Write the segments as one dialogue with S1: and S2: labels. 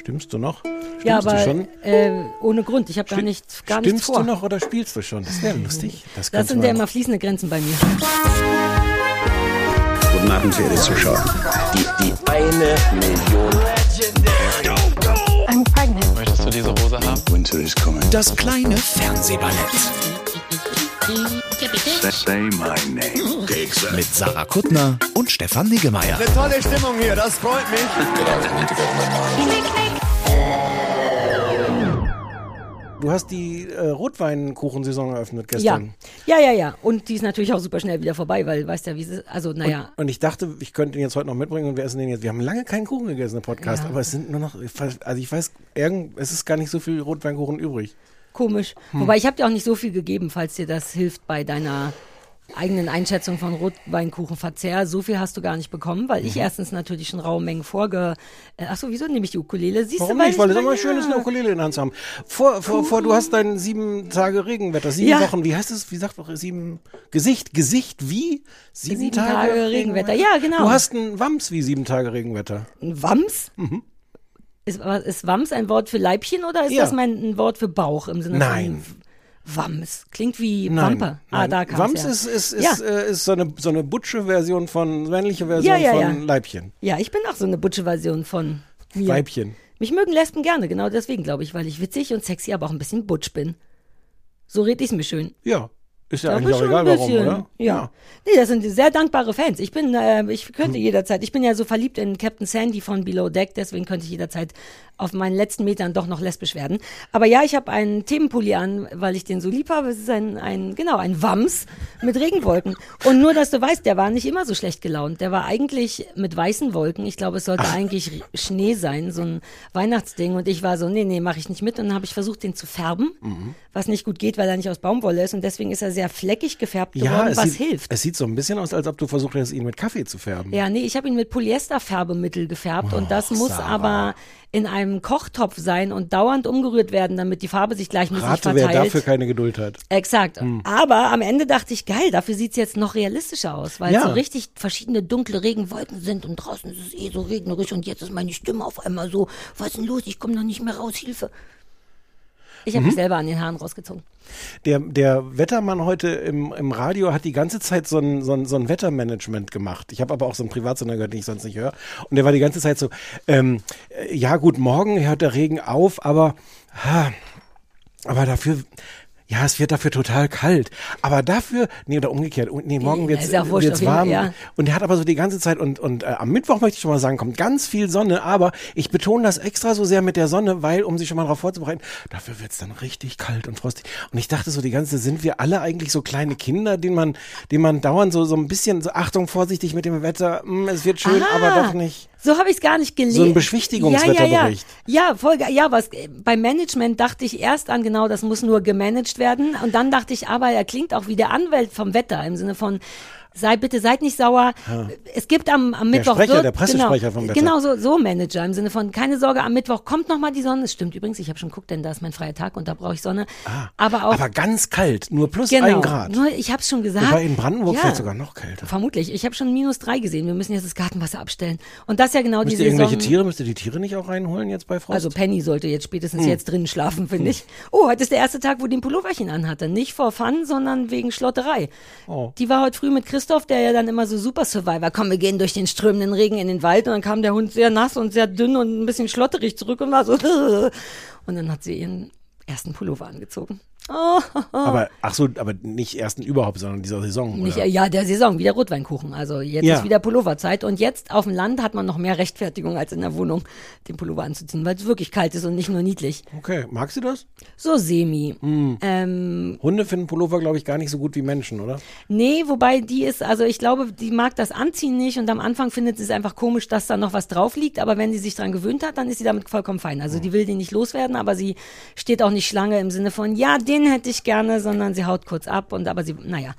S1: Stimmst du noch? Stimmst
S2: ja,
S1: du
S2: aber
S1: schon?
S2: äh, ohne Grund. Ich habe gar, nicht, gar
S1: Stimmst
S2: nichts vor.
S1: du noch oder spielst du schon? Das wäre lustig. Das,
S2: Das sind ja immer fließende Grenzen bei mir.
S3: Guten Abend, verehrte Zuschauer. Die, die eine Million.
S4: I'm pregnant.
S5: Möchtest du diese Hose haben?
S3: Winter is coming.
S6: Das kleine Fernsehballett
S3: Say my name.
S6: mit Sarah Kuttner und Stefan Niggemeier.
S7: Tolle Stimmung hier, das freut mich.
S1: Du hast die äh, Rotweinkuchensaison eröffnet
S2: Ja.
S1: gestern.
S2: ja, ja, ja. Und die ist natürlich auch super schnell wieder vorbei, weil weißt ja, wie es ist. Also, naja.
S1: Und ich dachte, ich könnte den jetzt heute noch mitbringen und wir essen den jetzt. Wir haben lange keinen Kuchen gegessen im Podcast,
S2: Ja.
S1: aber es sind nur noch, also ich weiß, irgend, es ist gar nicht so viel Rotweinkuchen übrig.
S2: Komisch.
S1: Hm.
S2: Wobei ich habe dir auch nicht so viel gegeben, falls dir das hilft bei deiner eigenen Einschätzung von Rotweinkuchenverzehr. So viel hast du gar nicht bekommen, weil
S1: Mhm.
S2: ich erstens natürlich schon raue Mengen vorge... Äh, achso, wieso nehme ich die Ukulele? Siehst
S1: Warum
S2: du,
S1: nicht? Weil es immer schön ist, eine. Ukulele in der Hand zu haben. Vor, vor, vor, du hast dein sieben Tage Regenwetter, sieben
S2: Ja.
S1: Wochen, wie heißt es? Wie sagt doch sieben Gesicht? Gesicht wie? Sieben,
S2: Sieben Tage Regenwetter. Ja, genau.
S1: Du hast einen Wams wie sieben Tage Regenwetter.
S2: Ein Wams? Ist, ist Wams ein Wort für Leibchen oder ist
S1: Mhm. Ja.
S2: das mein, ein Wort für Bauch im Sinne
S1: Nein.
S2: von Wams? Klingt wie
S1: Nein,
S2: Wampe. Ah,
S1: nein.
S2: da kam
S1: Wams
S2: ja.
S1: ist, ist, ist,
S2: ja.
S1: äh, ist so eine, so eine butsche Version von, männliche Version
S2: Ja, ja,
S1: von
S2: ja.
S1: Leibchen.
S2: ja, ich bin auch so eine Butche-Version von mir.
S1: Weibchen.
S2: Mich mögen Lesben gerne, genau deswegen, glaube ich, weil ich witzig und sexy, aber auch ein bisschen butsch bin. So red ich's mir schön.
S1: Ja. Ist ja
S2: Ja,
S1: eigentlich auch egal warum, oder?
S2: Ja. Nee, das sind sehr dankbare Fans. Ich bin, äh, ich könnte
S1: Hm.
S2: jederzeit, ich bin ja so verliebt in Captain Sandy von Below Deck, deswegen könnte ich jederzeit auf meinen letzten Metern doch noch lesbisch werden. Aber ja, ich habe einen Themenpulli an, weil ich den so lieb habe. Es ist ein, ein, genau, ein Wams mit Regenwolken. Und nur, dass du weißt, der war nicht immer so schlecht gelaunt. Der war eigentlich mit weißen Wolken. Ich glaube, es sollte eigentlich R- Schnee sein, so ein Weihnachtsding. Und ich war so, nee, nee, mache ich nicht mit. Und dann habe ich versucht, den zu färben,
S1: Mhm.
S2: was nicht gut geht, weil er nicht aus Baumwolle ist. Und deswegen ist er sehr fleckig gefärbt
S1: Ja,
S2: geworden,
S1: es
S2: was
S1: sieht,
S2: hilft.
S1: es sieht so ein bisschen aus, als ob du versucht hättest, ihn mit Kaffee zu färben.
S2: Ja, nee, ich habe ihn mit Polyesterfärbemittel gefärbt und das muss
S1: Sarah.
S2: aber in einem Kochtopf sein und dauernd umgerührt werden, damit die Farbe sich gleichmäßig
S1: Rate, wer
S2: verteilt.
S1: dafür keine Geduld hat.
S2: Exakt. Aber am Ende dachte ich, geil, dafür sieht's jetzt noch realistischer aus, weil
S1: Ja.
S2: so richtig verschiedene dunkle Regenwolken sind und draußen ist es eh so regnerisch und jetzt ist meine Stimme auf einmal so, was ist denn los, ich komme noch nicht mehr raus, Hilfe. Ich habe mich selber an den Haaren rausgezogen.
S1: Der, der Wettermann heute im, im Radio hat die ganze Zeit so ein, so ein, so ein Wettermanagement gemacht. Ich habe aber auch so einen Privatsender gehört, den ich sonst nicht höre. Und der war die ganze Zeit so, ähm, äh, ja gut, morgen hört der Regen auf, aber, ha, aber dafür, ja, es wird dafür total kalt. Aber dafür, nee, oder umgekehrt, nee, morgen
S2: wurscht,
S1: wird's
S2: auf jeden
S1: warm.
S2: ja.
S1: Und der hat aber so die ganze Zeit und, und äh, am Mittwoch möchte ich schon mal sagen, kommt ganz viel Sonne, aber ich betone das extra so sehr mit der Sonne, weil, um sich schon mal darauf vorzubereiten, dafür wird's dann richtig kalt und frostig. Und ich dachte so, die ganze, sind wir alle eigentlich so kleine Kinder, denen man, denen man dauernd so, so ein bisschen, so Achtung, vorsichtig mit dem Wetter, hm, es wird schön,
S2: Ah,
S1: aber doch nicht.
S2: So habe ich es gar nicht gelesen.
S1: So ein Beschwichtigungswetterbericht.
S2: Ja, ja, ja. ja voll, ja, was beim Management dachte ich erst an genau, das muss nur gemanagt werden und dann dachte ich, aber er klingt auch wie der Anwalt vom Wetter im Sinne von Sei bitte, seid nicht sauer. Es gibt am, am Mittwoch
S1: Sprecher,
S2: wird,
S1: der Pressesprecher
S2: genau,
S1: vom Wetter.
S2: Genau so, so Manager im Sinne von keine Sorge, am Mittwoch kommt noch mal die Sonne. Es stimmt übrigens, ich habe schon geguckt, denn da ist mein freier Tag und da brauche ich Sonne. aber auch
S1: Ah, Aber ganz kalt, nur plus
S2: genau.
S1: ein Grad.
S2: Nur, ich habe es schon gesagt.
S1: Wobei in Brandenburg
S2: ja,
S1: fällt sogar noch kälter.
S2: Vermutlich. Ich habe schon minus drei gesehen. Wir müssen jetzt das Gartenwasser abstellen. Und das ist ja genau
S1: Müsst
S2: die
S1: ihr irgendwelche
S2: Saison.
S1: Tiere, müsst ihr die Tiere nicht auch reinholen jetzt bei Frost?
S2: Also Penny sollte jetzt spätestens
S1: Hm.
S2: jetzt drinnen schlafen, finde ich. Oh, heute ist der erste Tag, wo die ein Pulloverchen anhatte. Nicht vor Fun, sondern wegen Schlotterei.
S1: Oh.
S2: Die war heute früh mit Christoph, der ja dann immer so super Survivor. Komm, wir gehen durch den strömenden Regen in den Wald. Und dann kam der Hund sehr nass und sehr dünn und ein bisschen schlotterig zurück und war so. Und dann hat sie ihren ersten Pullover angezogen. Oh,
S1: Aber, ach so, aber nicht ersten überhaupt, sondern dieser Saison.
S2: Nicht, ja, der Saison, wieder Rotweinkuchen. Also jetzt
S1: Ja.
S2: ist wieder Pulloverzeit. Und jetzt auf dem Land hat man noch mehr Rechtfertigung als in der Wohnung, den Pullover anzuziehen, weil es wirklich kalt ist und nicht nur niedlich.
S1: Okay, magst du das?
S2: So semi.
S1: Hm.
S2: Ähm,
S1: Hunde finden Pullover, glaube ich, gar nicht so gut wie Menschen, oder?
S2: nee, wobei die ist, also ich glaube, die mag das Anziehen nicht und am Anfang findet sie es einfach komisch, dass da noch was drauf liegt. Aber wenn sie sich dran gewöhnt hat, dann ist sie damit vollkommen fein. Also die will den nicht loswerden, aber sie steht auch nicht Schlange im Sinne von, ja, den hätte ich gerne, sondern sie haut kurz ab und aber sie, naja.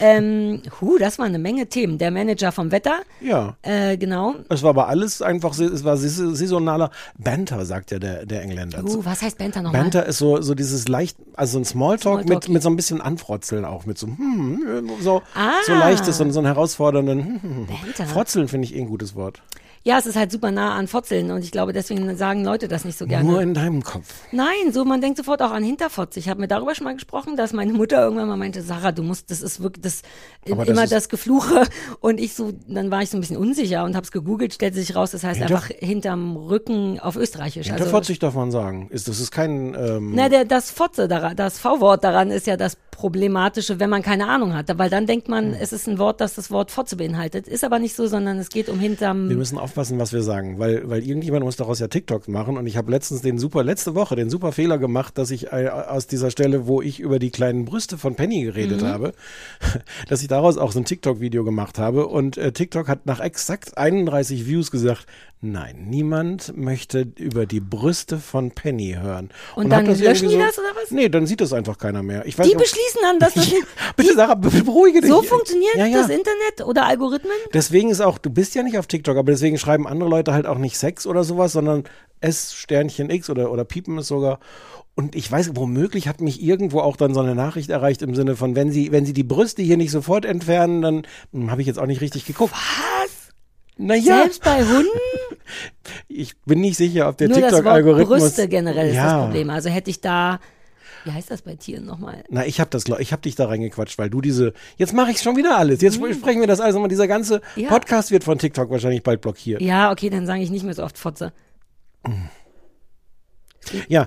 S2: Ähm, hu, das war eine Menge Themen. Der Manager vom Wetter,
S1: Ja.
S2: äh, genau.
S1: Es war aber alles einfach, es war sais- saisonaler Banter, sagt ja der, der Engländer.
S2: Uh, was heißt Banter nochmal?
S1: Banter ist so, so dieses leicht, also so ein Smalltalk,
S2: Smalltalk.
S1: Mit, mit so ein bisschen Anfrotzeln auch, mit so, hm, so,
S2: Ah.
S1: so leichtes, so, so einen herausfordernden, hm, hm, hm.
S2: Banter.
S1: Frotzeln finde ich eh ein gutes Wort.
S2: Ja, es ist halt super nah an Fotzeln und ich glaube, deswegen sagen Leute das nicht so gerne.
S1: Nur in deinem Kopf.
S2: Nein, so man denkt sofort auch an Hinterfotz. Ich habe mir darüber schon mal gesprochen, dass meine Mutter irgendwann mal meinte, Sarah, du musst, das ist wirklich das
S1: Aber das
S2: immer
S1: ist-
S2: das Gefluche und ich so, dann war ich so ein bisschen unsicher und habe es gegoogelt, stellte sich raus, das heißt
S1: Hinter-
S2: einfach hinterm Rücken auf Österreichisch. Also,
S1: Hinterfotzig darf man sagen. Ist, das ist kein, ähm,
S2: na, der, das Fotze daran, das V-Wort daran ist ja das Problematische, wenn man keine Ahnung hat, weil dann denkt
S1: Hm.
S2: man, es ist ein Wort, das das Wort Fotze beinhaltet. Ist aber nicht so, sondern es geht um hinterm
S1: Wir müssen aufpassen, was wir sagen, weil, weil irgendjemand muss daraus ja TikToks machen und ich habe letztens den super, letzte Woche den super Fehler gemacht, dass ich äh, aus dieser Stelle, wo ich über die kleinen Brüste von Penny geredet habe, dass ich daraus auch so ein TikTok-Video gemacht habe und äh, TikTok hat nach exakt 31 Views gesagt, nein, niemand möchte über die Brüste von Penny hören.
S2: Und
S1: hat
S2: dann löschen die das, oder was?
S1: Nee, dann sieht das einfach keiner mehr. Ich weiß
S2: Die
S1: nicht,
S2: beschließen dann, dass das nicht,
S1: Bitte Sarah, be- beruhige dich.
S2: so funktioniert
S1: ja, ja.
S2: das Internet oder Algorithmen?
S1: Deswegen ist auch, du bist ja nicht auf TikTok, aber deswegen schreiben andere Leute halt auch nicht Sex oder sowas, sondern S Sternchen X oder, oder piepen es sogar. Und ich weiß, womöglich hat mich irgendwo auch dann so eine Nachricht erreicht im Sinne von, wenn sie, wenn sie die Brüste hier nicht sofort entfernen, dann hm, habe ich jetzt auch nicht richtig geguckt.
S2: Was?
S1: Naja,
S2: Selbst bei Hunden?
S1: ich bin nicht sicher, ob der TikTok-Algorithmus.
S2: Brüste generell ist
S1: ja.
S2: das Problem. Also hätte ich da, wie heißt das bei Tieren nochmal?
S1: Na, ich habe das, ich habe dich da reingequatscht, weil du diese. Jetzt mache ich schon wieder alles. Jetzt sprechen wir das alles nochmal. Dieser ganze.
S2: Ja.
S1: Podcast wird von TikTok wahrscheinlich bald blockiert.
S2: Ja, okay, dann sage ich nicht mehr so oft Fotze.
S1: Ja,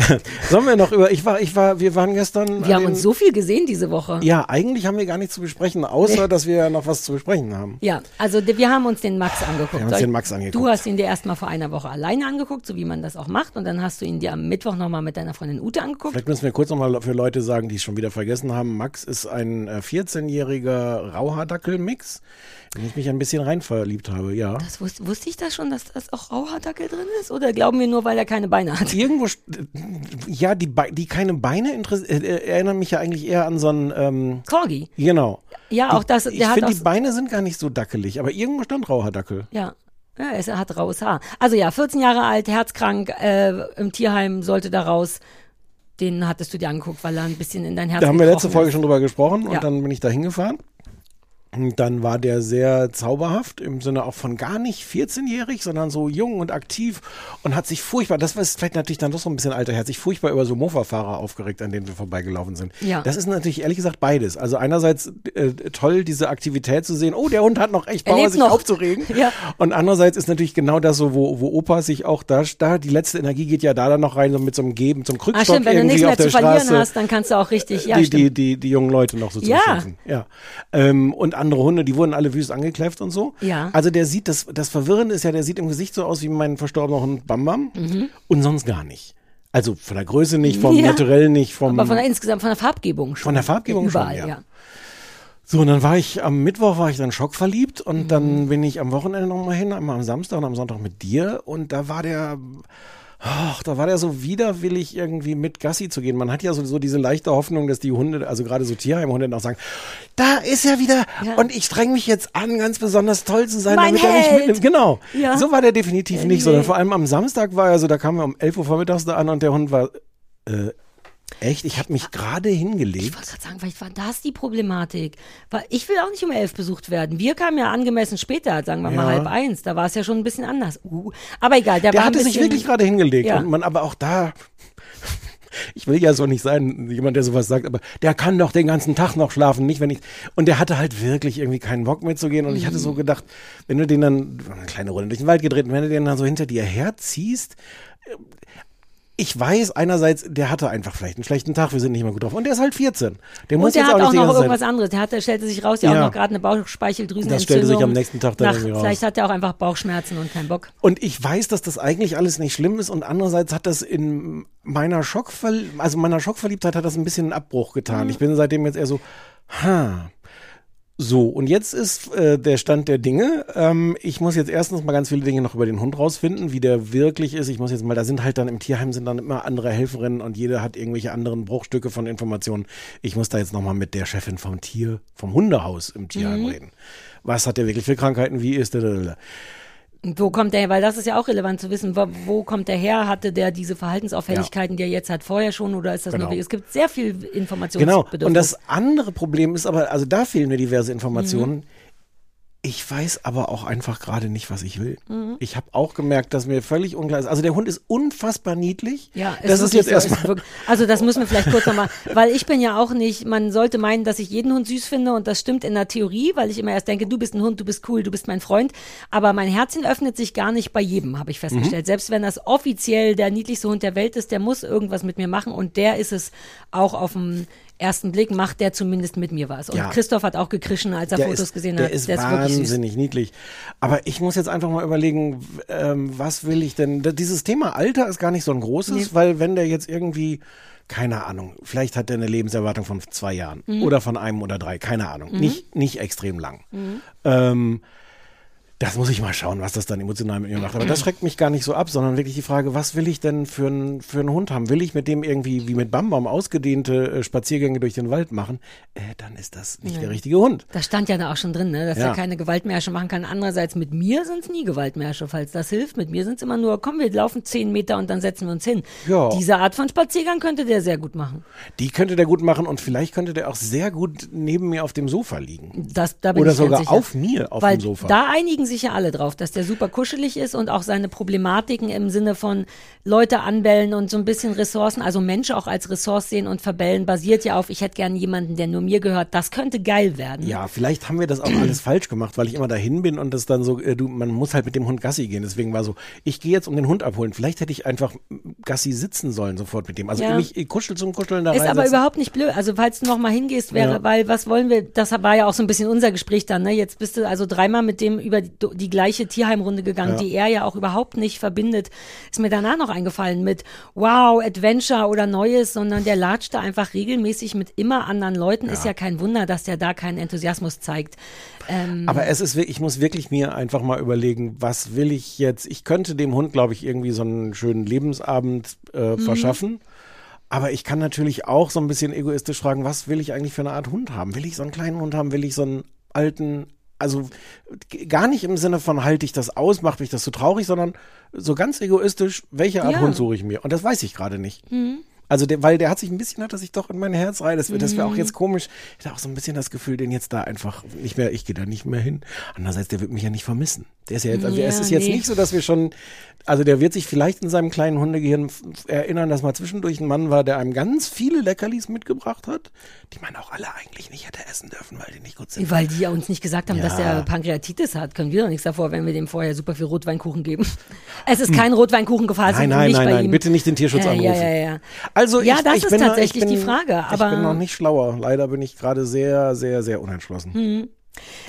S1: sollen wir noch über, ich war, ich war, wir waren gestern.
S2: Wir haben uns so viel gesehen diese Woche.
S1: Ja, eigentlich haben wir gar nichts zu besprechen, außer dass wir noch was zu besprechen haben.
S2: Ja, also wir haben uns den Max angeguckt.
S1: Wir haben uns den Max angeguckt.
S2: Du hast ihn dir erstmal vor einer Woche alleine angeguckt, so wie man das auch macht. Und dann hast du ihn dir am Mittwoch nochmal mit deiner Freundin Ute angeguckt.
S1: Vielleicht müssen wir kurz nochmal für Leute sagen, die es schon wieder vergessen haben. Max ist ein äh, 14-jähriger Rauhaardackel-Mix, den ich mich ein bisschen rein verliebt habe, ja.
S2: Das wusste, wusste ich das schon, dass das auch Rauhaardackel drin ist? Oder glauben wir nur, weil er keine Beine hat?
S1: Irgendwo, ja, die, Be die keine Beine äh, äh, erinnern mich ja eigentlich eher an so einen, ähm,
S2: Corgi.
S1: genau.
S2: Ja, auch das,
S1: Ich finde, die Beine sind gar nicht so dackelig, aber irgendwo stand Rauhaardackel.
S2: ja. Ja, es- er hat raues Haar. Also ja, 14 Jahre alt, herzkrank, äh, im Tierheim sollte da raus. Den hattest du dir angeguckt, weil er ein bisschen in dein Herz
S1: Da haben wir letzte Folge
S2: ist.
S1: schon drüber gesprochen und
S2: Ja.
S1: dann bin ich da hingefahren. Und dann war der sehr zauberhaft, im Sinne auch von gar nicht 14-jährig, sondern so jung und aktiv und hat sich furchtbar, das war vielleicht natürlich dann doch so ein bisschen alter, er hat sich furchtbar über so Mofa-Fahrer aufgeregt, an denen wir vorbeigelaufen sind.
S2: Ja.
S1: Das ist natürlich ehrlich gesagt beides. Also einerseits äh, toll, diese Aktivität zu sehen, oh, der Hund hat noch echt
S2: Er
S1: Power, sich
S2: noch.
S1: aufzuregen.
S2: Ja.
S1: Und andererseits ist natürlich genau das so, wo, wo Opa sich auch da, da, die letzte Energie geht ja da dann noch rein, so mit so einem Geben, zum
S2: Ah,
S1: Krückstock
S2: stimmt, wenn du
S1: irgendwie
S2: nichts mehr
S1: auf der
S2: zu verlieren
S1: Straße
S2: hast, dann kannst du auch richtig, ja,
S1: die, die, die, die jungen Leute noch so zu
S2: Ja.
S1: beschäftigen. Ja. Ähm, und andere Hunde, die wurden alle wüst angekläfft und so.
S2: Ja.
S1: Also der sieht, das, das Verwirrende ist ja, der sieht im Gesicht so aus wie mein verstorbener Hund Bam Bam und sonst gar nicht. Also von der Größe nicht, vom
S2: Mhm. Ja.
S1: Naturell nicht, vom.
S2: Aber von der insgesamt von der Farbgebung schon.
S1: Von der Farbgebung schon,
S2: Überall,
S1: ja.
S2: ja.
S1: So, und dann war ich am Mittwoch war ich dann schockverliebt und
S2: Mhm.
S1: dann bin ich am Wochenende nochmal hin, einmal am Samstag und am Sonntag mit dir und da war der, ach, da war der so widerwillig irgendwie mit Gassi zu gehen. Man hat ja so, so diese leichte Hoffnung, dass die Hunde, also gerade so Tierheimhunde auch sagen, da ist er wieder
S2: Ja.
S1: und ich streng mich jetzt an, ganz besonders toll zu sein,
S2: Mein
S1: damit er mich
S2: Held.
S1: mitnimmt. Genau.
S2: Ja.
S1: So war der definitiv nicht,
S2: nee.
S1: sondern vor allem am Samstag war er so, da kamen wir um 11 Uhr vormittags da an und der Hund war, äh, echt, ich habe mich gerade
S2: Ich
S1: hingelegt.
S2: wollte gerade sagen, vielleicht war das die Problematik. Weil ich will auch nicht um elf besucht werden. Wir kamen ja angemessen später, sagen wir mal
S1: Ja.
S2: halb eins. Da war es ja schon ein bisschen anders. Uh, aber egal, der,
S1: Der hatte sich wirklich gerade hingelegt.
S2: Ja.
S1: Und man aber auch da, ich will ja so nicht sein, jemand, der sowas sagt, aber der kann doch den ganzen Tag noch schlafen, nicht wenn ich. Und der hatte halt wirklich irgendwie keinen Bock mitzugehen. Und ich hatte
S2: Mhm.
S1: so gedacht, wenn du den dann, eine kleine Runde durch den Wald gedreht, wenn du den dann so hinter dir herziehst, ich weiß einerseits, der hatte einfach vielleicht einen schlechten Tag, wir sind nicht mehr gut drauf. Und der ist halt 14. Der muss
S2: Und der
S1: jetzt
S2: hat
S1: auch
S2: auch noch irgendwas anderes. Der, hat, der stellte sich raus, ja,
S1: Ja.
S2: auch noch gerade eine Bauchspeicheldrüsenentzündung.
S1: Das stellte sich am nächsten Tag dann
S2: Nach,
S1: irgendwie raus.
S2: Vielleicht hat er auch einfach Bauchschmerzen und keinen Bock.
S1: Und ich weiß, dass das eigentlich alles nicht schlimm ist und andererseits hat das in meiner Schockverl also meiner Schockverliebtheit hat das ein bisschen einen Abbruch getan. Ich bin seitdem jetzt eher so, ha. So, und jetzt ist äh, der Stand der Dinge. Ähm, ich muss jetzt erstens mal ganz viele Dinge noch über den Hund rausfinden, wie der wirklich ist. Ich muss jetzt mal, da sind halt dann im Tierheim sind dann immer andere Helferinnen und jeder hat irgendwelche anderen Bruchstücke von Informationen. Ich muss da jetzt noch mal mit der Chefin vom Tier, vom Hundehaus im Tierheim reden. Was hat der wirklich für Krankheiten? Wie ist der?
S2: Wo kommt der, weil das ist ja auch relevant zu wissen, wo, wo kommt der her? Hatte der diese Verhaltensauffälligkeiten, die er jetzt hat, vorher schon oder ist das
S1: Genau.
S2: nur, es gibt sehr viel
S1: Genau.
S2: Informationsbedürfnis.
S1: Und das andere Problem ist aber, also da fehlen mir diverse Informationen.
S2: Mhm.
S1: Ich weiß aber auch einfach gerade nicht, was ich will.
S2: Mhm.
S1: Ich habe auch gemerkt, dass mir völlig unklar ist. Also der Hund ist unfassbar niedlich.
S2: Ja,
S1: das ist jetzt
S2: so, ist
S1: erstmal.
S2: wirklich- Also das müssen wir vielleicht kurz nochmal, weil ich bin ja auch nicht, man sollte meinen, dass ich jeden Hund süß finde und das stimmt in der Theorie, weil ich immer erst denke, du bist ein Hund, du bist cool, du bist mein Freund, aber mein Herzchen öffnet sich gar nicht bei jedem, habe ich
S1: Mhm.
S2: festgestellt. Selbst wenn das offiziell der niedlichste Hund der Welt ist, der muss irgendwas mit mir machen und der ist es auch auf dem ersten Blick, macht der zumindest mit mir was. Und
S1: Ja.
S2: Christoph hat auch gekrischen, als er
S1: Der
S2: Fotos
S1: ist,
S2: gesehen
S1: der
S2: hat.
S1: ist
S2: der ist
S1: wahnsinnig niedlich. Aber ich muss jetzt einfach mal überlegen, ähm, was will ich denn? Dieses Thema Alter ist gar nicht so ein großes, weil wenn der jetzt irgendwie, keine Ahnung, vielleicht hat er eine Lebenserwartung von zwei Jahren
S2: Mhm.
S1: oder von einem oder drei, keine Ahnung. Nicht, nicht extrem lang. Ähm, das muss ich mal schauen, was das dann emotional mit mir macht. Aber das schreckt mich gar nicht so ab, sondern wirklich die Frage, was will ich denn für einen für einen Hund haben? Will ich mit dem irgendwie wie mit Bambam ausgedehnte äh, Spaziergänge durch den Wald machen? Äh, dann ist das nicht der richtige Hund.
S2: Da stand ja da auch schon drin, ne, dass
S1: Ja.
S2: er keine Gewaltmärsche machen kann. Andererseits mit mir sind es nie Gewaltmärsche, falls das hilft. Mit mir sind es immer nur, komm, wir laufen zehn Meter und dann setzen wir uns hin.
S1: Ja.
S2: Diese Art von Spaziergang könnte der sehr gut machen.
S1: Die könnte der gut machen und vielleicht könnte der auch sehr gut neben mir auf dem Sofa liegen.
S2: Das, da bin
S1: Oder sogar auf mir auf
S2: Weil
S1: dem Sofa.
S2: Da einigen sich ja alle drauf, dass der super kuschelig ist und auch seine Problematiken im Sinne von Leute anbellen und so ein bisschen Ressourcen, also Menschen auch als Ressource sehen und verbellen, basiert ja auf, ich hätte gern jemanden, der nur mir gehört. Das könnte geil werden.
S1: Ja, vielleicht haben wir das auch alles falsch gemacht, weil ich immer dahin bin und das dann so, äh, du, man muss halt mit dem Hund Gassi gehen. Deswegen war so, ich gehe jetzt um den Hund abholen. Vielleicht hätte ich einfach Gassi sitzen sollen sofort mit dem. Also
S2: Ja.
S1: nicht Kuschel zum Kuscheln da
S2: Ist aber überhaupt nicht blöd. Also falls du noch mal hingehst, wäre,
S1: Ja.
S2: weil was wollen wir, das war ja auch so ein bisschen unser Gespräch dann, ne? Jetzt bist du also dreimal mit dem über die, gleiche Tierheimrunde gegangen,
S1: Ja.
S2: die er ja auch überhaupt nicht verbindet. Ist mir danach noch eingefallen mit Wow, Adventure oder Neues, sondern der latscht da einfach regelmäßig mit immer anderen Leuten. Ist ja kein Wunder, dass der da keinen Enthusiasmus zeigt. Ähm,
S1: Aber es ist, wirklich- ich muss wirklich mir einfach mal überlegen, was will ich jetzt? Ich könnte dem Hund, glaube ich, irgendwie so einen schönen Lebensabend äh,
S2: Mhm.
S1: verschaffen. Aber ich kann natürlich auch so ein bisschen egoistisch fragen, was will ich eigentlich für eine Art Hund haben? Will ich so einen kleinen Hund haben? Will ich so einen alten, also gar nicht im Sinne von halte ich das aus, macht mich das zu traurig, sondern so ganz egoistisch, welche Art
S2: Ja.
S1: Hund suche ich mir? Und das weiß ich gerade nicht. Also der, weil der hat sich ein bisschen, hat er sich doch in mein Herz rein. Das, wär- das wäre
S2: Mhm.
S1: auch jetzt komisch. Ich hätte auch so ein bisschen das Gefühl, den jetzt da einfach nicht mehr, ich gehe da nicht mehr hin. Andererseits, der wird mich ja nicht vermissen. Der ist ja jetzt, also
S2: Ja,
S1: es ist jetzt
S2: nee.
S1: nicht so, dass wir schon, also der wird sich vielleicht in seinem kleinen Hundegehirn erinnern, dass mal zwischendurch ein Mann war, der einem ganz viele Leckerlis mitgebracht hat, die man auch alle eigentlich nicht hätte essen dürfen, weil die nicht gut sind.
S2: weil die ja uns nicht gesagt haben, dass
S1: Ja.
S2: der Pankreatitis hat, können wir doch nichts davor, wenn wir dem vorher super viel Rotweinkuchen geben. Es ist kein
S1: Hm. Nein,
S2: also
S1: nein, nein, nein,
S2: ihm.
S1: bitte nicht den Tierschutz
S2: Äh,
S1: anrufen.
S2: Ja, ja, ja.
S1: Also
S2: Ja,
S1: ich,
S2: das
S1: ich
S2: ist
S1: bin
S2: tatsächlich
S1: ich bin,
S2: die Frage,
S1: ich
S2: aber-
S1: bin noch nicht schlauer. Leider bin ich gerade sehr, sehr, sehr unentschlossen.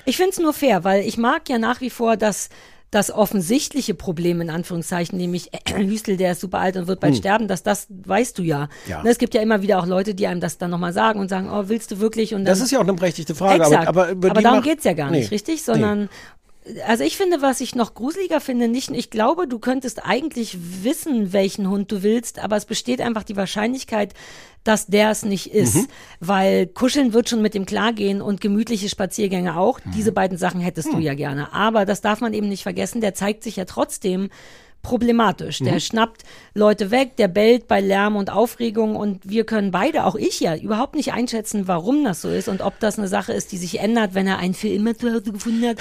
S2: Ich finde es nur fair, weil ich mag ja nach wie vor das das offensichtliche Problem in Anführungszeichen, nämlich Hüstel, der ist super alt und wird bald sterben, dass das weißt du ja.
S1: Hm. Ja.
S2: Ne, Es gibt ja immer wieder auch Leute, die einem das dann nochmal sagen und sagen, oh, willst du wirklich? Und dann,
S1: Das ist ja auch eine berechtigte Frage.
S2: Exakt.
S1: Aber, aber, die
S2: darum
S1: macht-
S2: geht's ja gar nicht,
S1: Nee.
S2: richtig? Sondern, also ich finde, was ich noch gruseliger finde, nicht, ich glaube, du könntest eigentlich wissen, welchen Hund du willst, aber es besteht einfach die Wahrscheinlichkeit, dass der es nicht ist.
S1: Mhm.
S2: Weil kuscheln wird schon mit dem klargehen und gemütliche Spaziergänge auch.
S1: Mhm.
S2: Diese beiden Sachen hättest
S1: Hm.
S2: du ja gerne. Aber das darf man eben nicht vergessen, der zeigt sich ja trotzdem problematisch.
S1: Mhm.
S2: Der schnappt Leute weg, der bellt bei Lärm und Aufregung und wir können beide, auch ich ja, überhaupt nicht einschätzen, warum das so ist und ob das eine Sache ist, die sich ändert, wenn er einen für immer zu Hause gefunden hat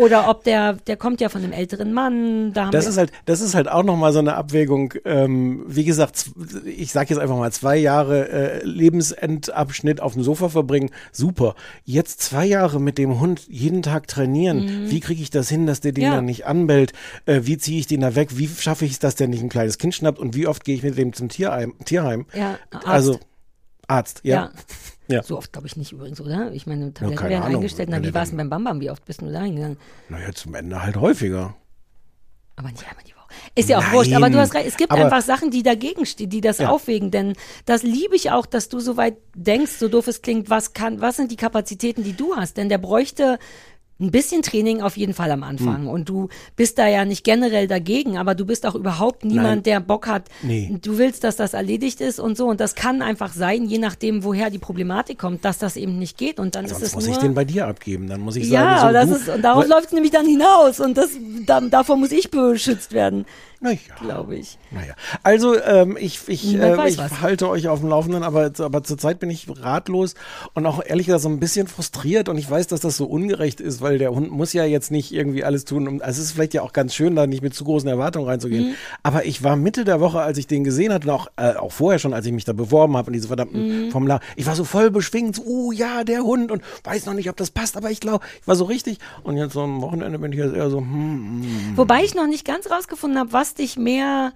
S2: Oder ob der, der kommt ja von einem älteren Mann. Da haben
S1: Das ist halt, das ist halt auch nochmal so eine Abwägung. Ähm, wie gesagt, ich sage jetzt einfach mal zwei Jahre äh, Lebensendabschnitt auf dem Sofa verbringen, super. Jetzt zwei Jahre mit dem Hund jeden Tag trainieren. Wie kriege ich das hin, dass der den
S2: Mhm. Ja.
S1: dann nicht anbellt? Äh, wie ziehe ich den da weg? Wie schaffe ich es, dass der nicht ein kleines Kind schnappt? Und wie oft gehe ich mit dem zum Tierheim? Tierheim?
S2: ja, Arzt.
S1: Also Arzt, ja.
S2: ja.
S1: Ja.
S2: So oft glaube ich nicht übrigens, oder? Ich meine, Tabletten werden
S1: Ahnung.
S2: eingestellt. Na, wie war es denn beim Bambam? Wie oft bist du da hingegangen?
S1: Naja, zum Ende halt häufiger.
S2: Aber nicht einmal die Woche. Ist ja auch
S1: Nein,
S2: wurscht, aber du hast recht, es gibt einfach Sachen, die dagegen stehen, die das
S1: Ja.
S2: aufwägen, denn das liebe ich auch, dass du so weit denkst, so doof es klingt, was kann, was sind die Kapazitäten, die du hast, denn der bräuchte ein bisschen Training auf jeden Fall am Anfang
S1: Hm.
S2: und du bist da ja nicht generell dagegen, aber du bist auch überhaupt niemand,
S1: Nein.
S2: der Bock hat,
S1: Nee.
S2: du willst, dass das erledigt ist und so und das kann einfach sein, je nachdem, woher die Problematik kommt, dass das eben nicht geht und dann ist
S1: Sonst
S2: es
S1: muss
S2: nur
S1: ich den bei dir abgeben. Dann muss ich
S2: ja,
S1: sagen, so,
S2: das
S1: du,
S2: ist, und darauf läuft es nämlich dann hinaus und das, da, davor muss ich beschützt werden,
S1: Na ja.
S2: glaube ich.
S1: Naja, also ähm, ich, ich, äh, ich
S2: was.
S1: halte euch auf dem Laufenden, aber, aber zurzeit bin ich ratlos und auch ehrlich gesagt so ein bisschen frustriert und ich weiß, dass das so ungerecht ist, weil der Hund muss ja jetzt nicht irgendwie alles tun. Um, also es ist vielleicht ja auch ganz schön, da nicht mit zu großen Erwartungen reinzugehen.
S2: Mhm.
S1: Aber ich war Mitte der Woche, als ich den gesehen hatte, und auch, äh, auch vorher schon, als ich mich da beworben habe und diese verdammten
S2: Mhm.
S1: Formular, ich war so voll beschwingt, so, oh ja, der Hund und weiß noch nicht, ob das passt, aber ich glaube, ich war so richtig. Und jetzt so am Wochenende bin ich jetzt eher so, hm, hm.
S2: Wobei ich noch nicht ganz rausgefunden habe, was dich mehr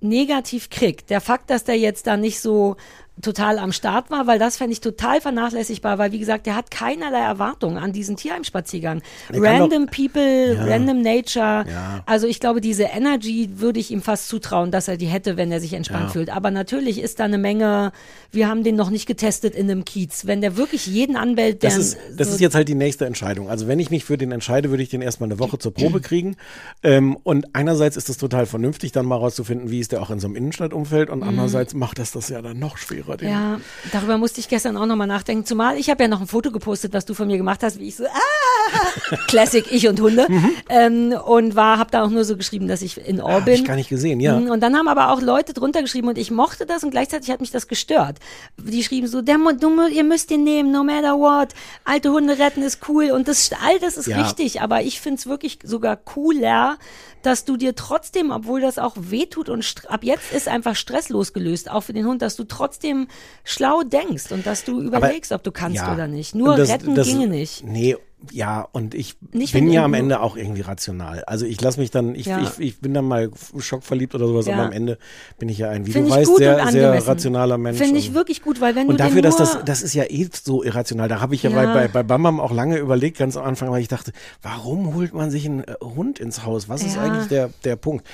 S2: negativ kriegt. Der Fakt, dass der jetzt da nicht so total am Start war, weil das fände ich total vernachlässigbar, weil wie gesagt, der hat keinerlei Erwartungen an diesen Tierheimspaziergang. Random People, random Nature.
S1: Ja.
S2: Also ich glaube, diese Energy würde ich ihm fast zutrauen, dass er die hätte, wenn er sich entspannt
S1: Ja.
S2: fühlt. Aber natürlich ist da eine Menge, wir haben den noch nicht getestet in einem Kiez. Wenn der wirklich jeden anbellt, der
S1: Das ist, das
S2: so
S1: ist jetzt halt die nächste Entscheidung. Also wenn ich mich für den entscheide, würde ich den erstmal eine Woche zur Probe kriegen. Ähm, und einerseits ist es total vernünftig, dann mal rauszufinden, wie ist der auch in so einem Innenstadtumfeld. Und andererseits macht das das ja dann noch schwerer.
S2: Mhm. Ja, darüber musste ich gestern auch nochmal nachdenken. Zumal ich habe ja noch ein Foto gepostet, was du von mir gemacht hast, wie ich so, ah, Classic, ich und Hunde. Ähm, und war, habe da auch nur so geschrieben, dass ich in Ohr
S1: Hab
S2: bin.
S1: ich gar nicht gesehen, ja.
S2: Mhm, Und dann haben aber auch Leute drunter geschrieben und ich mochte das und gleichzeitig hat mich das gestört. Die schrieben so, der, du, ihr müsst ihn nehmen, no matter what. Alte Hunde retten ist cool und das all das ist
S1: Ja.
S2: richtig, aber ich find's wirklich sogar cooler, dass du dir trotzdem, obwohl das auch wehtut und ab jetzt ist einfach Stress losgelöst, auch für den Hund, dass du trotzdem schlau denkst und dass du überlegst, ob du kannst
S1: Ja.
S2: oder nicht. Nur
S1: das-
S2: retten
S1: das-
S2: ginge nicht.
S1: Nee, ja, und ich
S2: Nicht,
S1: bin ja am Ende auch irgendwie rational. Also ich lasse mich dann, ich,
S2: Ja.
S1: ich, ich bin dann mal schockverliebt oder sowas,
S2: Ja.
S1: aber am Ende bin ich ja ein, wie
S2: Finde
S1: du weißt, sehr,
S2: und
S1: sehr rationaler Mensch.
S2: Finde ich
S1: und-
S2: wirklich gut, weil wenn
S1: Und
S2: du
S1: dafür,
S2: den
S1: dass das, das ist ja eh so irrational. Da habe ich ja,
S2: Ja.
S1: Bei, bei, bei Bambam auch lange überlegt, ganz am Anfang, weil ich dachte, warum holt man sich einen äh, Hund ins Haus? Was ist eigentlich der, der Punkt?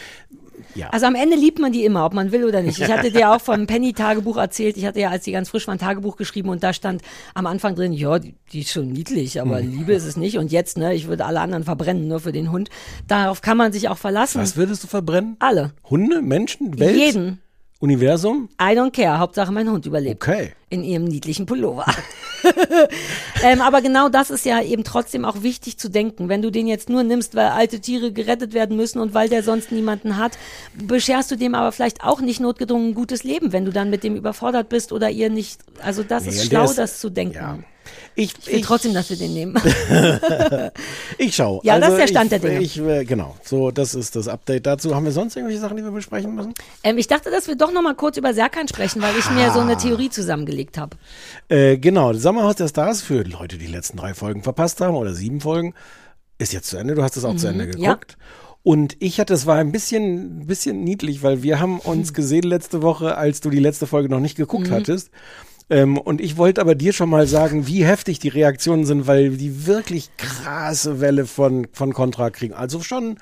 S1: Ja.
S2: Also am Ende liebt man die immer, ob man will oder nicht. Ich hatte dir auch vom Penny-Tagebuch erzählt. Ich hatte ja, als die ganz frisch waren, Tagebuch geschrieben und da stand am Anfang drin, ja, die, die ist schon niedlich, aber
S1: Hm.
S2: Liebe ist es nicht. Und jetzt, ne, ich würde alle anderen verbrennen, nur für den Hund. Darauf kann man sich auch verlassen.
S1: Was würdest du verbrennen?
S2: Alle.
S1: Hunde, Menschen, Welt,
S2: Jeden.
S1: Universum?
S2: I don't care. Hauptsache mein Hund überlebt.
S1: Okay.
S2: In ihrem niedlichen Pullover. ähm, aber genau das ist ja eben trotzdem auch wichtig zu denken. Wenn du den jetzt nur nimmst, weil alte Tiere gerettet werden müssen und weil der sonst niemanden hat, bescherst du dem aber vielleicht auch nicht notgedrungen ein gutes Leben, wenn du dann mit dem überfordert bist oder ihr nicht. Also das
S1: Nee,
S2: ist schlau,
S1: ist-
S2: das zu denken.
S1: Ja. Ich,
S2: Ich will trotzdem, dass wir den nehmen.
S1: Ich schau.
S2: Ja, das
S1: also
S2: ist der Stand
S1: ich,
S2: der Dinge.
S1: Ich, äh, genau. So, das ist das Update dazu. Haben wir sonst irgendwelche Sachen, die wir besprechen müssen?
S2: ähm, ich dachte, dass wir doch noch mal kurz über Serkan sprechen, weil ich mir so eine Theorie zusammengelegt habe.
S1: Äh, genau. Das Sommerhaus der Stars für Leute, die die letzten drei Folgen verpasst haben oder sieben Folgen, ist jetzt zu Ende. Du hast es auch zu Ende geguckt.
S2: Mhm. ja.
S1: Und ich hatte, es war ein bisschen, bisschen niedlich, weil wir haben uns
S2: Mhm.
S1: gesehen letzte Woche, als du die letzte Folge noch nicht geguckt hattest. Ähm, und ich wollte aber dir schon mal sagen, wie heftig die Reaktionen sind, weil die wirklich krasse Welle von, von Contra kriegen. Also schon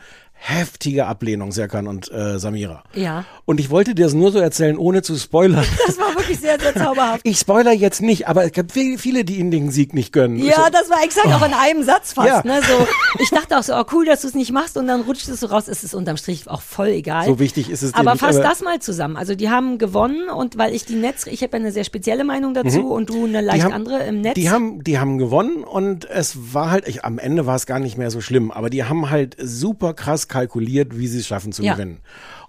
S1: heftige Ablehnung, Serkan und äh, Samira.
S2: Ja.
S1: Und ich wollte dir das nur so erzählen, ohne zu spoilern.
S2: Das war wirklich sehr, sehr zauberhaft.
S1: Ich spoiler jetzt nicht, aber es viel- viele, die ihnen den Sieg nicht gönnen.
S2: Ja,
S1: So-
S2: das war exakt auch in einem Satz fast.
S1: Ja.
S2: Ne? So, ich dachte auch so, oh, cool, dass du es nicht machst und dann rutscht es so raus. Es ist unterm Strich auch voll egal.
S1: So wichtig ist es
S2: Aber
S1: nicht,
S2: fass
S1: aber-
S2: das mal zusammen. Also die haben gewonnen und weil ich die Netz, ich habe ja eine sehr spezielle Meinung dazu und du eine leicht
S1: Mhm. haben,
S2: andere im Netz.
S1: Die haben, die haben gewonnen und es war halt, ich, am Ende war es gar nicht mehr so schlimm, aber die haben halt super krass kalkuliert, wie sie es schaffen zu
S2: Ja.
S1: gewinnen.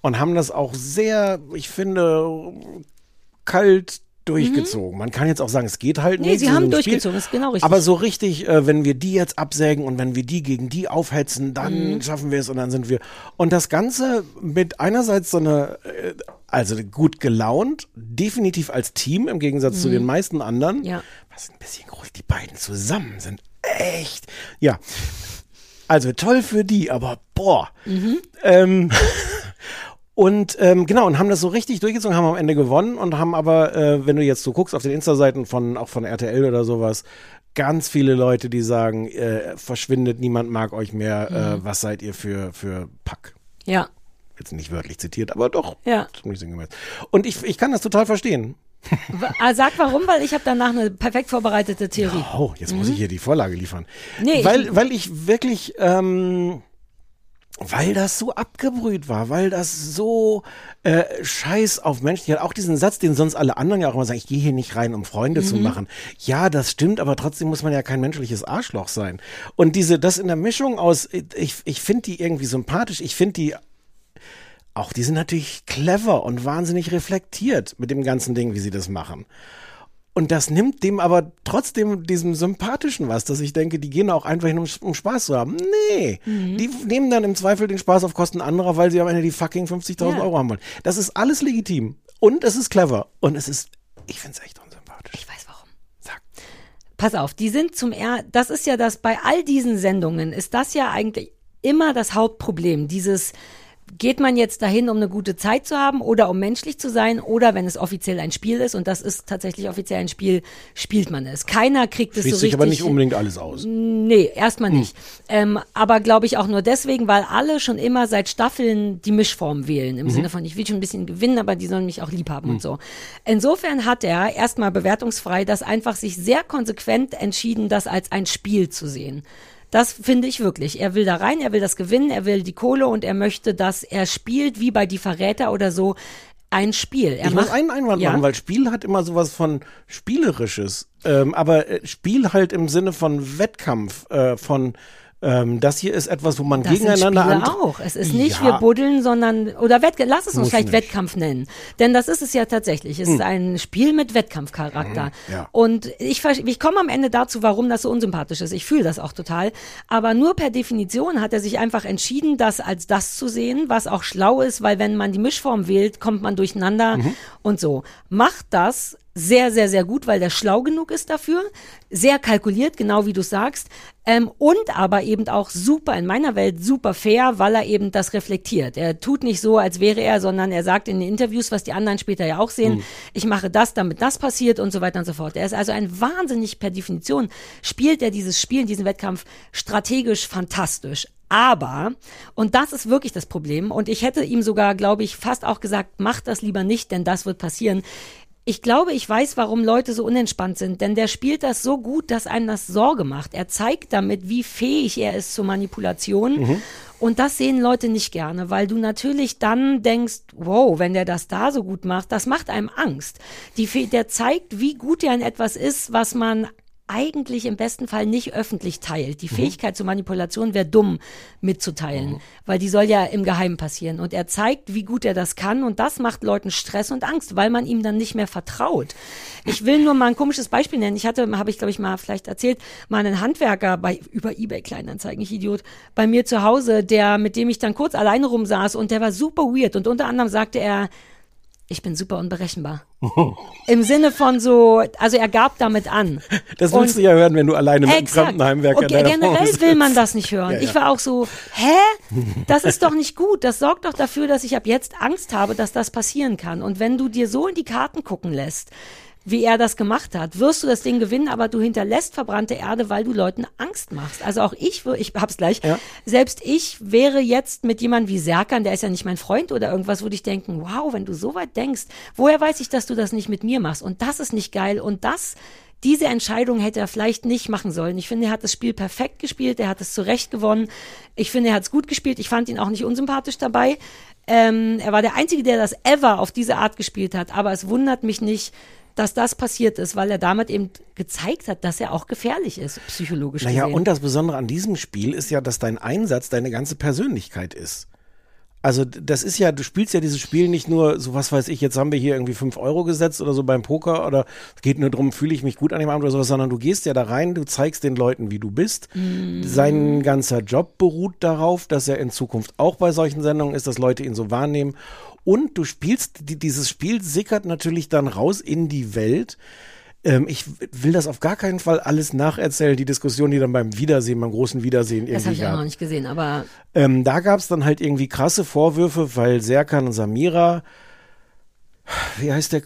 S1: Und haben das auch sehr, ich finde, kalt, durchgezogen. Man kann jetzt auch sagen, es geht halt
S2: Nee,
S1: nicht.
S2: sie
S1: so
S2: haben durchgezogen, ist genau richtig.
S1: Aber so richtig, äh, wenn wir die jetzt absägen und wenn wir die gegen die aufhetzen, dann
S2: Mhm.
S1: schaffen wir es und dann sind wir. Und das Ganze mit einerseits so eine, äh, also gut gelaunt, definitiv als Team im Gegensatz zu den meisten anderen.
S2: Mhm. Ja.
S1: Was ein bisschen groß, die beiden zusammen sind echt. Ja. Also toll für die, aber boah.
S2: Mhm.
S1: Ähm, und ähm, genau, und haben das so richtig durchgezogen, haben am Ende gewonnen und haben aber, äh, wenn du jetzt so guckst auf den Insta-Seiten von auch von RTL oder sowas, ganz viele Leute, die sagen, äh, verschwindet, niemand mag euch mehr,
S2: Mhm.
S1: äh, was seid ihr für, für Pack?
S2: Ja,
S1: Jetzt nicht wörtlich zitiert, aber doch
S2: ja.
S1: ziemlich sinngemäß. Und ich, ich kann das total verstehen.
S2: Ah, Sag warum, weil ich habe danach eine perfekt vorbereitete Theorie.
S1: Oh, jetzt muss ich hier die Vorlage liefern.
S2: Mhm. Nee,
S1: weil,
S2: ich-
S1: weil ich wirklich, ähm, weil das so abgebrüht war, weil das so äh, scheiß auf Menschen, hat auch diesen Satz, den sonst alle anderen ja auch immer sagen, ich gehe hier nicht rein, um Freunde zu
S2: Mhm.
S1: machen. Ja, das stimmt, aber trotzdem muss man ja kein menschliches Arschloch sein. Und diese, das in der Mischung aus, ich, ich finde die irgendwie sympathisch, ich finde die auch die sind natürlich clever und wahnsinnig reflektiert mit dem ganzen Ding, wie sie das machen. Und das nimmt dem aber trotzdem diesem Sympathischen was, dass ich denke, die gehen auch einfach hin, um, um Spaß zu haben. Nee, die nehmen dann im Zweifel den Spaß auf Kosten anderer, weil sie am Ende die fucking 50.000
S2: Ja.
S1: Euro haben wollen. Das ist alles legitim. Und es ist clever. Und es ist, ich find's echt unsympathisch.
S2: Ich weiß warum.
S1: Sag.
S2: Pass auf, die sind zum er das ist ja das bei all diesen Sendungen ist das ja eigentlich immer das Hauptproblem, dieses Geht man jetzt dahin, um eine gute Zeit zu haben oder um menschlich zu sein oder wenn es offiziell ein Spiel ist und das ist tatsächlich offiziell ein Spiel, spielt man es. Keiner kriegt es
S1: Schließt
S2: so
S1: sich
S2: richtig.
S1: aber nicht unbedingt alles aus.
S2: Nee, erstmal nicht. Ähm, aber glaube ich auch nur deswegen, weil alle schon immer seit Staffeln die Mischform wählen. Im Sinne von, ich will schon ein bisschen gewinnen, aber die sollen mich auch lieb haben und so. Insofern hat er erstmal bewertungsfrei das einfach sich sehr konsequent entschieden, das als ein Spiel zu sehen. Das finde ich wirklich. Er will da rein, er will das gewinnen, er will die Kohle und er möchte, dass er spielt, wie bei Die Verräter oder so, ein Spiel. Er
S1: Ich muss
S2: macht-
S1: einen Einwand
S2: Ja?
S1: machen, weil Spiel hat immer sowas von Spielerisches. Ähm, aber äh, Spiel halt im Sinne von Wettkampf, äh, von ähm, das hier ist etwas, wo man
S2: Das sind
S1: gegeneinander
S2: Spiele
S1: an.
S2: auch. Es ist nicht,
S1: Ja.
S2: wir buddeln, sondern, oder Wettkampf, lass es uns
S1: Muss
S2: vielleicht
S1: nicht.
S2: Wettkampf nennen. Denn das ist es ja tatsächlich. Es ist ein Spiel mit Wettkampfcharakter.
S1: ja.
S2: Und ich, ich komme am Ende dazu, warum das so unsympathisch ist. Ich fühle das auch total. Aber nur per Definition hat er sich einfach entschieden, das als das zu sehen, was auch schlau ist, weil wenn man die Mischform wählt, kommt man durcheinander und so. Macht das sehr, sehr, sehr gut, weil der schlau genug ist dafür, sehr kalkuliert, genau wie du sagst, ähm, und aber eben auch super, in meiner Welt super fair, weil er eben das reflektiert. Er tut nicht so, als wäre er, sondern er sagt in den Interviews, was die anderen später ja auch sehen, ich mache das, damit das passiert und so weiter und so fort. Er ist also ein wahnsinnig, per Definition, spielt er dieses Spiel, diesen Wettkampf strategisch fantastisch. Aber, und das ist wirklich das Problem, und ich hätte ihm sogar, glaube ich, fast auch gesagt, mach das lieber nicht, denn das wird passieren. Ich glaube, ich weiß, warum Leute so unentspannt sind, denn der spielt das so gut, dass einem das Sorge macht. Er zeigt damit, wie fähig er ist zur Manipulation. Und das sehen Leute nicht gerne, weil du natürlich dann denkst, wow, wenn der das da so gut macht, das macht einem Angst. Die, der zeigt, wie gut er in etwas ist, was man eigentlich im besten Fall nicht öffentlich teilt. Die Fähigkeit zur Manipulation wäre dumm mitzuteilen, weil die soll ja im Geheimen passieren. Und er zeigt, wie gut er das kann und das macht Leuten Stress und Angst, weil man ihm dann nicht mehr vertraut. Ich will nur mal ein komisches Beispiel nennen. Ich hatte, habe ich glaube ich mal vielleicht erzählt, mal einen Handwerker bei über eBay Kleinanzeigen, ich Idiot, bei mir zu Hause, der mit dem ich dann kurz alleine rumsaß und der war super weird und unter anderem sagte er, ich bin super unberechenbar. Im Sinne von so, also er gab damit an.
S1: Das
S2: Und-
S1: willst du ja hören, wenn du alleine mit einem
S2: Exakt.
S1: fremden Heimwerker
S2: Und
S1: in deiner
S2: generell will man
S1: sitzt.
S2: das nicht hören.
S1: Ja, ja.
S2: Ich war auch so, hä? Das ist doch nicht gut. Das sorgt doch dafür, dass ich ab jetzt Angst habe, dass das passieren kann. Und wenn du dir so in die Karten gucken lässt, wie er das gemacht hat, wirst du das Ding gewinnen, aber du hinterlässt verbrannte Erde, weil du Leuten Angst machst. Also auch ich, ich hab's gleich,
S1: Ja.
S2: selbst ich wäre jetzt mit jemandem wie Serkan, der ist ja nicht mein Freund oder irgendwas, würde ich denken, wow, wenn du so weit denkst, woher weiß ich, dass du das nicht mit mir machst? Und das ist nicht geil. Und das, diese Entscheidung hätte er vielleicht nicht machen sollen. Ich finde, er hat das Spiel perfekt gespielt, er hat es zurecht gewonnen. Ich finde, er hat es gut gespielt. Ich fand ihn auch nicht unsympathisch dabei. Ähm, er war der Einzige, der das ever auf diese Art gespielt hat. Aber es wundert mich nicht, dass das passiert ist, weil er damit eben gezeigt hat, dass er auch gefährlich ist, psychologisch
S1: Naja,
S2: gesehen.
S1: und das Besondere an diesem Spiel ist ja, dass dein Einsatz deine ganze Persönlichkeit ist. Also das ist ja, du spielst ja dieses Spiel nicht nur, so was weiß ich, jetzt haben wir hier irgendwie 5 Euro gesetzt oder so beim Poker oder es geht nur darum, fühle ich mich gut an dem Abend oder sowas, sondern du gehst ja da rein, du zeigst den Leuten, wie du bist. Sein ganzer Job beruht darauf, dass er in Zukunft auch bei solchen Sendungen ist, dass Leute ihn so wahrnehmen. Und du spielst, die, dieses Spiel sickert natürlich dann raus in die Welt. Ähm, ich will das auf gar keinen Fall alles nacherzählen, die Diskussion, die dann beim Wiedersehen, beim großen Wiedersehen
S2: Das habe
S1: irgendwie
S2: ich auch noch nicht gesehen, aber
S1: Ähm, da gab es dann halt irgendwie krasse Vorwürfe, weil Serkan und Samira, wie heißt der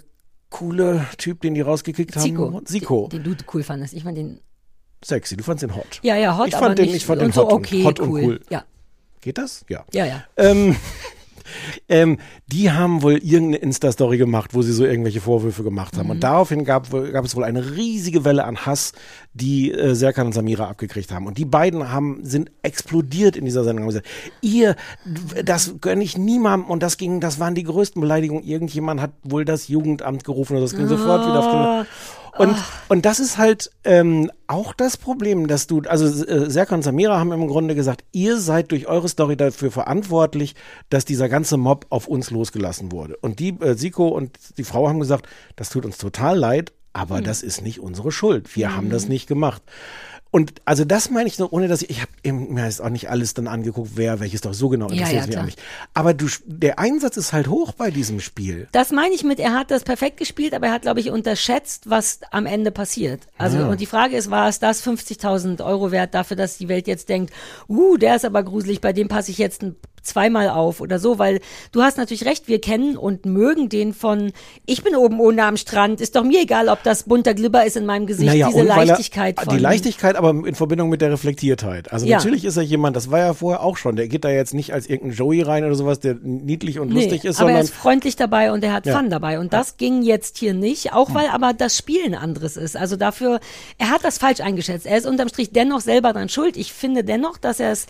S1: coole Typ, den die rausgekickt haben?
S2: Zico.
S1: Zico.
S2: Den, den du cool fandest. Ich fand den.
S1: Sexy, du fandst den hot.
S2: Ja, ja, hot,
S1: Ich fand
S2: aber
S1: den-
S2: nicht
S1: ich fand
S2: und
S1: den
S2: so
S1: hot und-
S2: okay,
S1: hot und
S2: cool.
S1: cool.
S2: Ja,
S1: Geht das? Ja.
S2: ja, ja.
S1: Ähm, ähm, die haben wohl irgendeine Insta-Story gemacht, wo sie so irgendwelche Vorwürfe gemacht haben.
S2: Mhm.
S1: Und daraufhin gab, gab es wohl eine riesige Welle an Hass, die äh, Serkan und Samira abgekriegt haben. Und die beiden haben, sind explodiert in dieser Sendung. Haben gesagt, ihr, das gönne ich niemandem. Und das ging, das waren die größten Beleidigungen. Irgendjemand hat wohl das Jugendamt gerufen oder das ging sofort wieder auf
S2: Ah.
S1: Und, und das ist halt ähm, auch das Problem, dass du, also äh, Serkan und Samira haben im Grunde gesagt, ihr seid durch eure Story dafür verantwortlich, dass dieser ganze Mob auf uns losgelassen wurde. Und die, äh, Siko und die Frau haben gesagt, das tut uns total leid, aber das ist nicht unsere Schuld. Wir haben das nicht gemacht. Und also das meine ich nur, ohne dass ich, ich habe mir jetzt auch nicht alles dann angeguckt, wer welches doch so genau
S2: Ja,
S1: interessiert
S2: ja,
S1: mich auch
S2: klar.
S1: nicht. Aber du, der Einsatz ist halt hoch bei diesem Spiel.
S2: Das meine ich mit, er hat das perfekt gespielt, aber er hat, glaube ich, unterschätzt, was am Ende passiert. Also, und die Frage ist, war es das 50.000 Euro wert dafür, dass die Welt jetzt denkt, uh, der ist aber gruselig, bei dem passe ich jetzt ein zweimal auf oder so, weil du hast natürlich recht, wir kennen und mögen den von, ich bin oben ohne am Strand, ist doch mir egal, ob das bunter Glibber ist in meinem Gesicht, diese
S1: und weil
S2: Leichtigkeit von.
S1: Die Leichtigkeit, aber in Verbindung mit der Reflektiertheit. Also
S2: Ja.
S1: natürlich ist er jemand, das war ja vorher auch schon, der geht da jetzt nicht als irgendein Joey rein oder sowas, der niedlich und
S2: Nee,
S1: lustig ist,
S2: aber er ist freundlich dabei und er hat
S1: Ja. Hm.
S2: Fun dabei. Und das ging jetzt hier nicht, auch weil aber das Spiel ein anderes ist. Also dafür, er hat das falsch eingeschätzt. Er ist unterm Strich dennoch selber dran schuld. Ich finde dennoch, dass er es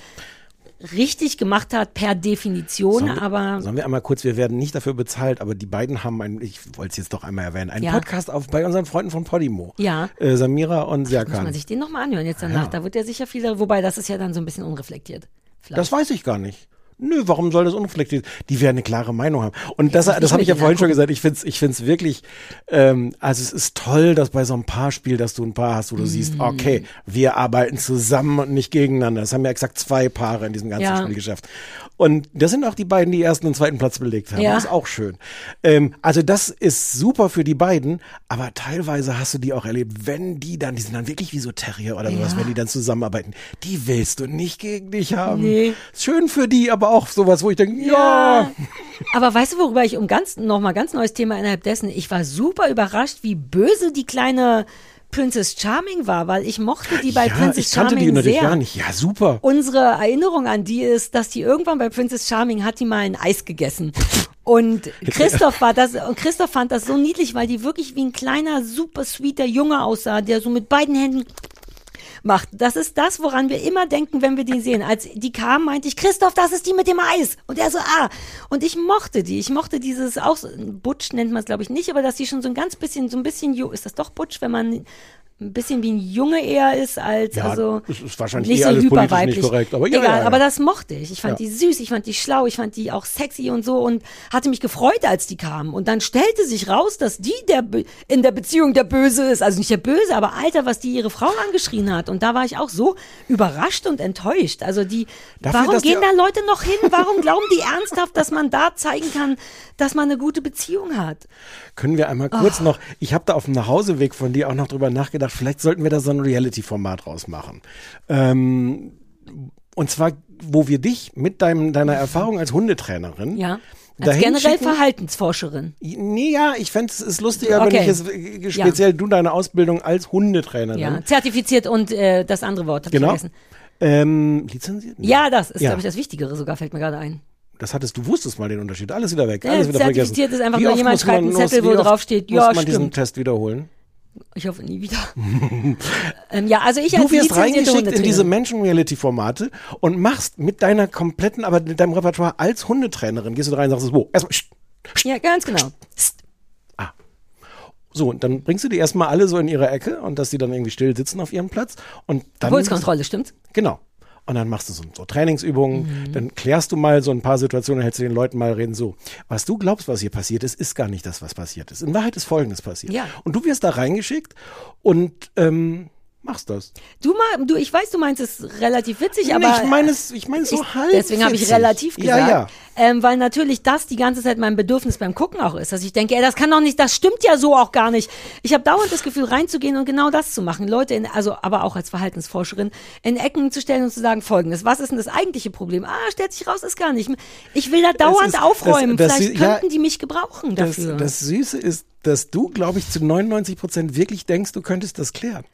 S2: richtig gemacht hat per Definition,
S1: Sollen wir-
S2: aber
S1: Sollen wir einmal kurz, wir werden nicht dafür bezahlt, aber die beiden haben einen, ich wollte es jetzt doch einmal erwähnen, einen
S2: Ja.
S1: Podcast auf bei unseren Freunden von Podimo.
S2: Ja.
S1: Äh, Samira und
S2: muss man
S1: Serkan.
S2: sich den nochmal anhören jetzt danach.
S1: Ja.
S2: Da wird er sicher viele, wobei das ist ja dann so ein bisschen unreflektiert. Vielleicht.
S1: Das weiß ich gar nicht. Nö, warum soll das unreflektiert? Die werden eine klare Meinung haben. Und das, das habe ich ja vorhin schon gesagt. Ich find's, ich find's wirklich, ähm, also es ist toll, dass bei so einem Paarspiel, dass du ein Paar hast, wo du siehst,
S2: Mhm.
S1: okay, wir arbeiten zusammen und nicht gegeneinander. Das haben ja exakt zwei Paare in diesem ganzen
S2: Ja.
S1: Spielgeschäft. Und das sind auch die beiden, die ersten und zweiten Platz belegt haben.
S2: Ja.
S1: Das ist auch schön. Ähm, also das ist super für die beiden, aber teilweise hast du die auch erlebt, wenn die dann, die sind dann wirklich wie so Terrier oder sowas,
S2: Ja.
S1: wenn die dann zusammenarbeiten, die willst du nicht gegen dich haben.
S2: Nee.
S1: Schön für die, aber auch sowas, wo ich denke, ja.
S2: Aber weißt du, worüber ich um ganz, nochmal ganz neues Thema innerhalb dessen, ich war super überrascht, wie böse die kleine Princess Charming war, weil ich mochte die bei
S1: ja,
S2: Princess
S1: ich kannte
S2: Charming
S1: die natürlich
S2: sehr.
S1: gar nicht. Ja, super.
S2: Unsere Erinnerung an die ist, dass die irgendwann bei Princess Charming hat die mal ein Eis gegessen. Und Christoph war das, und Christoph fand das so niedlich, weil die wirklich wie ein kleiner, super sweeter Junge aussah, der so mit beiden Händen macht. Das ist das, woran wir immer denken, wenn wir die sehen. Als die kam, meinte ich, Christoph, das ist die mit dem Eis. Und er so, ah. Und ich mochte die. Ich mochte dieses auch, so, Butch nennt man es glaube ich nicht, aber dass die schon so ein ganz bisschen, so ein bisschen, ju- ist das doch Butch, wenn man ein bisschen wie ein Junge eher ist als,
S1: Ja,
S2: also.
S1: es ist wahrscheinlich
S2: nicht
S1: eh
S2: so
S1: alles
S2: hyperweiblich.
S1: nicht korrekt, aber ja,
S2: Egal,
S1: ja,
S2: aber das mochte ich. Ich fand die süß, ich fand die schlau, ich fand die auch sexy und so und hatte mich gefreut, als die kamen. Und dann stellte sich raus, dass die der in der Beziehung der Böse ist. Also nicht der Böse, aber Alter, was die ihre Frau angeschrien hat. Und da war ich auch so überrascht und enttäuscht. Also die,
S1: Dafür,
S2: warum gehen da Leute noch hin? Warum glauben die ernsthaft, dass man da zeigen kann, dass man eine gute Beziehung hat?
S1: Können wir einmal kurz noch, ich habe da auf dem Nachhauseweg von dir auch noch drüber nachgedacht, vielleicht sollten wir da so ein Reality-Format rausmachen. Ähm, und zwar, wo wir dich mit deinem, deiner Erfahrung als Hundetrainerin
S2: Ja. Als generell
S1: schicken-
S2: Verhaltensforscherin.
S1: Nee, ja, ich fände es ist lustiger,
S2: Okay.
S1: wenn ich es äh, speziell du deine Ausbildung als Hundetrainerin.
S2: Ja. Zertifiziert und äh, das andere Wort ich
S1: Genau.
S2: vergessen.
S1: Ähm, lizenziert?
S2: Ja, das ist,
S1: Ja.
S2: glaube ich, das Wichtigere sogar, fällt mir gerade ein.
S1: Das hattest du wusstest mal den Unterschied. Alles wieder weg.
S2: Ja,
S1: Alles wieder vergessen.
S2: zertifiziert ist einfach
S1: Wie oft
S2: jemand
S1: muss
S2: schreibt
S1: man-
S2: einen Zettel,
S1: muss-
S2: wo drauf steht,
S1: muss
S2: ja,
S1: man diesen
S2: stimmt.
S1: Test wiederholen.
S2: Ich hoffe nie wieder. ähm, ja, also ich als
S1: Du wirst
S2: lizenzierte
S1: reingeschickt in diese Menschen-Reality-Formate und machst mit deiner kompletten, aber mit deinem Repertoire als Hundetrainerin, gehst du da rein und sagst, wo? Erstmal, pst,
S2: Ja, ganz genau. Psst.
S1: so, und dann bringst du die erstmal alle so in ihre Ecke und dass die dann irgendwie still sitzen auf ihrem Platz und dann.
S2: Pulskontrolle, stimmt?
S1: Genau. Und dann machst du so, so Trainingsübungen,
S2: Mhm.
S1: dann klärst du mal so ein paar Situationen, hältst du den Leuten mal reden, so, was du glaubst, was hier passiert ist, ist gar nicht das, was passiert ist. In Wahrheit ist Folgendes passiert.
S2: Ja.
S1: Und du wirst da reingeschickt und ähm, machst das.
S2: Du, ma, du, ich weiß, du meinst es relativ witzig, aber
S1: ich meine es, ich meine es so
S2: ich,
S1: halb.
S2: deswegen habe ich relativ gesagt,
S1: Ja, ja.
S2: Ähm, weil natürlich das die ganze Zeit mein Bedürfnis beim Gucken auch ist, dass ich denke, ey, das kann doch nicht, das stimmt ja so auch gar nicht. Ich habe dauernd das Gefühl, reinzugehen und genau das zu machen, Leute, in, also aber auch als Verhaltensforscherin, in Ecken zu stellen und zu sagen, folgendes, was ist denn das eigentliche Problem? Ah, stellt sich raus, ist gar nicht. Ich will da dauernd
S1: ist-
S2: aufräumen,
S1: das- das-
S2: vielleicht
S1: ja,
S2: könnten die mich gebrauchen
S1: Das,
S2: dafür.
S1: das Süße ist, dass du, glaube ich, zu 99 Prozent wirklich denkst, du könntest das klären.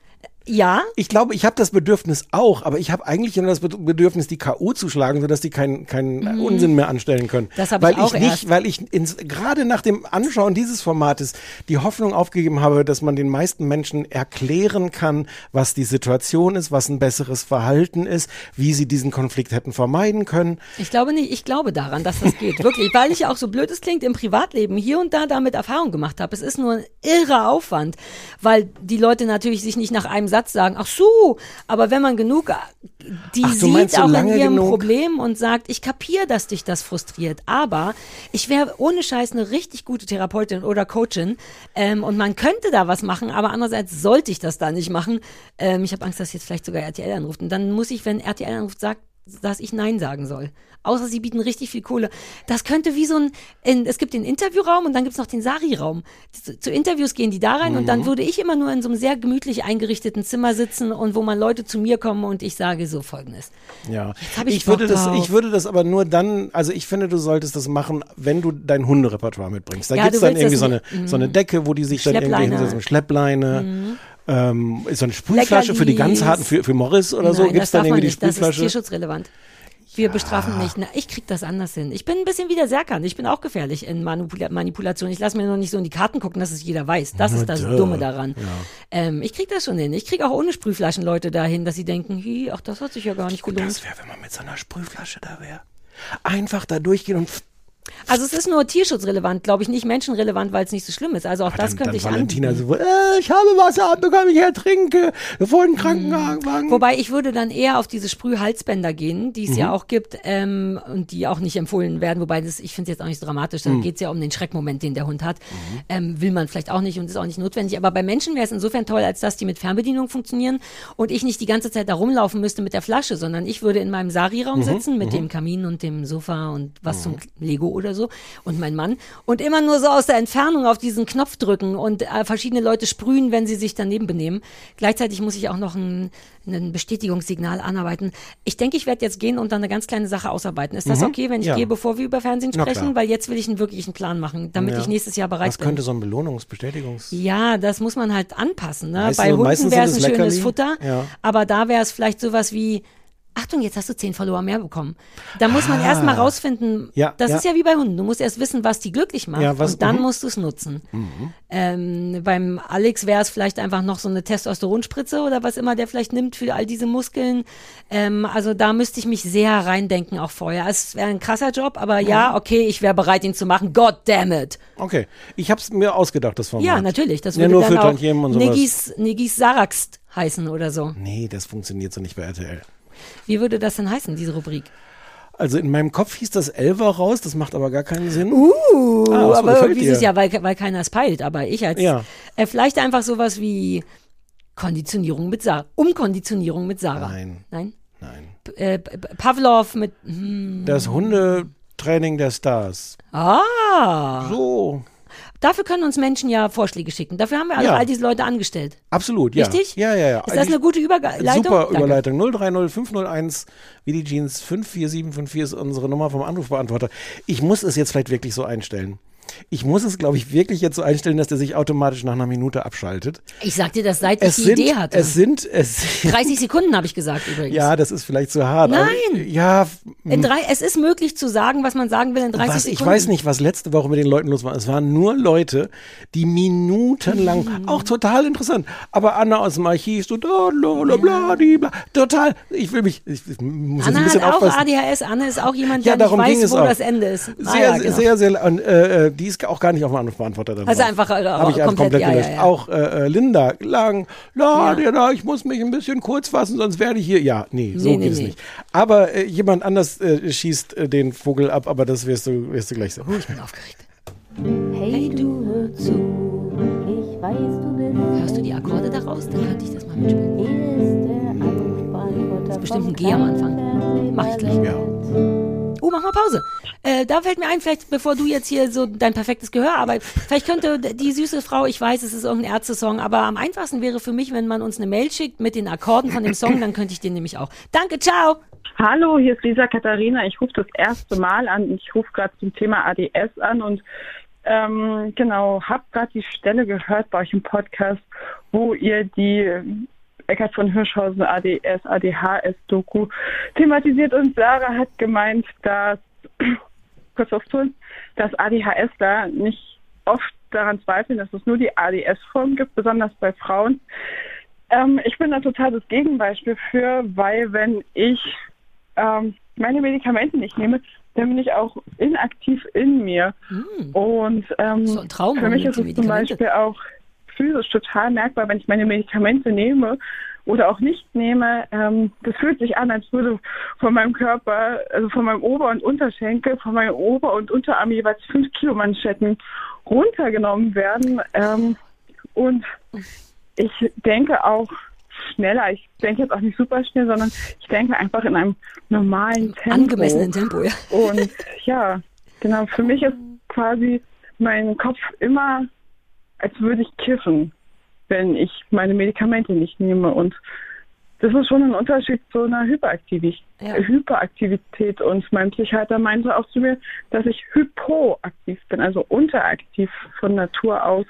S2: Ja,
S1: Ich glaube, ich habe das Bedürfnis auch, aber ich habe eigentlich immer das Bed- Bedürfnis, die K.O. zu schlagen, sodass die keinen keinen Unsinn mehr anstellen können.
S2: Mhm. Das hab
S1: weil
S2: ich auch
S1: nicht,
S2: erst.
S1: weil ich gerade nach dem Anschauen dieses Formates die Hoffnung aufgegeben habe, dass man den meisten Menschen erklären kann, was die Situation ist, was ein besseres Verhalten ist, wie sie diesen Konflikt hätten vermeiden können.
S2: Ich glaube nicht, ich glaube daran, dass das geht. Wirklich, weil ich auch so blöd es klingt, im Privatleben hier und da damit Erfahrung gemacht habe. Es ist nur ein irrer Aufwand, weil die Leute natürlich sich nicht nach einem Satz sagen, ach so, aber wenn man genug, äh, die
S1: Ach, meinst
S2: sieht
S1: so
S2: auch in ihrem
S1: genug?
S2: Problem und sagt, ich kapiere, dass dich das frustriert, aber ich wäre ohne Scheiß eine richtig gute Therapeutin oder Coachin ähm, und man könnte da was machen, aber andererseits sollte ich das da nicht machen. Ähm, ich habe Angst, dass jetzt vielleicht sogar RTL anruft und dann muss ich, wenn RTL anruft, sagt, dass ich Nein sagen soll. Außer sie bieten richtig viel Kohle. Das könnte wie so ein, in, es gibt den Interviewraum und dann gibt's noch den Sari-Raum. Zu, zu Interviews gehen die da rein und
S1: Mhm.
S2: dann würde ich immer nur in so einem sehr gemütlich eingerichteten Zimmer sitzen und wo man Leute zu mir kommen und ich sage so folgendes.
S1: Ja,
S2: ich
S1: ich, würde das, ich würde das aber nur dann, also ich finde, du solltest das machen, wenn du dein Hunderepertoire mitbringst. Da
S2: Ja,
S1: gibt's dann irgendwie so eine, so eine Decke, wo die sich dann irgendwie
S2: Schleppleine. Mhm.
S1: Ähm, ist so eine Sprühflasche für die ganz harten, für, für Morris oder so,
S2: Nein,
S1: gibt's
S2: das
S1: dann
S2: darf man
S1: irgendwie die
S2: nicht. Das ist
S1: Sprühflasche.
S2: tierschutzrelevant. Wir bestrafen nicht. Na, ich krieg das anders hin. Ich bin ein bisschen wie der Serkan. Ich bin auch gefährlich in Manipula Manipulation. Ich lasse mir noch nicht so in die Karten gucken, dass es jeder weiß. Das ist das
S1: duh.
S2: Dumme daran. Ähm, ich krieg das schon hin. Ich krieg auch ohne Sprühflaschen Leute dahin, dass sie denken, hi, ach, das hat sich ja gar nicht gelohnt.
S1: Das wäre, wenn man mit so einer Sprühflasche da wäre. Einfach da durchgehen und
S2: Also es ist nur tierschutzrelevant, glaube ich, nicht menschenrelevant, weil es nicht so schlimm ist. Also auch das
S1: dann,
S2: könnte
S1: dann
S2: ich
S1: Valentina
S2: anbieten.
S1: so, äh, ich habe Wasser abbekommen, ich ertrinke, bevor ein Krankenwagen.
S2: Wobei ich würde dann eher auf diese Sprühhalsbänder gehen, die es
S1: Mhm.
S2: ja auch gibt ähm, und die auch nicht empfohlen werden. Wobei das, ich finde es jetzt auch nicht so dramatisch. Da
S1: Mhm.
S2: geht es ja um den Schreckmoment, den der Hund hat. Ähm, will man vielleicht auch nicht und ist auch nicht notwendig. Aber bei Menschen wäre es insofern toll, als dass die mit Fernbedienung funktionieren und ich nicht die ganze Zeit da rumlaufen müsste mit der Flasche, sondern ich würde in meinem Sari-Raum
S1: Mhm.
S2: sitzen mit dem Kamin und dem Sofa und was zum Lego oder so und mein Mann und immer nur so aus der Entfernung auf diesen Knopf drücken und äh, verschiedene Leute sprühen, wenn sie sich daneben benehmen. Gleichzeitig muss ich auch noch ein, ein Bestätigungssignal anarbeiten. Ich denke, ich werde jetzt gehen und dann eine ganz kleine Sache ausarbeiten. Ist das okay, wenn ich
S1: Ja.
S2: gehe, bevor wir über Fernsehen sprechen? Weil jetzt will ich einen wirklichen Plan machen, damit
S1: Ja.
S2: ich nächstes Jahr bereit
S1: Was
S2: bin.
S1: könnte so ein Belohnungsbestätigungs...
S2: Ja, das muss man halt anpassen. Ne?
S1: Meistens-
S2: Bei Hunden wäre es ein
S1: es
S2: schönes
S1: Leckerli.
S2: Futter,
S1: Ja.
S2: aber da wäre es vielleicht sowas wie, Achtung, jetzt hast du zehn Follower mehr bekommen. Da muss man erst mal rausfinden,
S1: Ah. Ja,
S2: das
S1: ja.
S2: ist ja wie bei Hunden, du musst erst wissen, was die glücklich macht
S1: Ja, was-
S2: und dann
S1: mhm.
S2: musst du es nutzen. Ähm, beim Alex wäre es vielleicht einfach noch so eine Testosteronspritze oder was immer der vielleicht nimmt für all diese Muskeln. Ähm, also da müsste ich mich sehr reindenken auch vorher. Es wäre ein krasser Job, aber
S1: Mhm.
S2: ja, okay, ich wäre bereit, ihn zu machen. God damn it.
S1: Okay, ich habe es mir ausgedacht, das Format.
S2: Ja, natürlich. Das
S1: Ja,
S2: würde
S1: nur
S2: dann
S1: für
S2: auch
S1: Tantiemen und sowas.
S2: Nigis, Nigis Sarakst heißen oder so.
S1: Nee, das funktioniert so nicht bei RTL.
S2: Wie würde das denn heißen, diese Rubrik?
S1: Also in meinem Kopf hieß das Elfer raus, das macht aber gar keinen Sinn.
S2: Uh,
S1: Ah, so,
S2: aber irgendwie ist es ja, weil, weil keiner es peilt, aber ich als,
S1: Ja.
S2: äh, vielleicht einfach sowas wie Konditionierung mit Sarah, Umkonditionierung mit Sarah.
S1: Nein.
S2: Nein?
S1: Nein.
S2: P äh, Pavlov mit, hm,
S1: Das Hundetraining der Stars.
S2: ah,
S1: So.
S2: Dafür können uns Menschen ja Vorschläge schicken. Dafür haben wir also
S1: Ja.
S2: all diese Leute angestellt.
S1: Absolut, ja.
S2: Richtig?
S1: Ja, ja, ja.
S2: Ist das eine gute Überleitung?
S1: Super
S2: Danke.
S1: Überleitung. 030 501 wie die Jeans 54754 ist unsere Nummer vom Anrufbeantworter. Ich muss es jetzt vielleicht wirklich so einstellen. Ich muss es, glaube ich, wirklich jetzt so einstellen, dass der sich automatisch nach einer Minute abschaltet.
S2: Ich sag dir das, seit ich
S1: Es
S2: die
S1: sind,
S2: Idee hatte.
S1: es sind, es
S2: 30 Sekunden habe ich gesagt übrigens.
S1: Ja, das ist vielleicht zu hart.
S2: Nein.
S1: Ja,
S2: In drei, es ist möglich zu sagen, was man sagen will in 30
S1: was, ich
S2: Sekunden.
S1: weiß nicht, was letzte Woche mit den Leuten los war. Es waren nur Leute, die minutenlang,
S2: Mhm.
S1: auch total interessant, aber Anna aus dem Archiv, so da, bla, bla, bla, die, bla, total, ich will mich, ich, ich muss jetzt
S2: Anne
S1: ein bisschen
S2: hat auch
S1: aufpassen.
S2: ADHS. Anne ist auch jemand,
S1: Ja,
S2: der
S1: darum
S2: nicht
S1: ging
S2: weiß,
S1: es
S2: wo
S1: auch.
S2: das Ende ist. Ah,
S1: Sehr,
S2: ja,
S1: sehr,
S2: genau.
S1: sehr, sehr, und, äh, äh, die ist auch gar nicht auf dem Anrufbeantworter dann
S2: Also
S1: drauf.
S2: einfach, äh,
S1: Habe ich
S2: komplett,
S1: einfach komplett
S2: ja, ja,
S1: gelöscht.
S2: ja.
S1: Auch äh, äh, Linda lang, la,
S2: Ja.
S1: ich muss mich ein bisschen kurz fassen, sonst werde ich hier. Ja, nee, so
S2: Nee, nee,
S1: geht es
S2: nee.
S1: nicht. Aber äh, jemand anders äh, schießt äh, den Vogel ab, aber das wirst du, wirst du gleich sehen.
S2: Oh, ich bin aufgeregt.
S4: Hey du, hör zu, ich weiß du bist.
S2: Hörst du die Akkorde daraus? Dann könnte ich das mal mitspielen.
S4: Hier ist
S2: bestimmt ein G am Anfang. Mach ich gleich.
S1: Ja.
S2: Oh, mach mal Pause. Äh, da fällt mir ein, vielleicht bevor du jetzt hier so dein perfektes Gehör, aber vielleicht könnte die süße Frau, ich weiß, es ist irgendein Ärzte-Song, aber am einfachsten wäre für mich, wenn man uns eine Mail schickt mit den Akkorden von dem Song, dann könnte ich den nämlich auch. Danke, ciao.
S5: Hallo, hier ist Lisa Katharina. Ich rufe das erste Mal an. Ich rufe gerade zum Thema ADS an und ähm, genau, habe gerade die Stelle gehört bei euch im Podcast, wo ihr die Eckart von Hirschhausen ADS, ADHS-Doku thematisiert und Sarah hat gemeint, dass, kurz aufzuholen, dass ADHSler nicht oft daran zweifeln, dass es nur die ADS-Form gibt, besonders bei Frauen. Ähm, ich bin da total das Gegenbeispiel für, weil wenn ich ähm, meine Medikamente nicht nehme, dann bin ich auch inaktiv in mir. Und ähm,
S2: So Traum,
S5: für mich ist es zum? Beispiel auch physisch total merkbar, wenn ich meine Medikamente nehme oder auch nicht nehme. Ähm, das fühlt sich an, als würde von meinem Körper, also von meinem Ober- und Unterschenkel, von meinem Ober- und Unterarm jeweils fünf Kilo Manschetten runtergenommen werden. Ähm, und ich denke auch schneller. Ich denke jetzt auch nicht super schnell, sondern ich denke einfach in einem normalen Tempo.
S2: Angemessenen Tempo, ja.
S5: Und ja, genau, für mich ist quasi mein Kopf immer, als würde ich kiffen, wenn ich meine Medikamente nicht nehme. Und das ist schon ein Unterschied zu einer Hyperaktivität.
S2: Ja.
S5: Hyperaktivität. Und mein Psychiater meinte auch zu mir, dass ich hypoaktiv bin, also unteraktiv von Natur aus.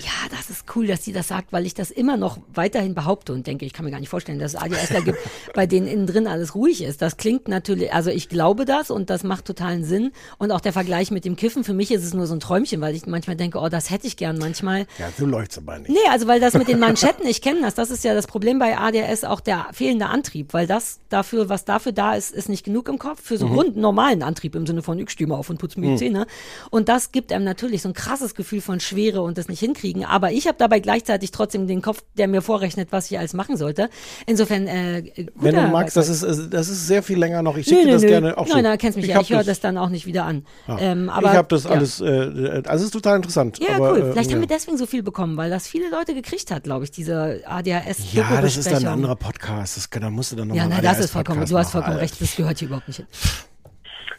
S2: Ja, das ist cool, dass sie das sagt, weil ich das immer noch weiterhin behaupte und denke, ich kann mir gar nicht vorstellen, dass es ADSler gibt, bei denen innen drin alles ruhig ist. Das klingt natürlich, also ich glaube das und das macht totalen Sinn. Und auch der Vergleich mit dem Kiffen, für mich ist es nur so ein Träumchen, weil ich manchmal denke, oh, das hätte ich gern manchmal.
S1: Ja, so läuft's aber nicht.
S2: Nee, also weil das mit den Manschetten, ich kenne das, das ist ja das Problem bei ADS, auch der fehlende Antrieb, weil das dafür, was dafür da ist, ist nicht genug im Kopf, für so einen Grund, normalen Antrieb im Sinne von, ich stehe mal auf und putze mir die Zähne. Und das gibt einem natürlich so ein krasses Gefühl von Schwere und das nicht hinkriegen. Aber ich habe dabei gleichzeitig trotzdem den Kopf, der mir vorrechnet, was ich alles machen sollte. Insofern, äh, guter
S1: Wenn du magst, das ist, äh, das ist sehr viel länger noch. Ich schicke dir
S2: nö,
S1: das
S2: nö.
S1: gerne auch so.
S2: Nein, nein, kennst mich ja.
S1: hab
S2: Ich höre das dann auch nicht wieder an.
S1: Ja.
S2: Ähm, aber,
S1: ich habe das
S2: ja.
S1: alles, äh, also es ist total interessant.
S2: Ja,
S1: aber,
S2: cool.
S1: äh,
S2: Vielleicht
S1: ja.
S2: haben wir deswegen so viel bekommen, weil das viele Leute gekriegt hat, glaube ich, diese ADHS.
S1: Ja, das ist dann ein anderer Podcast. Das, da musst du dann
S2: Ja,
S1: nochmal
S2: na, das ist vollkommen, du hast vollkommen recht, das gehört hier überhaupt nicht hin.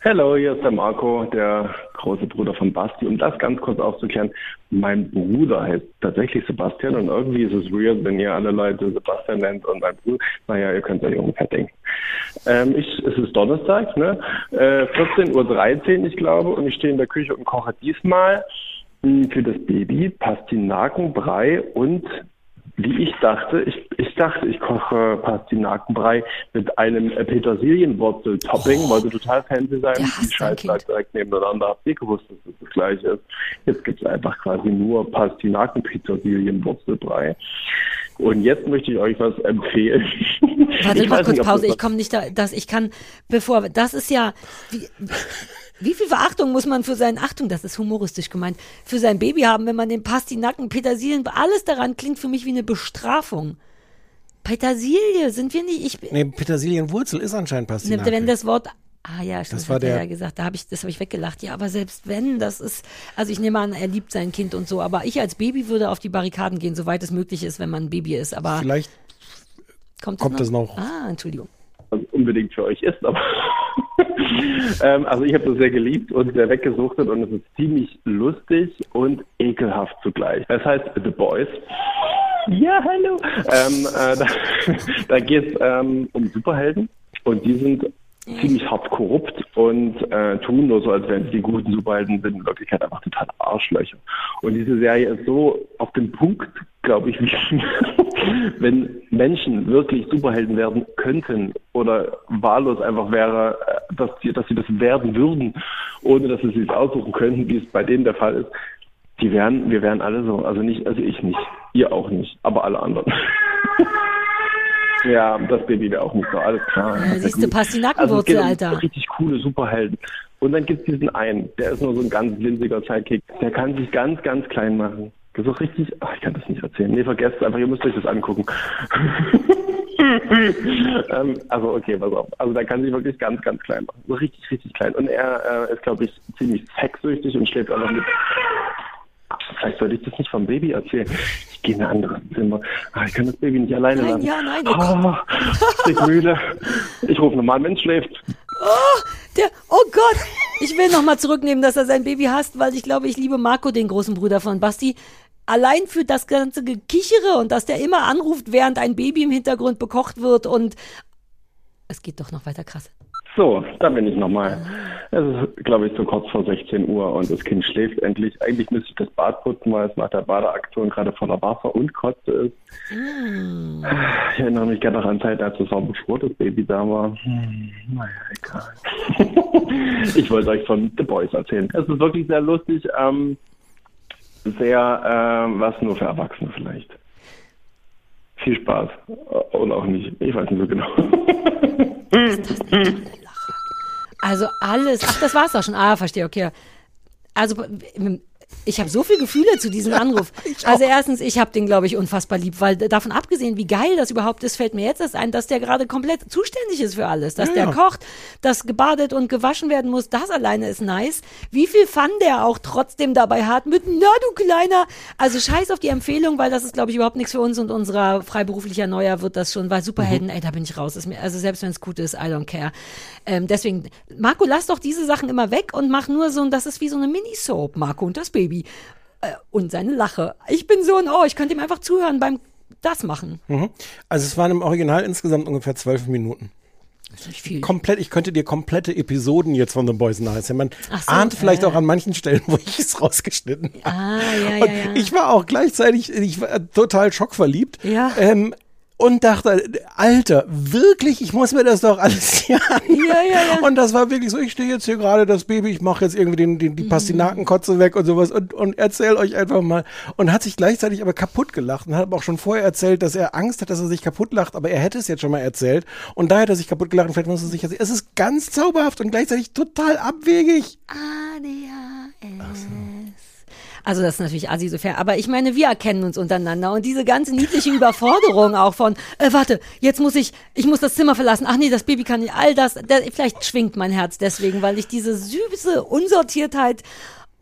S8: Hallo, hier ist der Marco, der große Bruder von Basti. Um das ganz kurz aufzuklären, mein Bruder heißt tatsächlich Sebastian und irgendwie ist es weird, wenn ihr alle Leute Sebastian nennt und mein Bruder, naja, ihr könnt euch ungefähr denken. Ähm, ich, es ist Donnerstag, ne? Äh, 14.13 Uhr, ich glaube, und ich stehe in der Küche und koche diesmal mh, für das Baby Pastinakenbrei und wie ich dachte, ich, ich dachte, ich koche Pastinakenbrei mit einem äh, Petersilienwurzel-Topping, wollte total fancy sein. Die Scheiße lag direkt nebeneinander. Habt ihr gewusst, dass das das gleiche ist? Jetzt gibt es einfach quasi nur Pastinaken-Petersilienwurzelbrei. Und jetzt möchte ich euch was empfehlen.
S2: Warte
S8: Ich
S2: mal kurz
S8: nicht,
S2: Pause,
S8: das
S2: ich komme nicht da, dass ich kann, bevor, das ist ja, wie, wie viel Verachtung muss man für sein, Achtung, das ist humoristisch gemeint, für sein Baby haben, wenn man den Pastinaken, Petersilien, alles daran klingt für mich wie eine Bestrafung. Petersilie, sind wir nicht, ich,
S1: Nee, Petersilienwurzel ist anscheinend
S2: Ne,
S1: Pastinaken.
S2: wenn das Wort Ah ja, stimmt,
S1: Das
S2: das
S1: war
S2: hat er
S1: der-
S2: ja gesagt. Da habe ich, das habe ich weggelacht. Ja, aber selbst wenn, das ist, also ich nehme an, er liebt sein Kind und so. Aber ich als Baby würde auf die Barrikaden gehen, soweit es möglich ist, wenn man ein Baby ist. Aber
S1: Vielleicht
S2: kommt,
S1: kommt
S2: das
S1: das noch.
S2: Ah, Entschuldigung.
S8: Also unbedingt für euch ist, aber ähm, also ich habe das sehr geliebt und sehr weggesuchtet und es ist ziemlich lustig und ekelhaft zugleich. Es heißt The Boys. Ja, hallo. Ähm, äh, da da geht es ähm, um Superhelden und die sind ziemlich hart korrupt und äh, tun nur so, als wären sie die guten Superhelden, sind in Wirklichkeit einfach total Arschlöcher. Und diese Serie ist so auf den Punkt, glaube ich, wenn Menschen wirklich Superhelden werden könnten oder wahllos einfach wäre, äh, dass sie, dass sie das werden würden, ohne dass sie sich aussuchen könnten, wie es bei denen der Fall ist. Die wären, wir wären alle so, also nicht, also ich nicht, ihr auch nicht, aber alle anderen. Ja, das Baby wäre auch nicht so, alles klar.
S2: Ja, siehst du,
S8: Also es
S2: Pastinakenwurzel,
S8: geht um
S2: Alter.
S8: Richtig coole Superhelden. Und dann gibt es diesen einen, der ist nur so ein ganz winziger Sidekick. Der kann sich ganz, ganz klein machen. So richtig, ach, ich kann das nicht erzählen. Nee, vergesst es einfach, ihr müsst euch das angucken. ähm, also okay, pass auf. Also der kann sich wirklich ganz, ganz klein machen. So richtig, richtig klein. Und er äh, ist, glaube ich, ziemlich sexsüchtig und schläft auch noch mit. Vielleicht sollte ich das nicht vom Baby erzählen. Ich gehe in ein anderes Zimmer. Ah, ich kann das Baby nicht alleine
S2: Nein,
S8: lassen.
S2: ja, nein, oh.
S8: Ah, ich müde. Ich rufe nochmal, es schläft.
S2: Der, oh Gott, ich will nochmal zurücknehmen, dass er sein Baby hasst, weil ich glaube, ich liebe Marco, den großen Bruder von Basti. Allein für das ganze Gekichere und dass der immer anruft, während ein Baby im Hintergrund bekocht wird und es geht doch noch weiter krass.
S8: So, da bin ich nochmal. Es ist, glaube ich, so kurz vor 16 Uhr und das Kind schläft endlich. Eigentlich müsste ich das Bad putzen, weil es nach der Badeaktion gerade voller Wasser und Kotze ist. Ich erinnere mich gerne noch an Zeit, als das das Baby da war. Hm, naja, egal. ich wollte euch von The Boys erzählen. Es ist wirklich sehr lustig. Ähm, sehr, ähm, was nur für Erwachsene vielleicht. Viel Spaß. Oder auch nicht. Ich weiß nicht so genau.
S2: Also alles, ach, das war's doch schon. Ah, verstehe, okay. Also ich habe so viele Gefühle zu diesem Anruf. also erstens, ich habe den, glaube ich, unfassbar lieb, weil davon abgesehen, wie geil das überhaupt ist, fällt mir jetzt erst ein, dass der gerade komplett zuständig ist für alles. Dass
S1: Ja,
S2: der
S1: ja.
S2: kocht, dass gebadet und gewaschen werden muss, das alleine ist nice. Wie viel Fun der auch trotzdem dabei hat mit, na du Kleiner. Also scheiß auf die Empfehlung, weil das ist, glaube ich, überhaupt nichts für uns und unserer freiberuflicher Neuer wird das schon, weil Superhelden, ey, da bin ich raus. Mir, also selbst wenn es gut ist, I don't care. Ähm, deswegen, Marco, lass doch diese Sachen immer weg und mach nur so, ein- das ist wie so eine Mini-Soap, Marco und das Baby. Äh, und seine Lache. Ich bin so ein Oh, ich könnte ihm einfach zuhören beim das machen.
S1: Also es waren im Original insgesamt ungefähr zwölf Minuten.
S2: Nicht viel.
S1: Komplett, ich könnte dir komplette Episoden jetzt von The Boys nacherzählen. Man
S2: so,
S1: ahnt vielleicht
S2: äh.
S1: auch an manchen Stellen, wo ich es rausgeschnitten habe.
S2: Ah, ja, ja, ja.
S1: ich war auch gleichzeitig, ich war total schockverliebt.
S2: Ja.
S1: Ähm, und dachte, Alter, wirklich, ich muss mir das doch alles hier an.
S2: Ja, ja, ja.
S1: Und das war wirklich so, ich stehe jetzt hier gerade das Baby, ich mache jetzt irgendwie den, den, die Pastinakenkotze weg und sowas und, und erzähl euch einfach mal. Und hat sich gleichzeitig aber kaputt gelacht und hat auch schon vorher erzählt, dass er Angst hat, dass er sich kaputt lacht, aber er hätte es jetzt schon mal erzählt. Und da hat er sich kaputt gelacht und vielleicht muss er sich erzählen. Es ist ganz zauberhaft und gleichzeitig total abwegig.
S2: Also das ist natürlich assi so fair. Aber ich meine, wir erkennen uns untereinander und diese ganze niedliche Überforderung auch von, äh, warte, jetzt muss ich, ich muss das Zimmer verlassen. Ach nee, das Baby kann nicht, all das, der, vielleicht schwingt mein Herz deswegen, weil ich diese süße Unsortiertheit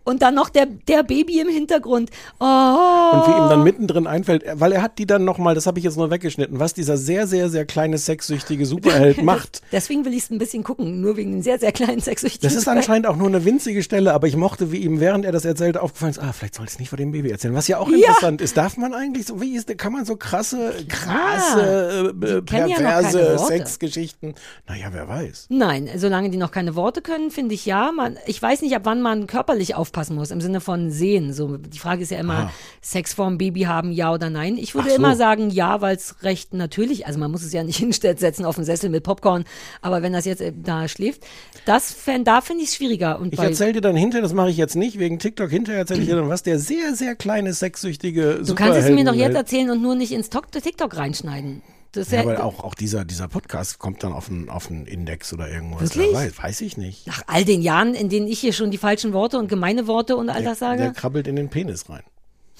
S2: und dann noch der, der Baby im Hintergrund. Oh.
S1: Und wie ihm dann mittendrin einfällt, weil er hat die dann nochmal, das habe ich jetzt nur weggeschnitten, was dieser sehr, sehr, sehr kleine sexsüchtige Superheld macht.
S2: Deswegen will ich es ein bisschen gucken, nur wegen den sehr, sehr kleinen sexsüchtigen.
S1: Das ist anscheinend auch nur eine winzige Stelle, aber ich mochte, wie ihm, während er das erzählte, aufgefallen ist, ah, vielleicht soll ich es nicht vor dem Baby erzählen. Was ja auch interessant ist. Darf man eigentlich so, wie ist, kann man so krasse, krasse, äh,
S2: ja
S1: perverse
S2: Worte.
S1: Sexgeschichten? Naja, wer weiß.
S2: Nein, solange die noch keine Worte können, finde ich ja. Man, ich weiß nicht, ab wann man körperlich aufpassen muss, im Sinne von sehen. So, die Frage ist ja immer,
S1: Ah.
S2: Sex vorm Baby haben, ja oder nein. Ich würde
S1: so.
S2: immer sagen, ja, weil es recht natürlich, also man muss es ja nicht hinsetzen auf den Sessel mit Popcorn, aber wenn das jetzt äh, da schläft, das fänd, da finde ich es schwieriger. Und
S1: Ich erzähle dir dann hinterher, das mache ich jetzt nicht, wegen TikTok, hinterher erzähle ich dir dann, was der sehr, sehr kleine, sexsüchtige
S2: du kannst es mir doch jetzt
S1: Superhelden-
S2: erzählen und nur nicht ins Tok- TikTok reinschneiden. Das
S1: Ja,
S2: ja,
S1: aber auch, auch dieser, dieser Podcast kommt dann auf einen, auf einen Index oder irgendwas.
S2: Wirklich?
S1: Weiß, weiß ich nicht.
S2: nach all den Jahren, in denen ich hier schon die falschen Worte und gemeine Worte und all das
S1: Der
S2: sage.
S1: krabbelt in den Penis rein.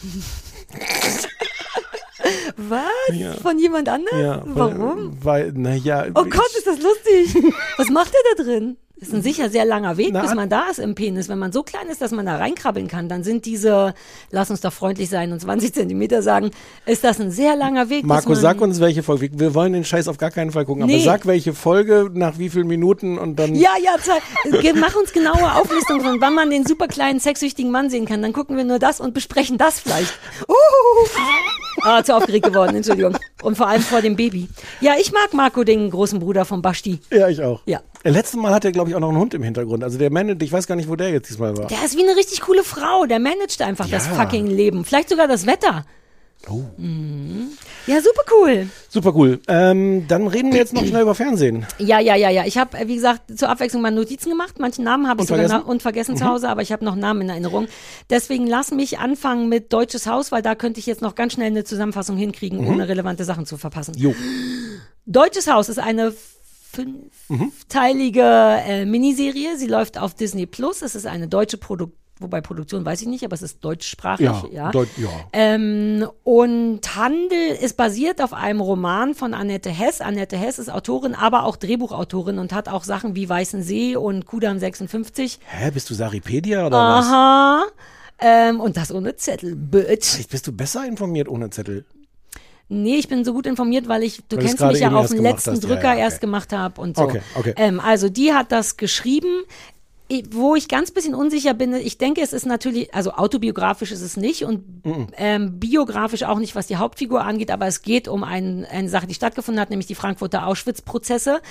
S2: Was?
S1: Ja.
S2: Von jemand anderem?
S1: Ja,
S2: Warum?
S1: Weil, naja.
S2: Oh Gott, ist das lustig. Was macht er da drin? Das ist ein sicher sehr langer Weg,
S1: Na,
S2: bis
S1: an-
S2: man da ist im Penis. Wenn man so klein ist, dass man da reinkrabbeln kann, dann sind diese, lass uns doch freundlich sein und 20 Zentimeter sagen, ist das ein sehr langer Weg. bis
S1: Marco,
S2: man,
S1: sag uns welche Folge. Wir- wollen den Scheiß auf gar keinen Fall gucken, aber
S2: Nee.
S1: sag welche Folge, nach wie vielen Minuten und dann.
S2: Ja, ja, mach uns genaue Auflistung von, wann man den super kleinen, sexsüchtigen Mann sehen kann. Dann gucken wir nur das und besprechen das vielleicht. Uh, ah, zu aufgeregt geworden, Entschuldigung. Und vor allem vor dem Baby. Ja, ich mag Marco, den großen Bruder von Basti.
S1: Ja, ich auch.
S2: Ja.
S1: Äh, Letztes Mal hat er, glaube ich, auch noch einen Hund im Hintergrund. Also der Mann, ich weiß gar nicht, wo der jetzt diesmal war.
S2: Der ist wie eine richtig coole Frau. Der managt einfach das
S1: Ja.
S2: fucking Leben. Vielleicht sogar das Wetter.
S1: Oh.
S2: Mhm. Ja, super cool.
S1: Super cool. Ähm, dann reden wir jetzt noch schnell über Fernsehen.
S2: Ja, ja, ja, ja. Ich habe, wie gesagt, zur Abwechslung mal Notizen gemacht. Manche Namen habe ich
S1: Und
S2: sogar
S1: vergessen?
S2: und vergessen zu Hause, aber ich habe noch Namen in Erinnerung. Deswegen lass mich anfangen mit Deutsches Haus, weil da könnte ich jetzt noch ganz schnell eine Zusammenfassung hinkriegen, ohne relevante Sachen zu verpassen.
S1: Jo.
S2: Deutsches Haus ist eine fünfteilige äh, Miniserie. Sie läuft auf Disney Plus. Es ist eine deutsche Produktion. Wobei Produktion weiß ich nicht, aber es ist deutschsprachig,
S1: Ja,
S2: ja.
S1: Deut- ja.
S2: Ähm, und Handel ist basiert auf einem Roman von Annette Hess. Annette Hess ist Autorin, aber auch Drehbuchautorin und hat auch Sachen wie Weißen See und Kudam 56.
S1: Hä, bist du Saripedia oder was?
S2: Aha. Ähm, und das ohne Zettel, bitch.
S1: Vielleicht bist du besser informiert ohne Zettel.
S2: Nee, ich bin so gut informiert, weil ich, du
S1: Weil
S2: kennst mich ja auf
S1: gemacht
S2: letzten
S1: hast. Ja,
S2: Drücker
S1: ja, okay.
S2: erst gemacht habe und so.
S1: Okay, okay.
S2: Ähm, also die hat das geschrieben. Wo ich ganz bisschen unsicher bin, ich denke, es ist natürlich, also autobiografisch ist es nicht und ähm, biografisch auch nicht, was die Hauptfigur angeht, aber es geht um ein, eine Sache, die stattgefunden hat, nämlich die Frankfurter Auschwitz-Prozesse,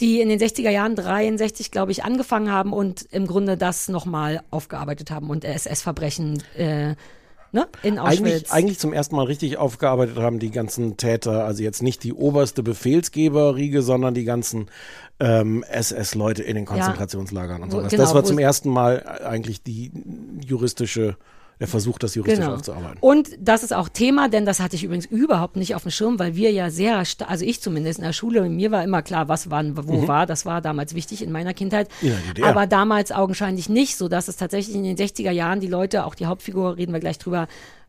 S2: die in den 60er Jahren 63, glaube ich, angefangen haben und im Grunde das nochmal aufgearbeitet haben und SS-Verbrechen äh, ne, in Auschwitz.
S1: Eigentlich, eigentlich zum ersten Mal richtig aufgearbeitet haben die ganzen Täter, also jetzt nicht die oberste Befehlsgeberriege, sondern die ganzen ähm, SS-Leute in den Konzentrationslagern und
S2: Wo-
S1: sowas.
S2: genau,
S1: das war zum ersten Mal eigentlich die juristische, der Versuch, das juristisch
S2: Genau.
S1: aufzuarbeiten.
S2: Und das ist auch Thema, denn das hatte ich übrigens überhaupt nicht auf dem Schirm, weil wir ja sehr, also ich zumindest in der Schule, mir war immer klar, was wann, wo war. Das war damals wichtig in meiner Kindheit.
S1: Mhm. DDR.
S2: Aber damals augenscheinlich nicht, so dass es tatsächlich in den 60er Jahren die Leute, auch die Hauptfigur, reden wir gleich drüber,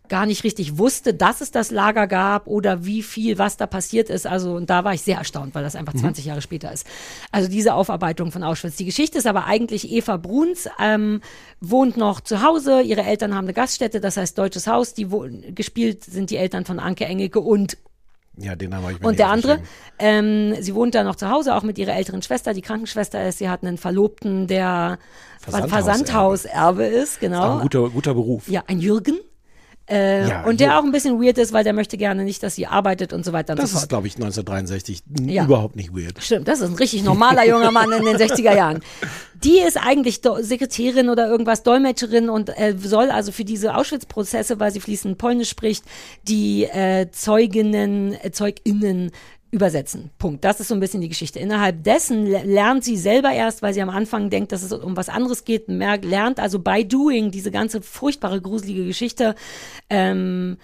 S2: gar nicht richtig wusste, dass es das Lager gab oder wie viel, was da passiert ist. Also, und da war ich sehr erstaunt, weil das einfach 20 Jahre später ist. Also diese Aufarbeitung von Auschwitz. Die Geschichte ist aber eigentlich Eva Bruns, ähm, wohnt noch zu Hause. Ihre Eltern haben eine Gaststätte, das heißt Deutsches Haus. Die gespielt sind die Eltern von Anke Engelke und
S1: Ja, den habe ich mir
S2: und der andere, ähm, sie wohnt da noch zu Hause, auch mit ihrer älteren Schwester, die Krankenschwester ist. Sie hat einen Verlobten, der
S1: Versandhauserbe.
S2: Versandhauserbe ist, genau.
S1: Auch ein guter, guter Beruf.
S2: Ja, ein Jürgen. Äh,
S1: Ja,
S2: und der
S1: Jürgen.
S2: auch ein bisschen weird ist, weil der möchte gerne nicht, dass sie arbeitet und so weiter und
S1: Das
S2: so
S1: ist, glaube ich, 1963 n-
S2: Ja.
S1: überhaupt nicht weird.
S2: Stimmt, das ist ein richtig normaler junger Mann in den 60er Jahren. Die ist eigentlich Do Sekretärin oder irgendwas, Dolmetscherin und äh, soll also für diese Auschwitz-Prozesse, weil sie fließend Polnisch spricht, die äh, Zeuginnen, äh, Zeuginnen übersetzen. Punkt. Das ist so ein bisschen die Geschichte. Innerhalb dessen le- lernt sie selber erst, weil sie am Anfang denkt, dass es um was anderes geht, merkt, lernt also by doing diese ganze furchtbare, gruselige Geschichte. Ähm,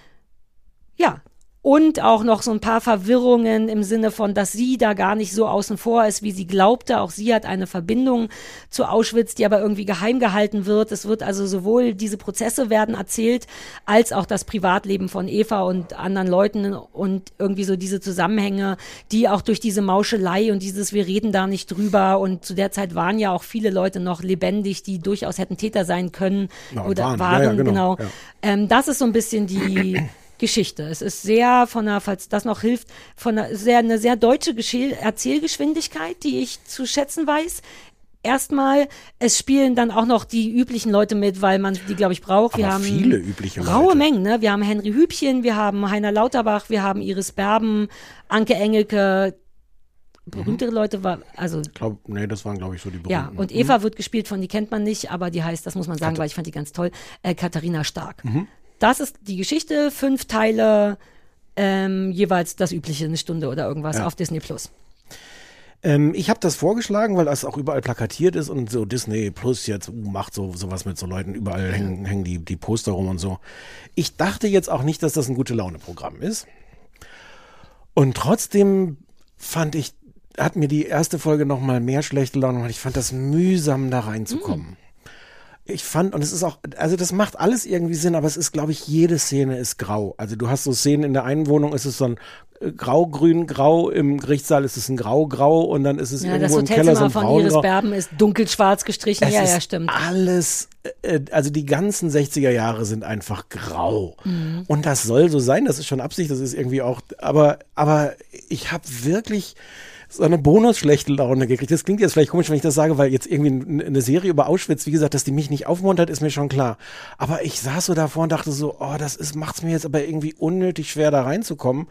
S2: ja. Und auch noch so ein paar Verwirrungen im Sinne von, dass sie da gar nicht so außen vor ist, wie sie glaubte. Auch sie hat eine Verbindung zu Auschwitz, die aber irgendwie geheim gehalten wird. Es wird also sowohl diese Prozesse werden erzählt, als auch das Privatleben von Eva und anderen Leuten und irgendwie so diese Zusammenhänge, die auch durch diese Mauschelei und dieses Wir reden da nicht drüber. Und zu der Zeit waren ja auch viele Leute noch lebendig, die durchaus hätten Täter sein können
S1: Ja,
S2: oder
S1: waren.
S2: waren.
S1: Ja, ja, genau.
S2: genau. Ähm, das ist so ein bisschen die Geschichte. Es ist sehr von einer, falls das noch hilft, von einer sehr, eine sehr deutsche Gescheh Erzählgeschwindigkeit, die ich zu schätzen weiß. Erstmal, es spielen dann auch noch die üblichen Leute mit, weil man die, glaube ich, braucht. Wir
S1: Aber
S2: haben
S1: viele übliche
S2: raue
S1: Leute.
S2: Mengen, ne? Wir haben Henry Hübchen, wir haben Heiner Lauterbach, wir haben Iris Berben, Anke Engelke, berühmtere Leute war, also
S1: Ich glaube, nee, das waren, glaube ich, so die
S2: ja,
S1: berühmten.
S2: und Eva wird gespielt von, die kennt man nicht, aber die heißt, das muss man sagen, weil ich fand die ganz toll, äh, Katharina Stark. Das ist die Geschichte, fünf Teile, ähm, jeweils das übliche, eine Stunde oder irgendwas
S1: Ja.
S2: auf Disney Plus.
S1: Ähm, ich habe das vorgeschlagen, weil das auch überall plakatiert ist und so Disney Plus jetzt uh, macht so sowas mit so Leuten. Überall hängen, hängen die, die Poster rum und so. Ich dachte jetzt auch nicht, dass das ein gute Laune-Programm ist. Und trotzdem fand ich, hat mir die erste Folge noch mal mehr schlechte Laune gemacht. Ich fand das mühsam, da reinzukommen. Ich fand, und es ist auch, also das macht alles irgendwie Sinn, aber es ist, glaube ich, jede Szene ist grau. Also du hast so Szenen in der einen Wohnung, ist es so ein äh, grau-grün, grau, im Gerichtssaal ist es ein grau-grau und dann ist es
S2: Ja,
S1: irgendwo im Keller so ein
S2: von Iris. Berben ist dunkelschwarz gestrichen.
S1: Es
S2: ja, ja, stimmt.
S1: alles, äh, also die ganzen 60er Jahre sind einfach grau.
S2: Mhm.
S1: Und das soll so sein, das ist schon Absicht, das ist irgendwie auch, aber, aber ich habe wirklich so eine bonus-schlechte Laune gekriegt. Das klingt jetzt vielleicht komisch, wenn ich das sage, weil jetzt irgendwie eine Serie über Auschwitz, wie gesagt, dass die mich nicht aufmuntert, ist mir schon klar. Aber ich saß so davor und dachte so, oh, das ist, macht's mir jetzt aber irgendwie unnötig schwer, da reinzukommen.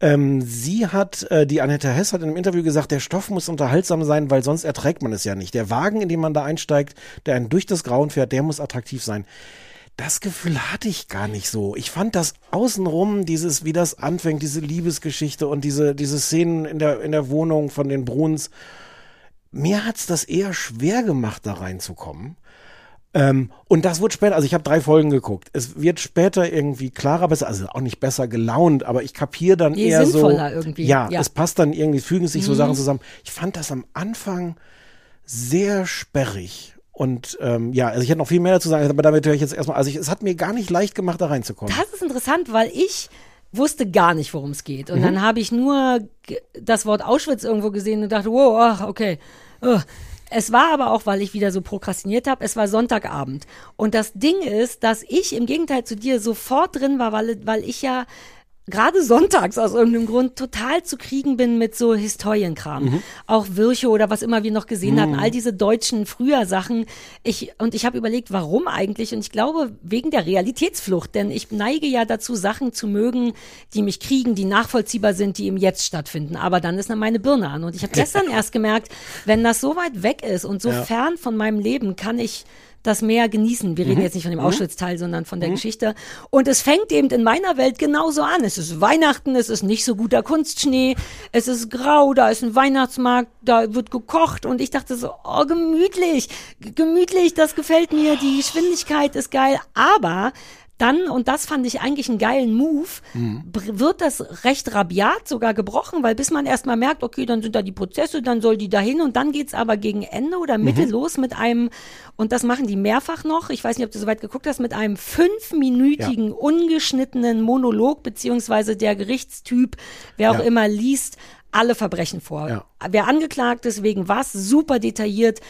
S1: Ähm, sie hat, äh, die Annette Hess hat in einem Interview gesagt, der Stoff muss unterhaltsam sein, weil sonst erträgt man es ja nicht. Der Wagen, in den man da einsteigt, der einen durch das Grauen fährt, der muss attraktiv sein. Das Gefühl hatte ich gar nicht so. Ich fand das außenrum, dieses, wie das anfängt, diese Liebesgeschichte und diese, diese Szenen in der, in der Wohnung von den Bruns. Mir hat's das eher schwer gemacht, da reinzukommen. Ähm, und das wird später, also ich habe drei Folgen geguckt. Es wird später irgendwie klarer, besser, also auch nicht besser gelaunt, aber ich kapiere dann
S2: Nee,
S1: eher so.
S2: irgendwie,
S1: Ja,
S2: ja.
S1: es passt dann irgendwie, fügen sich so
S2: Mhm.
S1: Sachen zusammen. Ich fand das am Anfang sehr sperrig. Und ähm, ja, also ich hätte noch viel mehr dazu sagen, aber damit höre ich jetzt erstmal, also ich, es hat mir gar nicht leicht gemacht, da reinzukommen.
S2: Das ist interessant, weil ich wusste gar nicht, worum es geht. Und
S1: Mhm.
S2: dann habe ich nur das Wort Auschwitz irgendwo gesehen und dachte, wow, ach, okay. Ugh. Es war aber auch, weil ich wieder so prokrastiniert habe, es war Sonntagabend. Und das Ding ist, dass ich im Gegenteil zu dir sofort drin war, weil, weil ich ja gerade sonntags aus irgendeinem Grund total zu kriegen bin mit so Historienkram.
S9: Mhm.
S2: Auch Virchow oder was immer wir noch gesehen hatten,
S9: Mhm.
S2: all diese deutschen früher Sachen. Ich, und ich habe überlegt, warum eigentlich? Und ich glaube, wegen der Realitätsflucht. Denn ich neige ja dazu, Sachen zu mögen, die mich kriegen, die nachvollziehbar sind, die im Jetzt stattfinden. Aber dann ist dann meine Birne an. Und ich habe gestern erst gemerkt, wenn das so weit weg ist und so
S9: Ja.
S2: fern von meinem Leben, kann ich das mehr genießen. Wir reden
S9: Mhm.
S2: jetzt nicht von dem
S9: Mhm.
S2: Auschwitz-Teil, sondern von der
S9: Mhm.
S2: Geschichte. Und es fängt eben in meiner Welt genauso an. Es ist Weihnachten, es ist nicht so guter Kunstschnee, es ist grau, da ist ein Weihnachtsmarkt, da wird gekocht und ich dachte so, oh, gemütlich, gemütlich, das gefällt mir, die Geschwindigkeit ist geil, aber dann, und das fand ich eigentlich einen geilen Move, br- wird das recht rabiat sogar gebrochen, weil bis man erstmal merkt, okay, dann sind da die Prozesse, dann soll die dahin und dann geht's aber gegen Ende oder Mitte
S9: Mhm.
S2: los mit einem, und das machen die mehrfach noch, ich weiß nicht, ob du soweit geguckt hast, mit einem fünfminütigen, ungeschnittenen Monolog, beziehungsweise der Gerichtstyp, wer auch
S9: Ja.
S2: immer liest, alle Verbrechen vor.
S9: Ja.
S2: Wer angeklagt ist, wegen was, super detailliert,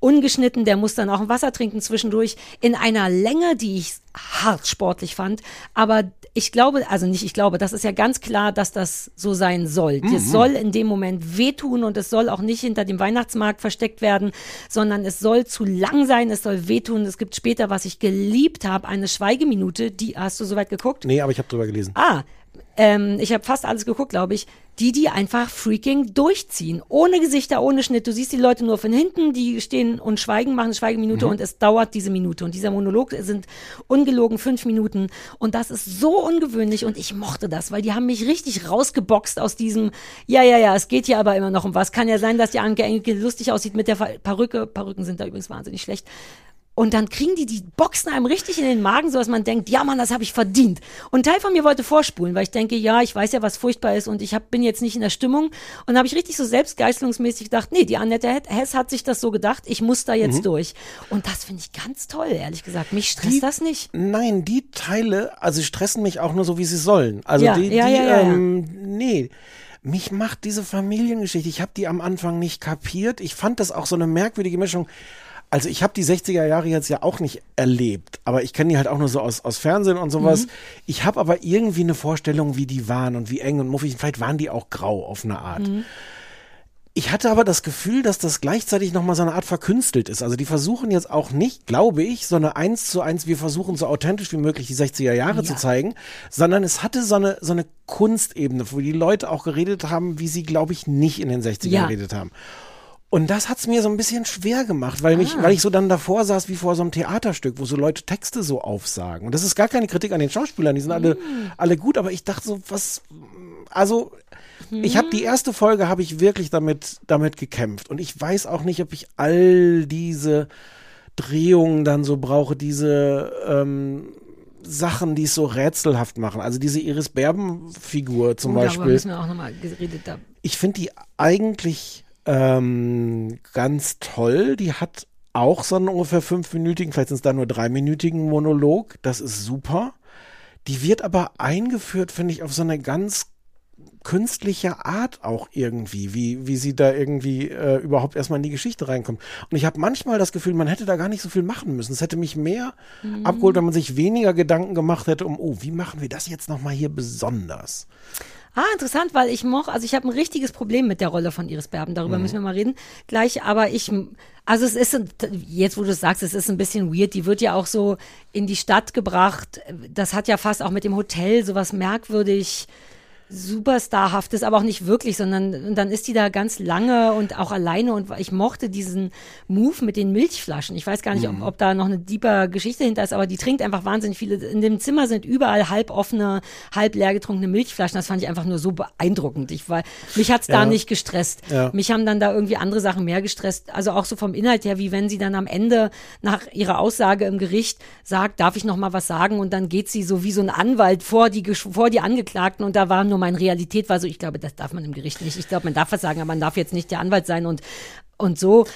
S2: ungeschnitten, der muss dann auch ein Wasser trinken zwischendurch, in einer Länge, die ich hart sportlich fand. Aber ich glaube, also nicht ich glaube, das ist ja ganz klar, dass das so sein soll.
S9: Mhm.
S2: Das soll in dem Moment wehtun und es soll auch nicht hinter dem Weihnachtsmarkt versteckt werden, sondern es soll zu lang sein, es soll wehtun. Es gibt später, was ich geliebt habe, eine Schweigeminute, die hast du soweit geguckt?
S1: Nee, aber ich habe drüber gelesen.
S2: Ah, ähm, ich habe fast alles geguckt, glaube ich. Die, die einfach freaking durchziehen. Ohne Gesichter, ohne Schnitt. Du siehst die Leute nur von hinten, die stehen und schweigen, machen eine Schweigeminute
S9: Mhm.
S2: und es dauert diese Minute. Und dieser Monolog sind ungelogen fünf Minuten. Und das ist so ungewöhnlich und ich mochte das, weil die haben mich richtig rausgeboxt aus diesem, ja, ja, ja, es geht hier aber immer noch um was. Kann ja sein, dass die Anke Engelke lustig aussieht mit der Perücke. Perücken sind da übrigens wahnsinnig schlecht. Und dann kriegen die die Boxen einem richtig in den Magen, so dass man denkt, ja Mann, das habe ich verdient. Und ein Teil von mir wollte vorspulen, weil ich denke, ja, ich weiß ja, was furchtbar ist und ich hab, bin jetzt nicht in der Stimmung. Und habe ich richtig so selbstgeißelungsmäßig gedacht, nee, die Annette Hess hat sich das so gedacht, ich muss da jetzt
S1: Mhm.
S2: durch. Und das finde ich ganz toll, ehrlich gesagt. Mich stresst das nicht.
S1: Nein, die Teile, also stressen mich auch nur so, wie sie sollen. Also
S2: Ja,
S1: die,
S2: ja,
S1: die
S2: ja.
S1: ähm, nee. Mich macht diese Familiengeschichte, ich habe die am Anfang nicht kapiert. Ich fand das auch so eine merkwürdige Mischung. Also ich habe die 60er Jahre jetzt ja auch nicht erlebt, aber ich kenne die halt auch nur so aus, aus Fernsehen und sowas.
S9: Mhm.
S1: Ich habe aber irgendwie eine Vorstellung, wie die waren und wie eng und muffig. Vielleicht waren die auch grau auf eine Art.
S2: Mhm.
S1: Ich hatte aber das Gefühl, dass das gleichzeitig nochmal so eine Art verkünstelt ist. Also die versuchen jetzt auch nicht, glaube ich, so eine eins zu eins, wir versuchen so authentisch wie möglich die 60er Jahre
S2: Ja.
S1: zu zeigen, sondern es hatte so eine, so eine Kunstebene, wo die Leute auch geredet haben, wie sie, glaube ich, nicht in den 60ern
S2: Ja.
S1: geredet haben. Und das hat's mir so ein bisschen schwer gemacht, weil mich,
S2: Ah.
S1: weil ich so dann davor saß wie vor so einem Theaterstück, wo so Leute Texte so aufsagen. Und das ist gar keine Kritik an den Schauspielern, die sind alle,
S2: Mm.
S1: alle gut, aber ich dachte so, was, also, ich habe die
S2: Mm.
S1: erste Folge habe ich wirklich damit, damit gekämpft. Und ich weiß auch nicht, ob ich all diese Drehungen dann so brauche, diese, ähm, Sachen, die es so rätselhaft machen. Also diese Iris Berben-Figur zum
S2: Oh, Darüber
S1: Beispiel
S2: müssen wir auch nochmal geredet haben.
S1: ich finde die eigentlich ähm, ganz toll. Die hat auch so einen ungefähr fünfminütigen, vielleicht sind es da nur dreiminütigen Monolog. Das ist super. Die wird aber eingeführt, finde ich, auf so eine ganz künstliche Art auch irgendwie, wie, wie sie da irgendwie äh, überhaupt erstmal in die Geschichte reinkommt. Und ich habe manchmal das Gefühl, man hätte da gar nicht so viel machen müssen. Es hätte mich mehr
S2: Mhm.
S1: abgeholt, wenn man sich weniger Gedanken gemacht hätte um, oh, wie machen wir das jetzt nochmal hier besonders?
S2: Ah, interessant, weil ich moch, also ich habe ein richtiges Problem mit der Rolle von Iris Berben, darüber
S1: Mhm.
S2: müssen wir mal reden. Gleich, aber ich, also es ist, jetzt wo du es sagst, es ist ein bisschen weird, die wird ja auch so in die Stadt gebracht. Das hat ja fast auch mit dem Hotel sowas merkwürdig Superstarhaftes, aber auch nicht wirklich, sondern und dann ist die da ganz lange und auch alleine und ich mochte diesen Move mit den Milchflaschen. Ich weiß gar nicht, ob, ob da noch eine deeper Geschichte hinter ist, aber die trinkt einfach wahnsinnig viele. In dem Zimmer sind überall halb offene, halb leer getrunkene Milchflaschen. Das fand ich einfach nur so beeindruckend. Ich war, mich hat's da
S1: Ja.
S2: nicht gestresst.
S1: Ja.
S2: Mich haben dann da irgendwie andere Sachen mehr gestresst. Also auch so vom Inhalt her, wie wenn sie dann am Ende nach ihrer Aussage im Gericht sagt, darf ich noch mal was sagen? Und dann geht sie so wie so ein Anwalt vor die, vor die Angeklagten und da war nur meine Realität war so, ich glaube, das darf man im Gericht nicht. Ich glaube, man darf was sagen, aber man darf jetzt nicht der Anwalt sein und, und so.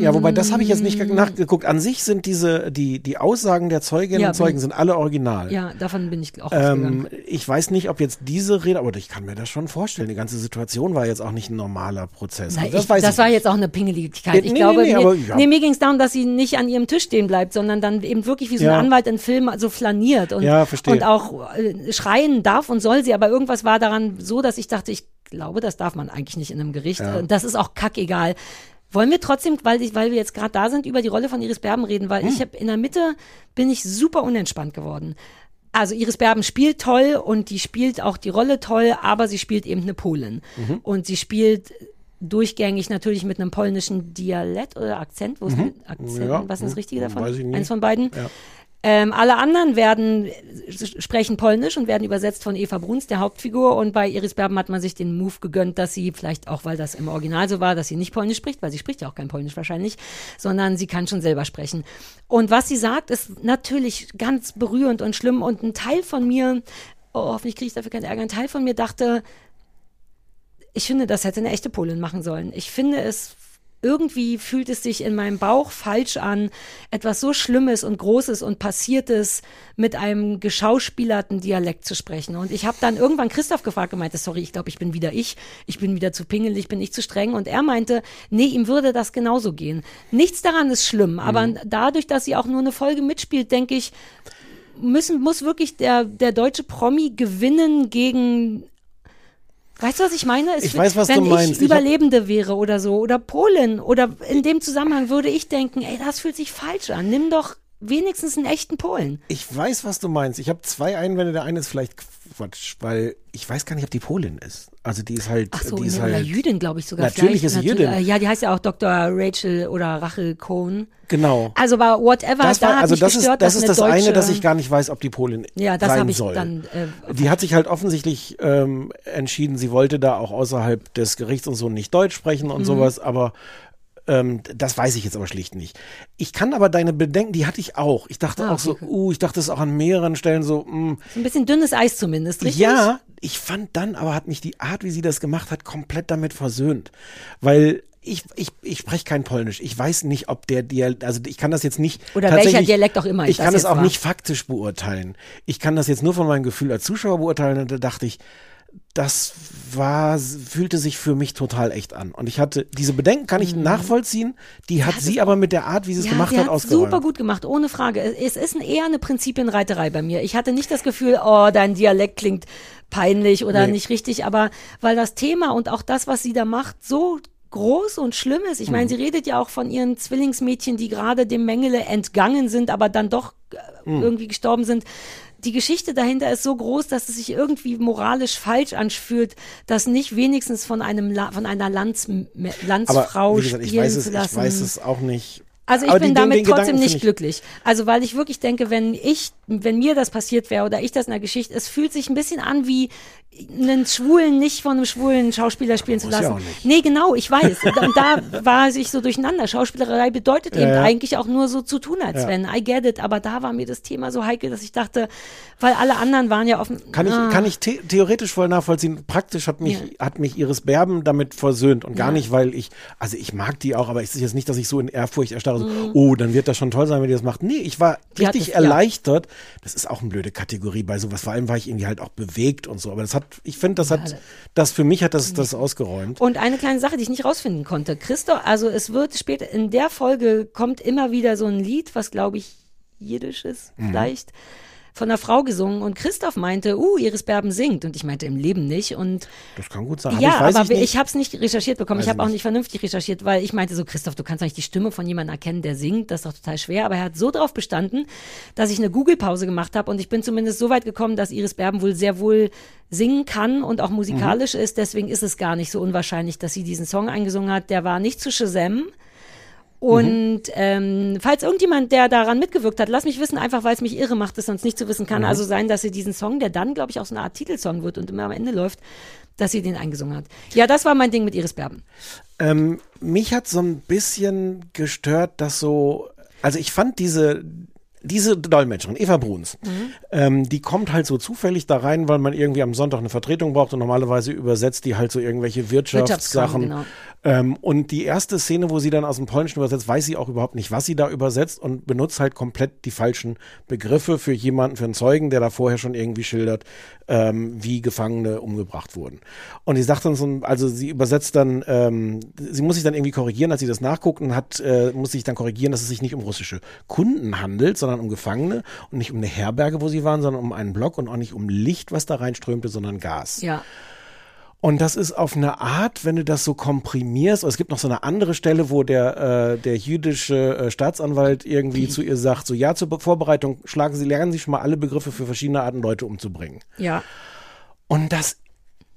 S1: ja, wobei das habe ich jetzt nicht nachgeguckt. An sich sind diese, die, die Aussagen der Zeuginnen
S2: Ja,
S1: und Zeugen sind alle original.
S2: Ja, davon bin ich auch.
S1: Ähm, ich weiß nicht, ob jetzt diese Rede, aber ich kann mir das schon vorstellen. Die ganze Situation war jetzt auch nicht ein normaler Prozess.
S2: Na,
S1: Also das
S2: ich, das
S1: ich
S2: war
S1: nicht.
S2: jetzt auch eine Pingeligkeit.
S1: Ja,
S2: Ich
S1: nee,
S2: glaube,
S1: nee, nee,
S2: mir,
S1: aber ja.
S2: nee, mir ging es darum, dass sie nicht an ihrem Tisch stehen bleibt, sondern dann eben wirklich wie so ein. Anwalt in Film so flaniert und, und auch äh, schreien darf und soll sie. Aber irgendwas war daran so, dass ich dachte, ich glaube, das darf man eigentlich nicht in einem Gericht.
S1: Ja.
S2: Das ist auch kackegal. Wollen wir trotzdem, weil, ich, weil wir jetzt gerade da sind, über die Rolle von Iris Berben reden, weil
S1: Hm.
S2: ich habe in der Mitte bin ich super unentspannt geworden. Also Iris Berben spielt toll und die spielt auch die Rolle toll, aber sie spielt eben eine Polin.
S1: Mhm.
S2: Und sie spielt durchgängig natürlich mit einem polnischen Dialekt oder Akzent. Wo ist der Akzent?
S1: Mhm. Ja,
S2: Was ist das Richtige davon?
S1: weiß ich nicht.
S2: Eins von beiden.
S1: Ja.
S2: Ähm, alle anderen werden sprechen Polnisch und werden übersetzt von Eva Bruns, der Hauptfigur. Und bei Iris Berben hat man sich den Move gegönnt, dass sie vielleicht auch, weil das im Original so war, dass sie nicht Polnisch spricht, weil sie spricht ja auch kein Polnisch wahrscheinlich, sondern sie kann schon selber sprechen. Und was sie sagt, ist natürlich ganz berührend und schlimm. Und ein Teil von mir, oh, hoffentlich kriege ich dafür keinen Ärger, ein Teil von mir dachte, ich finde, das hätte eine echte Polin machen sollen. Ich finde es irgendwie fühlt es sich in meinem Bauch falsch an, etwas so Schlimmes und Großes und Passiertes mit einem geschauspielerten Dialekt zu sprechen. Und ich habe dann irgendwann Christoph gefragt und meinte, sorry, ich glaube, ich bin wieder ich, ich bin wieder zu pingelig, bin ich zu streng. Und er meinte, nee, ihm würde das genauso gehen. Nichts daran ist schlimm, aber dadurch, dass sie auch nur eine Folge mitspielt, denke ich, müssen, muss wirklich der, der deutsche Promi gewinnen gegen Weißt du, was ich meine? Es
S1: Ich weiß, was
S2: wenn
S1: du meinst.
S2: ich
S1: Ich
S2: Überlebende wäre oder so oder Polen oder in dem Zusammenhang würde ich denken, ey, das fühlt sich falsch an. Nimm doch wenigstens einen echten Polen.
S1: Ich weiß, was du meinst. Ich habe zwei Einwände. Der eine ist vielleicht Quatsch, weil ich weiß gar nicht, ob die Polin ist. Also die ist halt,
S2: Ach so,
S1: die ist halt
S2: Jüdin, glaube ich sogar.
S1: Natürlich
S2: vielleicht.
S1: ist sie Jüdin.
S2: äh, Ja, die heißt ja auch Dr. Rachel oder Rachel Cohn.
S1: genau.
S2: Also aber whatever,
S1: Das
S2: da
S1: war,
S2: hat
S1: also das ist
S2: gestört,
S1: das
S2: dass
S1: ist das
S2: eine
S1: eine,
S2: deutsche,
S1: dass ich gar nicht weiß, ob die Polin
S2: Ja, das
S1: sein
S2: habe ich
S1: soll.
S2: dann äh,
S1: Die hat sich halt offensichtlich ähm, entschieden, sie wollte da auch außerhalb des Gerichts und so nicht Deutsch sprechen
S2: Mhm.
S1: und sowas, aber ähm, das weiß ich jetzt aber schlicht nicht. Ich kann aber deine Bedenken, die hatte ich auch. Ich dachte
S2: Ah,
S1: auch so,
S2: okay.
S1: uh, ich dachte es auch an mehreren Stellen so, mh,
S2: so ein bisschen dünnes Eis zumindest, richtig?
S1: ja, ich fand dann aber hat mich die Art, wie sie das gemacht hat, komplett damit versöhnt. Weil ich, ich, ich spreche kein Polnisch. Ich weiß nicht, ob der Dialekt, also ich kann das jetzt nicht.
S2: Oder welcher Dialekt auch immer
S1: Ich
S2: das
S1: kann es
S2: jetzt
S1: auch
S2: war.
S1: nicht faktisch beurteilen. Ich kann das jetzt nur von meinem Gefühl als Zuschauer beurteilen und da dachte ich, das war, fühlte sich für mich total echt an. Und ich hatte, diese Bedenken kann ich nachvollziehen, die hat sie aber mit der Art, wie sie es
S2: Mhm. Ja,
S1: gemacht hat,
S2: hat
S1: ausgeräumt.
S2: super gut gemacht, ohne Frage. Es ist eher eine Prinzipienreiterei bei mir. Ich hatte nicht das Gefühl, oh, dein Dialekt klingt peinlich oder
S1: Nee.
S2: nicht richtig, aber weil das Thema und auch das, was sie da macht, so groß und schlimm ist. Ich
S1: Mhm.
S2: meine, sie redet ja auch von ihren Zwillingsmädchen, die gerade dem Mengele entgangen sind, aber dann doch äh,
S1: Mhm.
S2: irgendwie gestorben sind. Die Geschichte dahinter ist so groß, dass es sich irgendwie moralisch falsch anfühlt, das nicht wenigstens von einem La von einer Lands Landsfrau
S1: aber wie gesagt, ich
S2: spielen
S1: weiß
S2: zu
S1: es,
S2: lassen.
S1: ich weiß es auch nicht.
S2: Also ich
S1: Aber
S2: bin
S1: den-
S2: damit
S1: den
S2: trotzdem
S1: Gedanken
S2: nicht glücklich. Also weil ich wirklich denke, wenn ich, wenn mir das passiert wäre oder ich das in der Geschichte, es fühlt sich ein bisschen an wie einen Schwulen nicht von einem schwulen Schauspieler spielen zu
S1: ja
S2: lassen.
S1: nicht.
S2: Nee, genau, ich weiß. Und, da war sich so durcheinander. Schauspielerei bedeutet eben
S1: ja.
S2: eigentlich auch nur so zu tun, als
S1: Ja.
S2: wenn. I get it. Aber da war mir das Thema so heikel, dass ich dachte, weil alle anderen waren ja offen.
S1: Kann ich,
S2: Ah.
S1: kann ich the theoretisch voll nachvollziehen. Praktisch hat mich,
S2: Ja.
S1: hat mich Iris Berben damit versöhnt und gar
S2: Ja.
S1: nicht, weil ich, also ich mag die auch, aber es ist jetzt nicht, dass ich so in Ehrfurcht erstarre, so,
S2: Mhm.
S1: oh, dann wird das schon toll sein, wenn die das macht. Nee, ich war
S2: Die
S1: richtig
S2: ja.
S1: erleichtert. Das ist auch eine blöde Kategorie bei sowas. Vor allem war ich irgendwie halt auch bewegt und so. Aber das hat, ich finde, das hat, das für mich hat das, das ausgeräumt.
S2: Und eine kleine Sache, die ich nicht rausfinden konnte. Christoph, also es wird später, in der Folge kommt immer wieder so ein Lied, was glaube ich jiddisch ist,
S1: Mhm.
S2: Von einer Frau gesungen und Christoph meinte, uh, Iris Berben singt. Und ich meinte im Leben nicht. Und
S1: Das kann gut sein.
S2: ja,
S1: ich weiß
S2: aber
S1: ich
S2: ich habe es nicht recherchiert bekommen.
S1: Weiß
S2: ich habe
S1: ich
S2: auch
S1: nicht.
S2: nicht vernünftig recherchiert, weil ich meinte so, Christoph, du kannst doch nicht die Stimme von jemandem erkennen, der singt. Das ist doch total schwer. Aber er hat so drauf bestanden, dass ich eine Google-Pause gemacht habe und ich bin zumindest so weit gekommen, dass Iris Berben wohl sehr wohl singen kann und auch musikalisch
S1: Mhm.
S2: ist. Deswegen ist es gar nicht so unwahrscheinlich, dass sie diesen Song eingesungen hat. Der war nicht zu Shazam. Und ähm, falls irgendjemand, der daran mitgewirkt hat, lass mich wissen, einfach weil es mich irre macht, es sonst nicht zu wissen kann. Also sein, dass sie diesen Song, der dann, glaube ich, auch so eine Art Titelsong wird und immer am Ende läuft, dass sie den eingesungen hat. Ja, das war mein Ding mit Iris Berben.
S1: Ähm, mich hat so ein bisschen gestört, dass so, also ich fand diese, diese Dolmetscherin, Eva Bruns, ähm, die kommt halt so zufällig da rein, weil man irgendwie am Sonntag eine Vertretung braucht und normalerweise übersetzt die halt so irgendwelche Wirtschaftssachen.
S2: Genau.
S1: Ähm, und die erste Szene, wo sie dann aus dem Polnischen übersetzt, weiß sie auch überhaupt nicht, was sie da übersetzt und benutzt halt komplett die falschen Begriffe für jemanden, für einen Zeugen, der da vorher schon irgendwie schildert, ähm, wie Gefangene umgebracht wurden. Und sie sagt dann so, also sie übersetzt dann, ähm, sie muss sich dann irgendwie korrigieren, als sie das nachguckt und hat, äh, muss sich dann korrigieren, dass es sich nicht um russische Kunden handelt, sondern um Gefangene und nicht um eine Herberge, wo sie waren, sondern um einen Block und auch nicht um Licht, was da reinströmte, sondern Gas.
S2: Ja.
S1: Und das ist auf eine Art, wenn du das so komprimierst, es gibt noch so eine andere Stelle, wo der, äh, der jüdische äh, Staatsanwalt irgendwie zu ihr sagt, so ja, zur Be- Vorbereitung schlagen Sie, lernen Sie schon mal alle Begriffe für verschiedene Arten, Leute umzubringen.
S2: Ja.
S1: Und das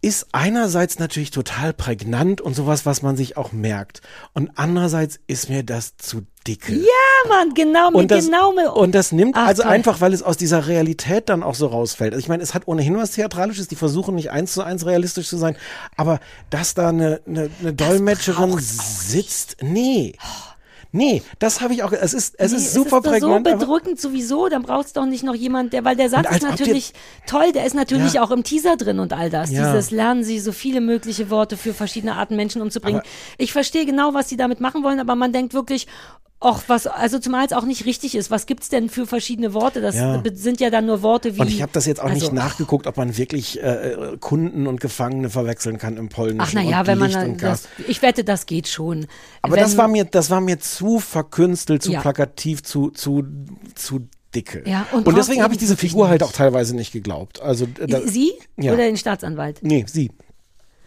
S1: ist einerseits natürlich total prägnant und sowas, was man sich auch merkt. Und andererseits ist mir das zu dicke.
S2: Ja, Mann, genau, mir
S1: Und das,
S2: genau mit.
S1: und das nimmt
S2: Ach,
S1: also
S2: toll.
S1: einfach, weil es aus dieser Realität dann auch so rausfällt. Also ich meine, es hat ohnehin was Theatralisches, die versuchen nicht eins zu eins realistisch zu sein, aber dass da eine, eine, eine Dolmetscherin sitzt, nee. Nee, das habe ich auch, es ist, es
S2: Nee,
S1: ist super
S2: es ist
S1: prägnant.
S2: so bedrückend sowieso, dann braucht's doch nicht noch jemand, der, weil der Satz ist natürlich toll, der ist natürlich
S1: Ja.
S2: auch im Teaser drin und all das.
S1: Ja.
S2: Dieses lernen Sie so viele mögliche Worte für verschiedene Arten Menschen umzubringen.
S1: Aber-
S2: ich verstehe genau, was Sie damit machen wollen, aber man denkt wirklich, Och, was, also zumal es auch nicht richtig ist. Was gibt's denn für verschiedene Worte? Das
S1: Ja.
S2: sind ja dann nur Worte wie.
S1: Und ich habe das jetzt auch nicht
S2: also,
S1: nachgeguckt, ob man wirklich äh, äh, Kunden und Gefangene verwechseln kann im Polnischen.
S2: Ach naja, wenn man
S1: Licht Gas.
S2: das, ich wette, das geht schon.
S1: Aber
S2: wenn,
S1: das war mir, das war mir zu verkünstelt, zu
S2: Ja.
S1: plakativ, zu, zu, zu dicke.
S2: Ja, und
S1: und deswegen habe ich diese Figur halt
S2: nicht.
S1: auch teilweise nicht geglaubt. Also äh, da,
S2: Sie
S1: Ja.
S2: oder den Staatsanwalt?
S1: nee, sie.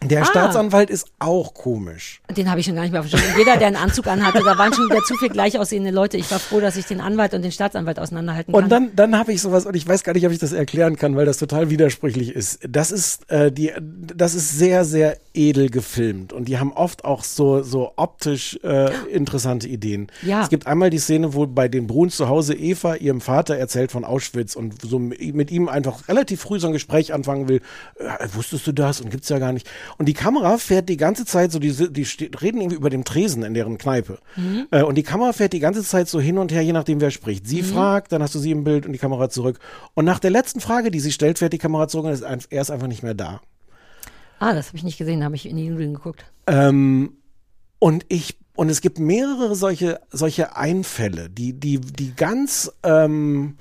S1: Der
S2: Ah.
S1: Staatsanwalt ist auch komisch.
S2: Den habe ich schon gar nicht mehr verstanden. Jeder, der einen Anzug anhatte, da waren schon wieder zu viel gleich aussehende Leute. Ich war froh, dass ich den Anwalt und den Staatsanwalt auseinanderhalten kann.
S1: Und dann, dann habe ich sowas, und ich weiß gar nicht, ob ich das erklären kann, weil das total widersprüchlich ist. Das ist, äh, die, das ist sehr, sehr edel gefilmt. Und die haben oft auch so, so optisch äh, interessante Ideen.
S2: Ja.
S1: Es gibt einmal die Szene, wo bei den Bruns zu Hause Eva ihrem Vater erzählt von Auschwitz und so mit ihm einfach relativ früh so ein Gespräch anfangen will. Äh, wusstest du das? Und gibt's ja gar nicht. Und die Kamera fährt die ganze Zeit so, die, die reden irgendwie über dem Tresen in deren Kneipe. Äh, und die Kamera fährt die ganze Zeit so hin und her, je nachdem wer spricht. Sie fragt, dann hast du sie im Bild und die Kamera zurück. Und nach der letzten Frage, die sie stellt, fährt die Kamera zurück und ist er ist einfach nicht mehr da.
S2: ah, das habe ich nicht gesehen, da habe ich in die Nudeln geguckt.
S1: Ähm, und ich und es gibt mehrere solche solche Einfälle, die die die ganz ähm,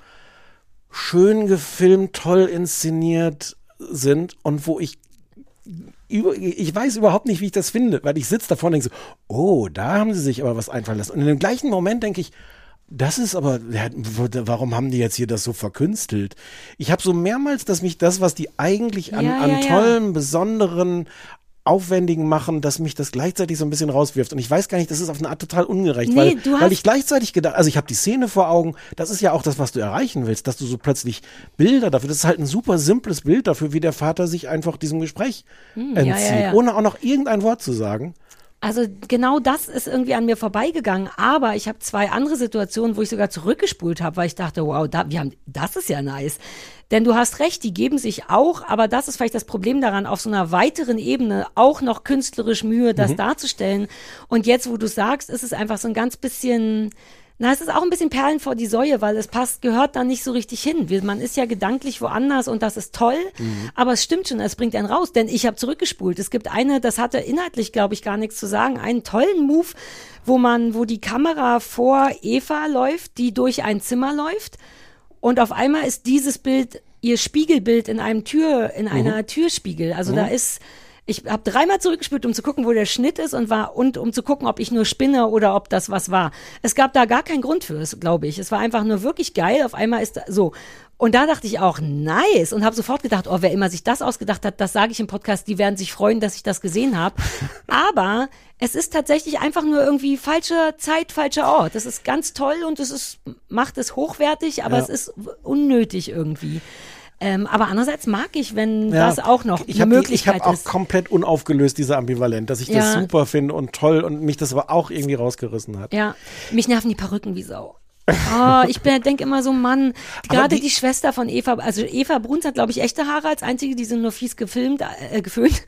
S1: schön gefilmt, toll inszeniert sind und wo ich ich weiß überhaupt nicht, wie ich das finde, weil ich sitze davor und denke so, oh, da haben sie sich aber was einfallen lassen. Und in dem gleichen Moment denke ich, das ist aber, warum haben die jetzt hier das so verkünstelt? Ich habe so mehrmals, dass mich das, was die eigentlich an,
S2: Ja,
S1: an
S2: ja, ja.
S1: tollen, besonderen, aufwendigen machen, dass mich das gleichzeitig so ein bisschen rauswirft. Und ich weiß gar nicht, das ist auf eine Art total ungerecht,
S2: Nee,
S1: weil, weil ich gleichzeitig gedacht, also ich habe die Szene vor Augen, das ist ja auch das, was du erreichen willst, dass du so plötzlich Bilder dafür, das ist halt ein super simples Bild dafür, wie der Vater sich einfach diesem Gespräch entzieht,
S2: Hm, ja, ja, ja.
S1: ohne auch noch irgendein Wort zu sagen.
S2: Also genau das ist irgendwie an mir vorbeigegangen, aber ich habe zwei andere Situationen, wo ich sogar zurückgespult habe, weil ich dachte, wow, da, wir haben, das ist ja nice. Denn du hast recht, die geben sich auch, aber das ist vielleicht das Problem daran, auf so einer weiteren Ebene auch noch künstlerisch Mühe, das darzustellen. Und jetzt, wo du sagst, ist es einfach so ein ganz bisschen, na, es ist auch ein bisschen Perlen vor die Säue, weil es passt, gehört da nicht so richtig hin. Man ist ja gedanklich woanders und das ist toll, aber es stimmt schon, es bringt einen raus, denn ich habe zurückgespult. Es gibt eine, das hatte inhaltlich, glaube ich, gar nichts zu sagen, einen tollen Move, wo man, wo die Kamera vor Eva läuft, die durch ein Zimmer läuft und auf einmal ist dieses Bild ihr Spiegelbild in einem Tür, in einer Türspiegel. Also da ist Ich habe dreimal zurückgespült, um zu gucken, wo der Schnitt ist und war und um zu gucken, ob ich nur spinne oder ob das was war. Es gab da gar keinen Grund für es, glaube ich. Es war einfach nur wirklich geil. Auf einmal ist da, so. Und da dachte ich auch, nice. Und habe sofort gedacht, oh, wer immer sich das ausgedacht hat, das sage ich im Podcast, die werden sich freuen, dass ich das gesehen habe. Aber es ist tatsächlich einfach nur irgendwie falsche Zeit, falscher Ort. Das ist ganz toll und es ist, macht es hochwertig, aber
S1: Ja.
S2: es ist unnötig irgendwie. Ähm, aber andererseits mag ich, wenn
S1: Ja,
S2: das auch noch
S1: ich
S2: eine
S1: hab die-
S2: Möglichkeit
S1: Ich habe auch
S2: ist.
S1: komplett unaufgelöst, diese Ambivalenz, dass ich das
S2: Ja.
S1: super finde und toll und mich das aber auch irgendwie rausgerissen hat.
S2: Ja, mich nerven die Perücken wie Sau. Oh, ich denke immer so, Mann, gerade
S1: die-
S2: die, Schwester von Eva, also Eva Bruns hat, glaube ich, echte Haare als einzige, die sind nur fies gefilmt, äh, geföhnt.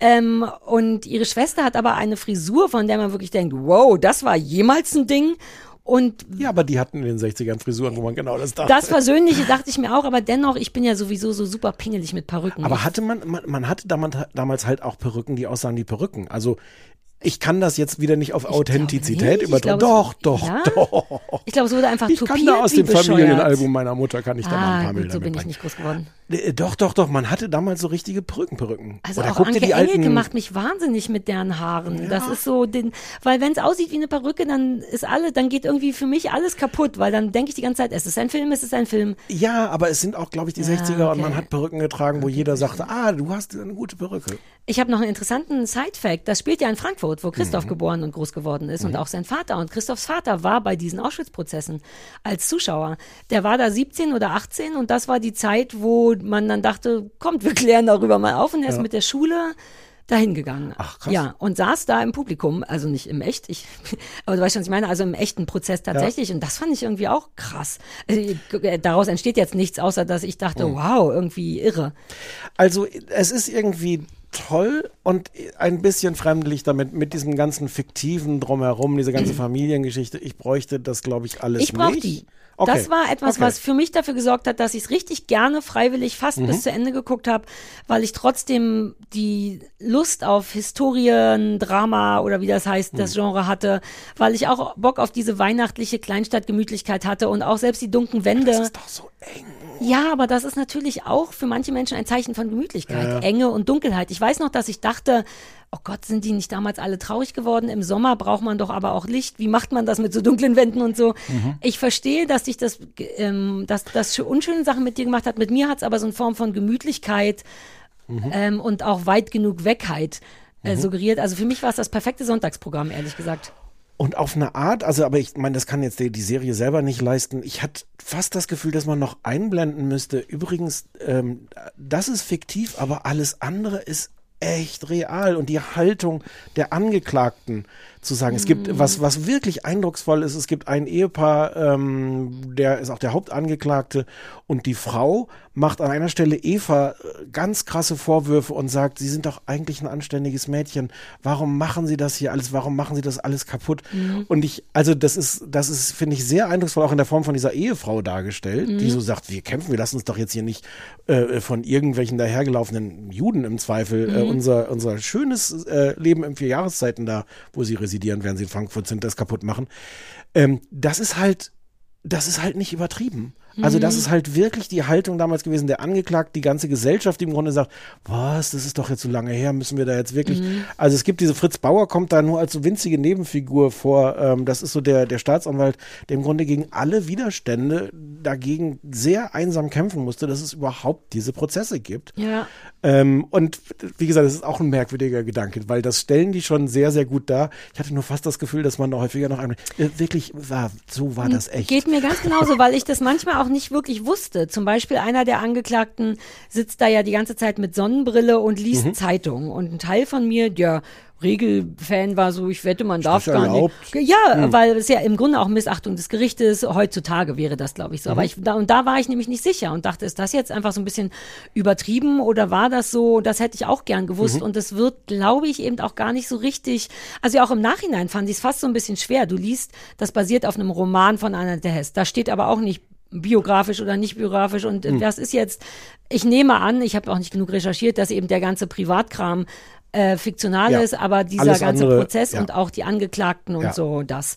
S2: Ähm, und ihre Schwester hat aber eine Frisur, von der man wirklich denkt, wow, das war jemals ein Ding. Und
S1: Ja, aber die hatten in den 60ern Frisuren, wo man genau das dachte.
S2: das Persönliche dachte ich mir auch, aber dennoch, ich bin ja sowieso so super pingelig mit Perücken.
S1: aber hatte man, man, man hatte damals, damals halt auch Perücken, die aussahen wie Perücken. Also ich kann das jetzt wieder nicht auf Authentizität.
S2: Ich
S1: übertragen.
S2: glaube, es-
S1: Doch, doch,
S2: Ja?
S1: doch.
S2: ich glaube, es wurde einfach
S1: Ich kann da aus dem
S2: bescheuert.
S1: Familienalbum meiner Mutter, kann ich da mal ein
S2: Ah,
S1: paar Bilder
S2: so bin ich nicht groß geworden.
S1: Äh, Doch, doch, doch, man hatte damals so richtige Perückenperücken.
S2: Also
S1: Oder
S2: auch Anke
S1: die alten,
S2: Engelke macht mich wahnsinnig mit deren Haaren. Das ist so, den, weil wenn es aussieht wie eine Perücke, dann ist alle, dann geht irgendwie für mich alles kaputt, weil dann denke ich die ganze Zeit, es ist ein Film, es ist ein Film.
S1: Ja, aber es sind auch, glaube ich, die
S2: Ja,
S1: 60er und
S2: okay.
S1: man hat Perücken getragen, wo jeder sagte, ah, du hast eine gute Perücke.
S2: Ich habe noch einen interessanten Side-Fact. Das spielt ja in Frankfurt, wo Christoph
S1: Mhm.
S2: geboren und groß geworden ist und auch sein Vater. Und Christophs Vater war bei diesen Auschwitz-Prozessen als Zuschauer. Der war da 17 oder 18 und das war die Zeit, wo man dann dachte, kommt, wir klären darüber mal auf. Und er ist mit der Schule dahin gegangen.
S1: Ach, krass.
S2: Ja, und saß da im Publikum, also nicht im echt, ich, aber du weißt schon, was ich meine, also im echten Prozess tatsächlich. Und das fand ich irgendwie auch krass. Also, äh, daraus entsteht jetzt nichts, außer dass ich dachte,
S1: Mhm.
S2: wow, irgendwie irre.
S1: Also es ist irgendwie toll und ein bisschen fremdlich damit, mit diesem ganzen fiktiven Drumherum, diese ganze Familiengeschichte. Ich bräuchte das, glaube ich, alles
S2: Ich
S1: nicht.
S2: die.
S1: Okay.
S2: Das war etwas,
S1: Okay. Mhm.
S2: was für mich dafür gesorgt hat, dass ich es richtig gerne freiwillig fast bis zu Ende geguckt habe, weil ich trotzdem die Lust auf Historien, Drama oder wie das heißt, das
S1: Mhm.
S2: Genre hatte, weil ich auch Bock auf diese weihnachtliche Kleinstadtgemütlichkeit hatte und auch selbst die dunklen Wände.
S1: Das ist doch so eng.
S2: Ja, aber das ist natürlich auch für manche Menschen ein Zeichen von Gemütlichkeit, Enge und Dunkelheit. Ich weiß noch, dass ich dachte, oh Gott, sind die nicht damals alle traurig geworden? Im Sommer braucht man doch aber auch Licht. Wie macht man das mit so dunklen Wänden und so? Ich verstehe, dass dich das, ähm, dass das unschöne Sachen mit dir gemacht hat. Mit mir hat es aber so eine Form von Gemütlichkeit ähm, und auch weit genug Wegheit äh, suggeriert. Also für mich war es das perfekte Sonntagsprogramm, ehrlich gesagt.
S1: Und auf eine Art, also aber ich meine, das kann jetzt die, die Serie selber nicht leisten. Ich hatte fast das Gefühl, dass man noch einblenden müsste. Übrigens, ähm, das ist fiktiv, aber alles andere ist echt real. Und die Haltung der Angeklagten zu sagen, es gibt was, was wirklich eindrucksvoll ist. Es gibt ein Ehepaar, ähm, der ist auch der Hauptangeklagte und die Frau macht an einer Stelle Eva äh, ganz krasse Vorwürfe und sagt, sie sind doch eigentlich ein anständiges Mädchen. Warum machen sie das hier alles? Warum machen sie das alles kaputt? Und ich, also das ist, das ist, finde ich, sehr eindrucksvoll auch in der Form von dieser Ehefrau dargestellt, die so sagt, wir kämpfen, wir lassen uns doch jetzt hier nicht äh, von irgendwelchen dahergelaufenen Juden im Zweifel äh, unser, unser schönes äh, Leben in vier Jahreszeiten da, wo sie residieren, während sie in Frankfurt sind, das kaputt machen. Ähm, das ist halt, das ist halt nicht übertrieben. Also das ist halt wirklich die Haltung damals gewesen, der Angeklagte, die ganze Gesellschaft, die im Grunde sagt, was, das ist doch jetzt so lange her, müssen wir da jetzt wirklich, also es gibt diese Fritz Bauer, kommt da nur als so winzige Nebenfigur vor, ähm, das ist so der, der Staatsanwalt, der im Grunde gegen alle Widerstände dagegen sehr einsam kämpfen musste, dass es überhaupt diese Prozesse gibt.
S2: Ja.
S1: Ähm, und wie gesagt, das ist auch ein merkwürdiger Gedanke, weil das stellen die schon sehr, sehr gut dar. Ich hatte nur fast das Gefühl, dass man da häufiger noch einmal, äh, wirklich war, so war das echt.
S2: Geht mir ganz genauso, weil ich das manchmal auch nicht wirklich wusste. Zum Beispiel einer der Angeklagten sitzt da ja die ganze Zeit mit Sonnenbrille und liest
S1: Mhm.
S2: Zeitung. Und ein Teil von mir, der Regelfan war so, ich wette, man darf
S1: das
S2: gar
S1: erlaubt?
S2: nicht. Ja, weil es ja im Grunde auch Missachtung des Gerichtes, heutzutage wäre das, glaube ich, so. Aber ich, da, und da war ich nämlich nicht sicher und dachte, ist das jetzt einfach so ein bisschen übertrieben oder war das so? Das hätte ich auch gern gewusst. Und es wird, glaube ich, eben auch gar nicht so richtig, also auch im Nachhinein fand ich es fast so ein bisschen schwer. Du liest, das basiert auf einem Roman von Annette Hess. Da steht aber auch nicht biografisch oder nicht biografisch und äh, das ist jetzt, ich nehme an, ich habe auch nicht genug recherchiert, dass eben der ganze Privatkram äh, fiktional
S1: Ja.
S2: ist, aber dieser ganze
S1: andere,
S2: Prozess
S1: ja.
S2: und auch die Angeklagten und
S1: Ja.
S2: so, das.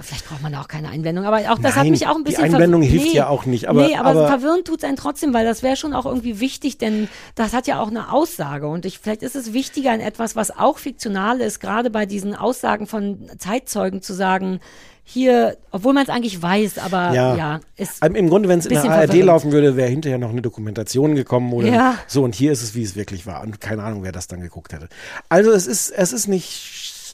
S2: Vielleicht braucht man da auch keine Einblendung, aber auch das hat
S1: Nein,
S2: mich auch ein bisschen
S1: Einblendung
S2: verw-
S1: hilft ja auch nicht, aber-
S2: nee, aber,
S1: aber-
S2: verwirrend tut's einen trotzdem, weil das wäre schon auch irgendwie wichtig, denn das hat ja auch eine Aussage und ich, vielleicht ist es wichtiger in etwas, was auch fiktional ist, gerade bei diesen Aussagen von Zeitzeugen zu sagen, hier, obwohl man es eigentlich weiß, aber ja,
S1: Ja.
S2: ist
S1: Ähm, Im Grunde, wenn es in der ARD
S2: verwirrend.
S1: laufen würde, wäre hinterher noch eine Dokumentation gekommen oder
S2: Ja.
S1: so. Und hier ist es, wie es wirklich war. Und keine Ahnung, wer das dann geguckt hätte. Also es ist, es ist nicht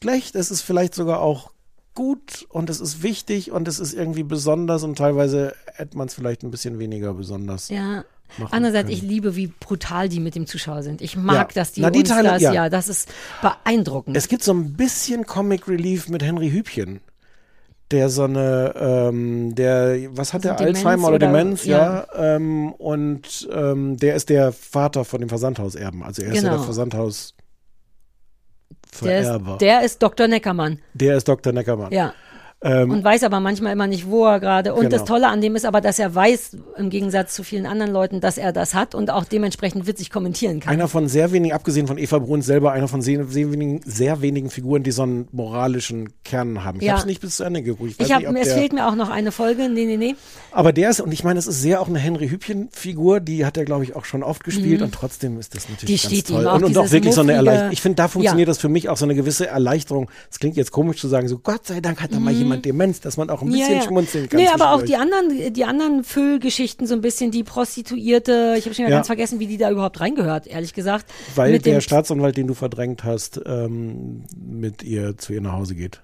S1: schlecht, es ist vielleicht sogar auch gut und es ist wichtig und es ist irgendwie besonders und teilweise hätte man es vielleicht ein bisschen weniger besonders.
S2: Ja. Andererseits,
S1: können.
S2: ich liebe, wie brutal die mit dem Zuschauer sind. Ich mag,
S1: Ja.
S2: dass die,
S1: Na, die
S2: uns
S1: Teile-
S2: das,
S1: ja.
S2: ja. das ist beeindruckend.
S1: Es gibt so ein bisschen Comic Relief mit Henry Hübchen. Der so eine, ähm, der, was hat
S2: So
S1: der,
S2: Demenz
S1: Alzheimer oder,
S2: oder-
S1: Demenz,
S2: ja.
S1: ja, ähm, und ähm, der ist der Vater von dem Versandhauserben, also er ist ja
S2: Genau.
S1: der Versandhaus
S2: der, ist, der ist Dr. Neckermann.
S1: Der ist Dr. Neckermann.
S2: Ja.
S1: Ähm,
S2: Und weiß aber manchmal immer nicht, wo er gerade. Und
S1: Genau.
S2: das Tolle an dem ist aber, dass er weiß, im Gegensatz zu vielen anderen Leuten, dass er das hat und auch dementsprechend witzig kommentieren kann.
S1: einer von sehr wenigen, abgesehen von Eva Bruns selber, einer von sehr, sehr, wenigen, sehr wenigen Figuren, die so einen moralischen Kern haben. Ich
S2: Ja.
S1: habe es nicht bis zu Ende geguckt. weiß
S2: ich hab,
S1: nicht,
S2: es fehlt mir auch noch eine Folge. Nee, nee, nee.
S1: Aber der ist, und ich meine, es ist sehr auch eine Henry Hübchen-Figur, die hat er, glaube ich, auch schon oft gespielt und trotzdem ist das natürlich
S2: Mhm. Die
S1: ganz toll.
S2: auch,
S1: und, und auch wirklich so eine Erleichterung. Ich finde, da funktioniert
S2: Ja.
S1: das für mich auch so eine gewisse Erleichterung. Es klingt jetzt komisch zu sagen, so Gott sei Dank hat da mal jemand Demenz, dass man auch ein bisschen schmunzeln kann.
S2: Mhm. Nee, aber auch die anderen, die anderen Füllgeschichten, so ein bisschen die Prostituierte. Ich habe schon
S1: Ja.
S2: ganz vergessen, wie die da überhaupt reingehört, ehrlich gesagt.
S1: Weil
S2: Mit
S1: der Staatsanwalt, den du verdrängt hast, ähm, mit ihr zu ihr nach Hause geht.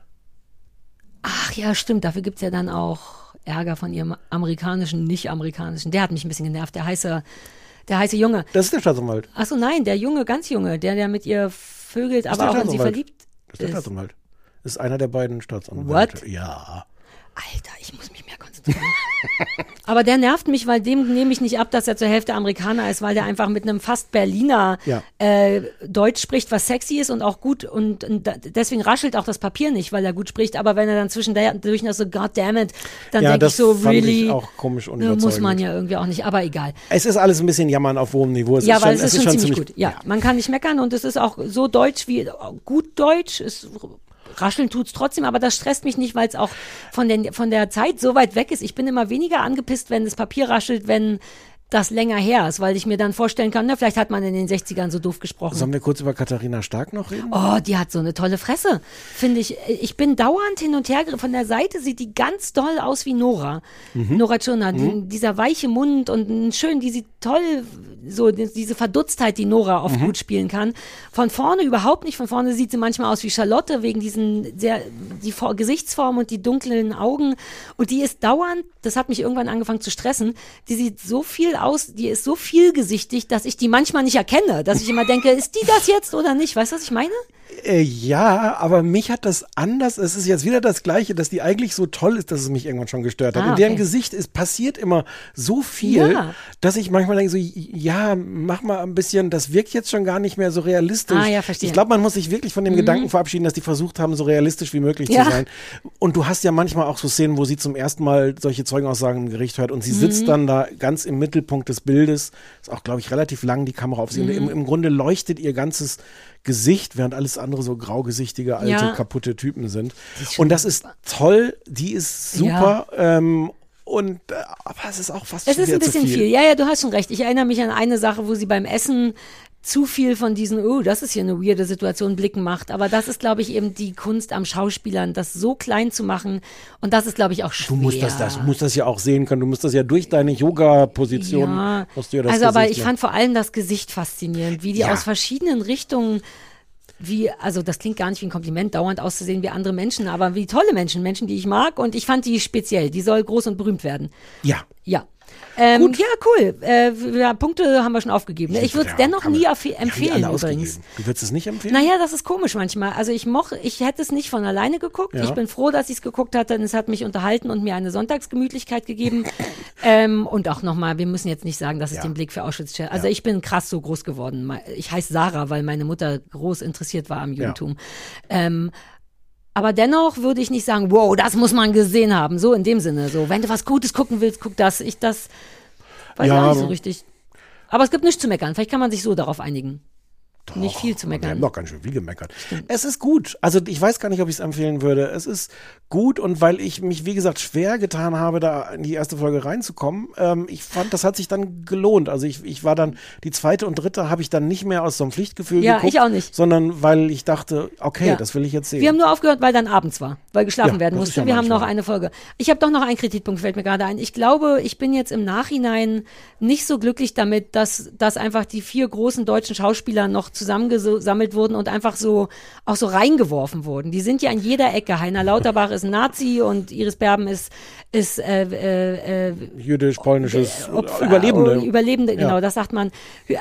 S2: Ach ja, stimmt. Dafür gibt's ja dann auch Ärger von ihrem amerikanischen, nicht-amerikanischen. Der hat mich ein bisschen genervt. Der heiße, der heiße Junge.
S1: Das ist der Staatsanwalt.
S2: Ach so, nein, der Junge, ganz Junge, der, der mit ihr vögelt, aber auch in sie verliebt
S1: Das ist der. Staatsanwalt. Ist einer der beiden Staatsanwälte.
S2: What?
S1: Ja.
S2: Alter, ich muss mich mehr konzentrieren. Aber der nervt mich, weil dem nehme ich nicht ab, dass er zur Hälfte Amerikaner ist, weil der einfach mit einem fast Berliner
S1: Ja.
S2: äh, Deutsch spricht, was sexy ist und auch gut und, und deswegen raschelt auch das Papier nicht, weil er gut spricht. Aber wenn er dann zwischendurch noch so God damn it, dann
S1: Ja,
S2: denke ich so, really,
S1: auch komisch und
S2: muss man ja irgendwie auch nicht, aber egal.
S1: Es ist alles ein bisschen jammern auf hohem Niveau. Es
S2: ja,
S1: ist
S2: weil
S1: schon,
S2: es ist schon ziemlich gut. Ja, man kann nicht meckern und es ist auch so deutsch wie gut deutsch. Es rascheln tut's trotzdem, aber das stresst mich nicht, weil es auch von, den, von der Zeit so weit weg ist. Ich bin immer weniger angepisst, wenn das Papier raschelt, wenn das länger her ist, weil ich mir dann vorstellen kann, na, vielleicht hat man in den 60ern so doof gesprochen.
S1: Sollen wir kurz über Katharina Stark noch reden?
S2: Oh, die hat so eine tolle Fresse, finde ich. Ich bin dauernd hin und her. Von der Seite sieht die ganz doll aus wie Nora.
S1: Mhm.
S2: Nora Tschirner, die, dieser weiche Mund und schön, die sieht toll, so die- diese Verdutztheit, die Nora oft
S1: Mhm.
S2: gut spielen kann. Von vorne überhaupt nicht. Von vorne sieht sie manchmal aus wie Charlotte wegen diesen sehr, die Gesichtsform und die dunklen Augen. Und die ist dauernd, das hat mich irgendwann angefangen zu stressen, die sieht so viel aus, die ist so vielgesichtig, dass ich die manchmal nicht erkenne. Dass ich immer denke, ist die das jetzt oder nicht? Weißt du, was ich meine?
S1: Äh, ja, aber mich hat das anders. Es ist jetzt wieder das Gleiche, dass die eigentlich so toll ist, dass es mich irgendwann schon gestört hat.
S2: Ah,
S1: In deren
S2: okay.
S1: Gesicht ist passiert immer so viel,
S2: Ja.
S1: dass ich manchmal denke so, ja, mach mal ein bisschen, das wirkt jetzt schon gar nicht mehr so realistisch.
S2: Ah, ja, verstehe. Mhm.
S1: Ich glaube, man muss sich wirklich von dem Gedanken verabschieden, dass die versucht haben, so realistisch wie möglich
S2: Ja.
S1: zu sein. Und du hast ja manchmal auch so Szenen, wo sie zum ersten Mal solche Zeugenaussagen im Gericht hört und sie sitzt
S2: Mhm.
S1: dann da ganz im Mittelpunkt des Bildes. Ist auch, glaube ich, relativ lang die Kamera auf sie. Und
S2: Mhm.
S1: im, Im Grunde leuchtet ihr ganzes Gesicht, während alles andere so graugesichtige, alte,
S2: Ja.
S1: kaputte Typen sind.
S2: schon
S1: Und das ist toll, die ist super. Ähm, und äh, aber es ist auch fast
S2: Es ist ein bisschen viel. Ja, ja, du hast schon recht. Ich erinnere mich an eine Sache, wo sie beim Essen zu viel von diesen, oh, das ist hier eine weirde Situation, Blicken macht. Aber das ist, glaube ich, eben die Kunst am Schauspielern, das so klein zu machen. Und das ist, glaube ich, auch schwer.
S1: Du musst das, das, musst das ja auch sehen können. Du musst das ja durch deine Yoga-Position.
S2: Ja,
S1: musst du ja das
S2: also aber
S1: Gesicht
S2: ich
S1: machen.
S2: fand vor allem das Gesicht faszinierend, wie die
S1: Ja.
S2: aus verschiedenen Richtungen wie, also das klingt gar nicht wie ein Kompliment, dauernd auszusehen wie andere Menschen, aber wie tolle Menschen, Menschen, die ich mag und ich fand die speziell, die soll groß und berühmt werden.
S1: Ja.
S2: Ja. Ähm, ja, cool. Äh, ja, Punkte haben wir schon aufgegeben. ne? Ich würde es
S1: Ja,
S2: dennoch nie empfehlen übrigens.
S1: Du würdest es nicht empfehlen?
S2: Naja, das ist komisch manchmal. Also ich moch, ich hätte es nicht von alleine geguckt.
S1: Ja.
S2: Ich bin froh, dass ich es geguckt hatte, denn es hat mich unterhalten und mir eine Sonntagsgemütlichkeit gegeben. ähm, und auch nochmal, wir müssen jetzt nicht sagen, dass es
S1: Ja.
S2: den Blick für Auschwitz stellt. Also ich bin krass so groß geworden. Ich heiße Sarah, weil meine Mutter groß interessiert war am Judentum. Ähm, aber dennoch würde ich nicht sagen, wow, das muss man gesehen haben. So in dem Sinne. So, wenn du was Gutes gucken willst, guck das. Ich das weiß
S1: Ja,
S2: auch nicht so richtig. Aber es gibt nichts zu meckern. Vielleicht kann man sich so darauf einigen.
S1: Doch,
S2: nicht viel zu
S1: Wir haben
S2: meckern.
S1: noch ganz schön viel gemeckert. Es ist gut. Also ich weiß gar nicht, ob ich es empfehlen würde. Es ist gut und weil ich mich, wie gesagt, schwer getan habe, da in die erste Folge reinzukommen, ähm, ich fand, das hat sich dann gelohnt. Also ich, ich war dann, die zweite und dritte habe ich dann nicht mehr aus so einem Pflichtgefühl
S2: Ja,
S1: geguckt,
S2: ich auch nicht.
S1: sondern weil ich dachte, okay,
S2: Ja.
S1: das will ich jetzt sehen.
S2: Wir haben nur aufgehört, weil dann abends war, weil geschlafen
S1: Ja,
S2: werden musste.
S1: ja
S2: wir haben noch eine Folge. Ich habe doch noch einen Kritikpunkt, fällt mir gerade ein. Ich glaube, ich bin jetzt im Nachhinein nicht so glücklich damit, dass, dass einfach die vier großen deutschen Schauspieler noch zusammengesammelt wurden und einfach so auch so reingeworfen wurden. Die sind ja in jeder Ecke. Heiner Lauterbach ist ein Nazi und Iris Berben ist, ist äh, äh, äh,
S1: Jüdisch, polnisches,
S2: Opfer,
S1: Überlebende.
S2: Überlebende,
S1: Ja.
S2: genau, das sagt man.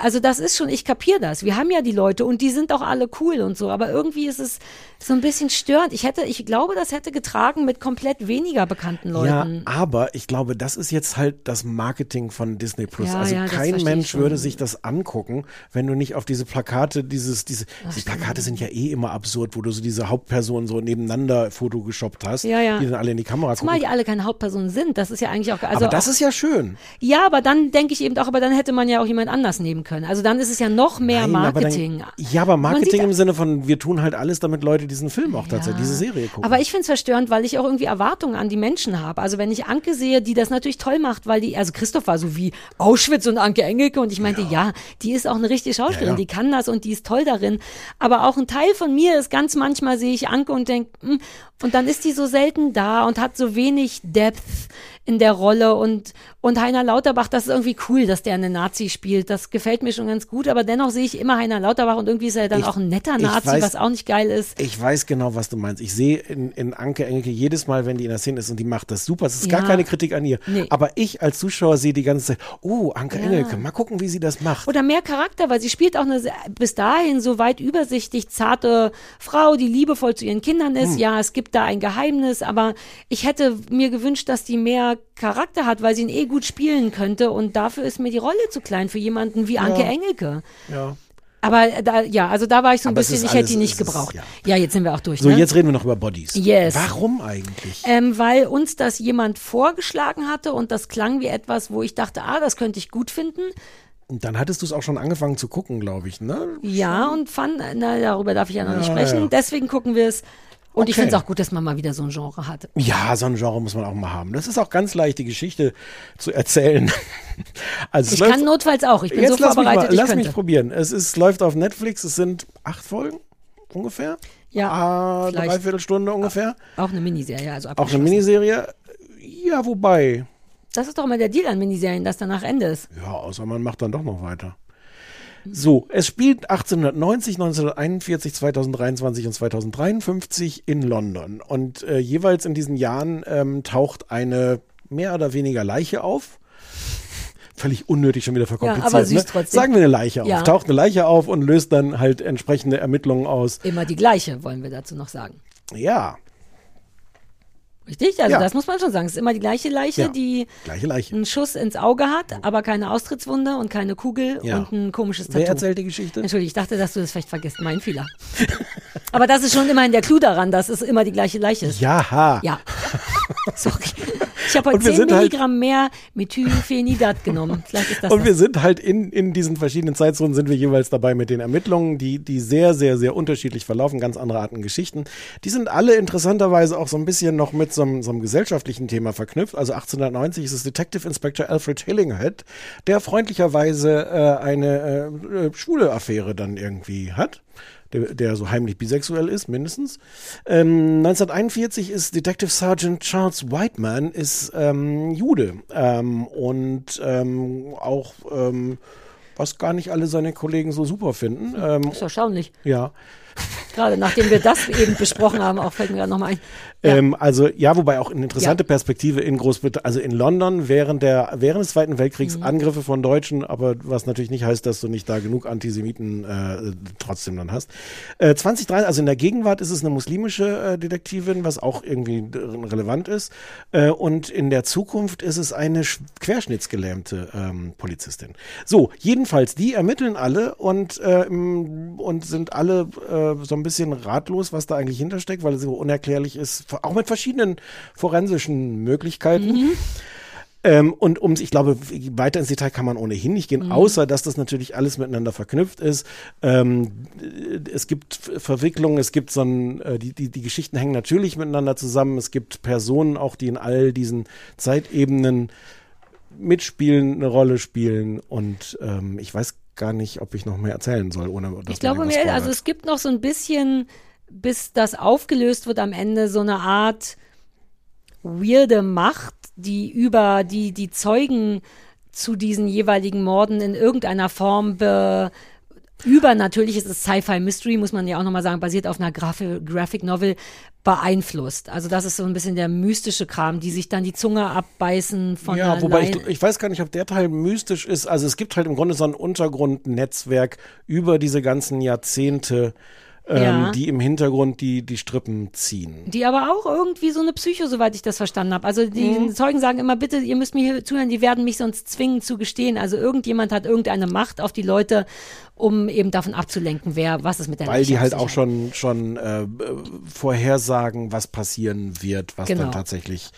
S2: Also das ist schon, ich kapiere das. Wir haben ja die Leute und die sind auch alle cool und so, aber irgendwie ist es so ein bisschen störend. Ich hätte, ich glaube, das hätte getragen mit komplett weniger bekannten
S1: Ja,
S2: Leuten.
S1: aber ich glaube, das ist jetzt halt das Marketing von Disney Plus.
S2: Ja,
S1: also
S2: ja,
S1: kein Mensch würde sich das angucken, wenn du nicht auf diese Plakate, dieses, diese, die Plakate sind ja eh immer absurd, wo du so diese Hauptpersonen so nebeneinander photogeshoppt hast,
S2: Ja, ja.
S1: die dann alle in die Kamera
S2: Zumal
S1: gucken.
S2: die alle keine Hauptpersonen sind. Das ist ja eigentlich auch, also
S1: aber das ist ja schön.
S2: ja, aber dann denke ich eben auch, aber dann hätte man ja auch jemand anders nehmen können. Also dann ist es ja noch mehr
S1: Nein, aber
S2: Marketing.
S1: Dann, ja, aber Marketing im Sinne von, wir tun halt alles, damit Leute diesen Film auch tatsächlich, diese Serie gucken.
S2: Aber ich finde es verstörend, weil ich auch irgendwie Erwartungen an die Menschen habe. Also wenn ich Anke sehe, die das natürlich toll macht, weil die, also Christoph war so wie Auschwitz und Anke Engelke und ich meinte, ja, die ist auch eine richtige Schauspielerin,
S1: Ja, ja.
S2: die kann das und die ist toll darin. Aber auch ein Teil von mir ist ganz manchmal sehe ich Anke und denke, und dann ist die so selten da und hat so wenig Depth in der Rolle und, und Heiner Lauterbach, das ist irgendwie cool, dass der eine Nazi spielt. Das gefällt mir schon ganz gut, aber dennoch sehe ich immer Heiner Lauterbach und irgendwie ist er dann
S1: Ich-
S2: auch ein netter Nazi,
S1: weiß-
S2: was auch nicht geil ist.
S1: Ich weiß genau, was du meinst. Ich sehe in, in Anke Engelke jedes Mal, wenn die in der Szene ist und die macht das super. Es ist gar
S2: Ja.
S1: keine Kritik an ihr.
S2: Nee.
S1: Aber ich als Zuschauer sehe die ganze Zeit, oh, Anke Engelke, mal gucken, wie sie das macht.
S2: Oder mehr Charakter, weil sie spielt auch eine bis dahin so weit übersichtlich zarte Frau, die liebevoll zu ihren Kindern ist. Ja, es gibt da ein Geheimnis, aber ich hätte mir gewünscht, dass die mehr Charakter hat, weil sie ihn eh gut spielen könnte und dafür ist mir die Rolle zu klein für jemanden wie Anke Engelke.
S1: ja.
S2: Aber da, ja, also da war ich so ein
S1: Aber
S2: bisschen, ich hätte
S1: alles-
S2: die nicht
S1: es ist-
S2: gebraucht.
S1: ja.
S2: ja. jetzt sind wir auch durch.
S1: So,
S2: ne?
S1: jetzt reden wir noch über Bodies.
S2: Yes.
S1: Warum eigentlich?
S2: Ähm, weil uns das jemand vorgeschlagen hatte und das klang wie etwas, wo ich dachte, ah, das könnte ich gut finden.
S1: Und dann hattest du es auch schon angefangen zu gucken, glaube ich, ne?
S2: Ja, und fand, na, darüber darf ich ja noch nicht
S1: Ja,
S2: sprechen.
S1: ja.
S2: Deswegen gucken wir es. Und ich
S1: Okay.
S2: finde es auch gut, dass man mal wieder so ein Genre hat.
S1: Ja, so ein Genre muss man auch mal haben. Das ist auch ganz leicht, die Geschichte zu erzählen. Also
S2: Ich
S1: läuft-
S2: kann notfalls auch. Ich bin
S1: Jetzt
S2: so
S1: lass mich,
S2: vorbereitet,
S1: mal, lass
S2: ich
S1: mich
S2: könnte.
S1: probieren. Es ist, läuft auf Netflix, es sind acht Folgen ungefähr.
S2: Ja,
S1: ah, dreiviertel Stunde ungefähr.
S2: Auch eine Miniserie, also
S1: Auch eine. Miniserie. Ja, wobei.
S2: Das ist doch immer der Deal an Miniserien, dass danach Ende ist.
S1: Ja, außer man macht dann doch noch weiter. So, es spielt 1890, 1941, 2023 und 2053 in London. Und äh, jeweils in diesen Jahren ähm, taucht eine mehr oder weniger Leiche auf. Völlig unnötig schon wieder verkompliziert.
S2: aber süß
S1: ne?
S2: trotzdem.
S1: Sagen wir eine Leiche auf.
S2: Ja.
S1: Taucht eine Leiche auf und löst dann halt entsprechende Ermittlungen aus.
S2: Immer die gleiche, wollen wir dazu noch sagen.
S1: Ja,
S2: Richtig? Also
S1: Ja.
S2: das muss man schon sagen. Es ist immer die gleiche Leiche,
S1: Ja.
S2: die
S1: gleiche Leiche.
S2: einen Schuss ins Auge hat, aber keine Austrittswunde und keine Kugel
S1: Ja.
S2: und ein komisches Tattoo.
S1: Wer erzählt die Geschichte?
S2: Entschuldigung, ich dachte, dass du das vielleicht vergisst. Mein Fehler. aber das ist schon immerhin der Clou daran, dass es immer die gleiche Leiche ist.
S1: Jaha.
S2: Ja. Sorry. Ich habe heute
S1: Und wir
S2: 10
S1: sind halt-
S2: Milligramm mehr Methylphenidat genommen. Vielleicht ist das
S1: Und
S2: das.
S1: wir sind halt in, in diesen verschiedenen Zeitzonen sind wir jeweils dabei mit den Ermittlungen, die, die sehr, sehr, sehr unterschiedlich verlaufen, ganz andere Arten Geschichten. Die sind alle interessanterweise auch so ein bisschen noch mit so einem, so einem gesellschaftlichen Thema verknüpft. Also 1890 ist es Detective Inspector Alfred Hillinghead, der freundlicherweise äh, eine äh, äh, schwule Affäre dann irgendwie hat. Der, der so heimlich bisexuell ist, mindestens. Ähm, 1941 ist Detective Sergeant Charles Whiteman ist ähm, Jude ähm, und ähm, auch ähm, was gar nicht alle seine Kollegen so super finden. Ähm,
S2: ist erstaunlich.
S1: ja.
S2: Gerade nachdem wir das eben besprochen haben, auch fällt mir gerade nochmal ein. Ja.
S1: Ähm, also ja, wobei auch eine interessante Perspektive in Großbritannien, also in London während der während des Zweiten Weltkriegs
S2: Mhm.
S1: Angriffe von Deutschen, aber was natürlich nicht heißt, dass du nicht da genug Antisemiten äh, trotzdem dann hast. Äh, 2003, also in der Gegenwart ist es eine muslimische äh, Detektivin, was auch irgendwie relevant ist. Äh, und in der Zukunft ist es eine sch- querschnittsgelähmte ähm, Polizistin. So, jedenfalls, die ermitteln alle und, ähm, und sind alle äh, so ein bisschen ratlos, was da eigentlich hintersteckt, weil es so unerklärlich ist, auch mit verschiedenen forensischen Möglichkeiten. Ähm, und um, ich glaube, weiter ins Detail kann man ohnehin nicht gehen, außer dass das natürlich alles miteinander verknüpft ist. Ähm, es gibt Verwicklungen, es gibt so ein, äh, die, die, die Geschichten hängen natürlich miteinander zusammen. Es gibt Personen auch, die in all diesen Zeitebenen mitspielen, eine Rolle spielen. Und ähm, ich weiß gar nicht, ob ich noch mehr erzählen soll, ohne dass
S2: Ich glaube mir, also es gibt noch so ein bisschen, bis das aufgelöst wird am Ende, so eine Art weirde Macht, die über die, die Zeugen zu diesen jeweiligen Morden in irgendeiner Form be übernatürlich ist es Sci-Fi Mystery, muss man ja auch nochmal sagen, basiert auf einer Graf Graphic Novel, beeinflusst. Also das ist so ein bisschen der mystische Kram, die sich dann die Zunge abbeißen von
S1: Ja, wobei ich, ich weiß gar nicht, ob der Teil mystisch ist. Also es gibt halt im Grunde so ein Untergrundnetzwerk über diese ganzen Jahrzehnte, ähm,
S2: Ja.
S1: die im Hintergrund die, die Strippen ziehen.
S2: Die aber auch irgendwie so eine Psycho, soweit ich das verstanden habe. Also die
S1: Mhm.
S2: Zeugen sagen immer, bitte, ihr müsst mir hier zuhören, die werden mich sonst zwingen zu gestehen. Also irgendjemand hat irgendeine Macht auf die Leute, um eben davon abzulenken, wer, was es mit der
S1: Weil die halt auch schon, schon äh, äh, vorhersagen, was passieren wird, was
S2: Genau.
S1: dann tatsächlich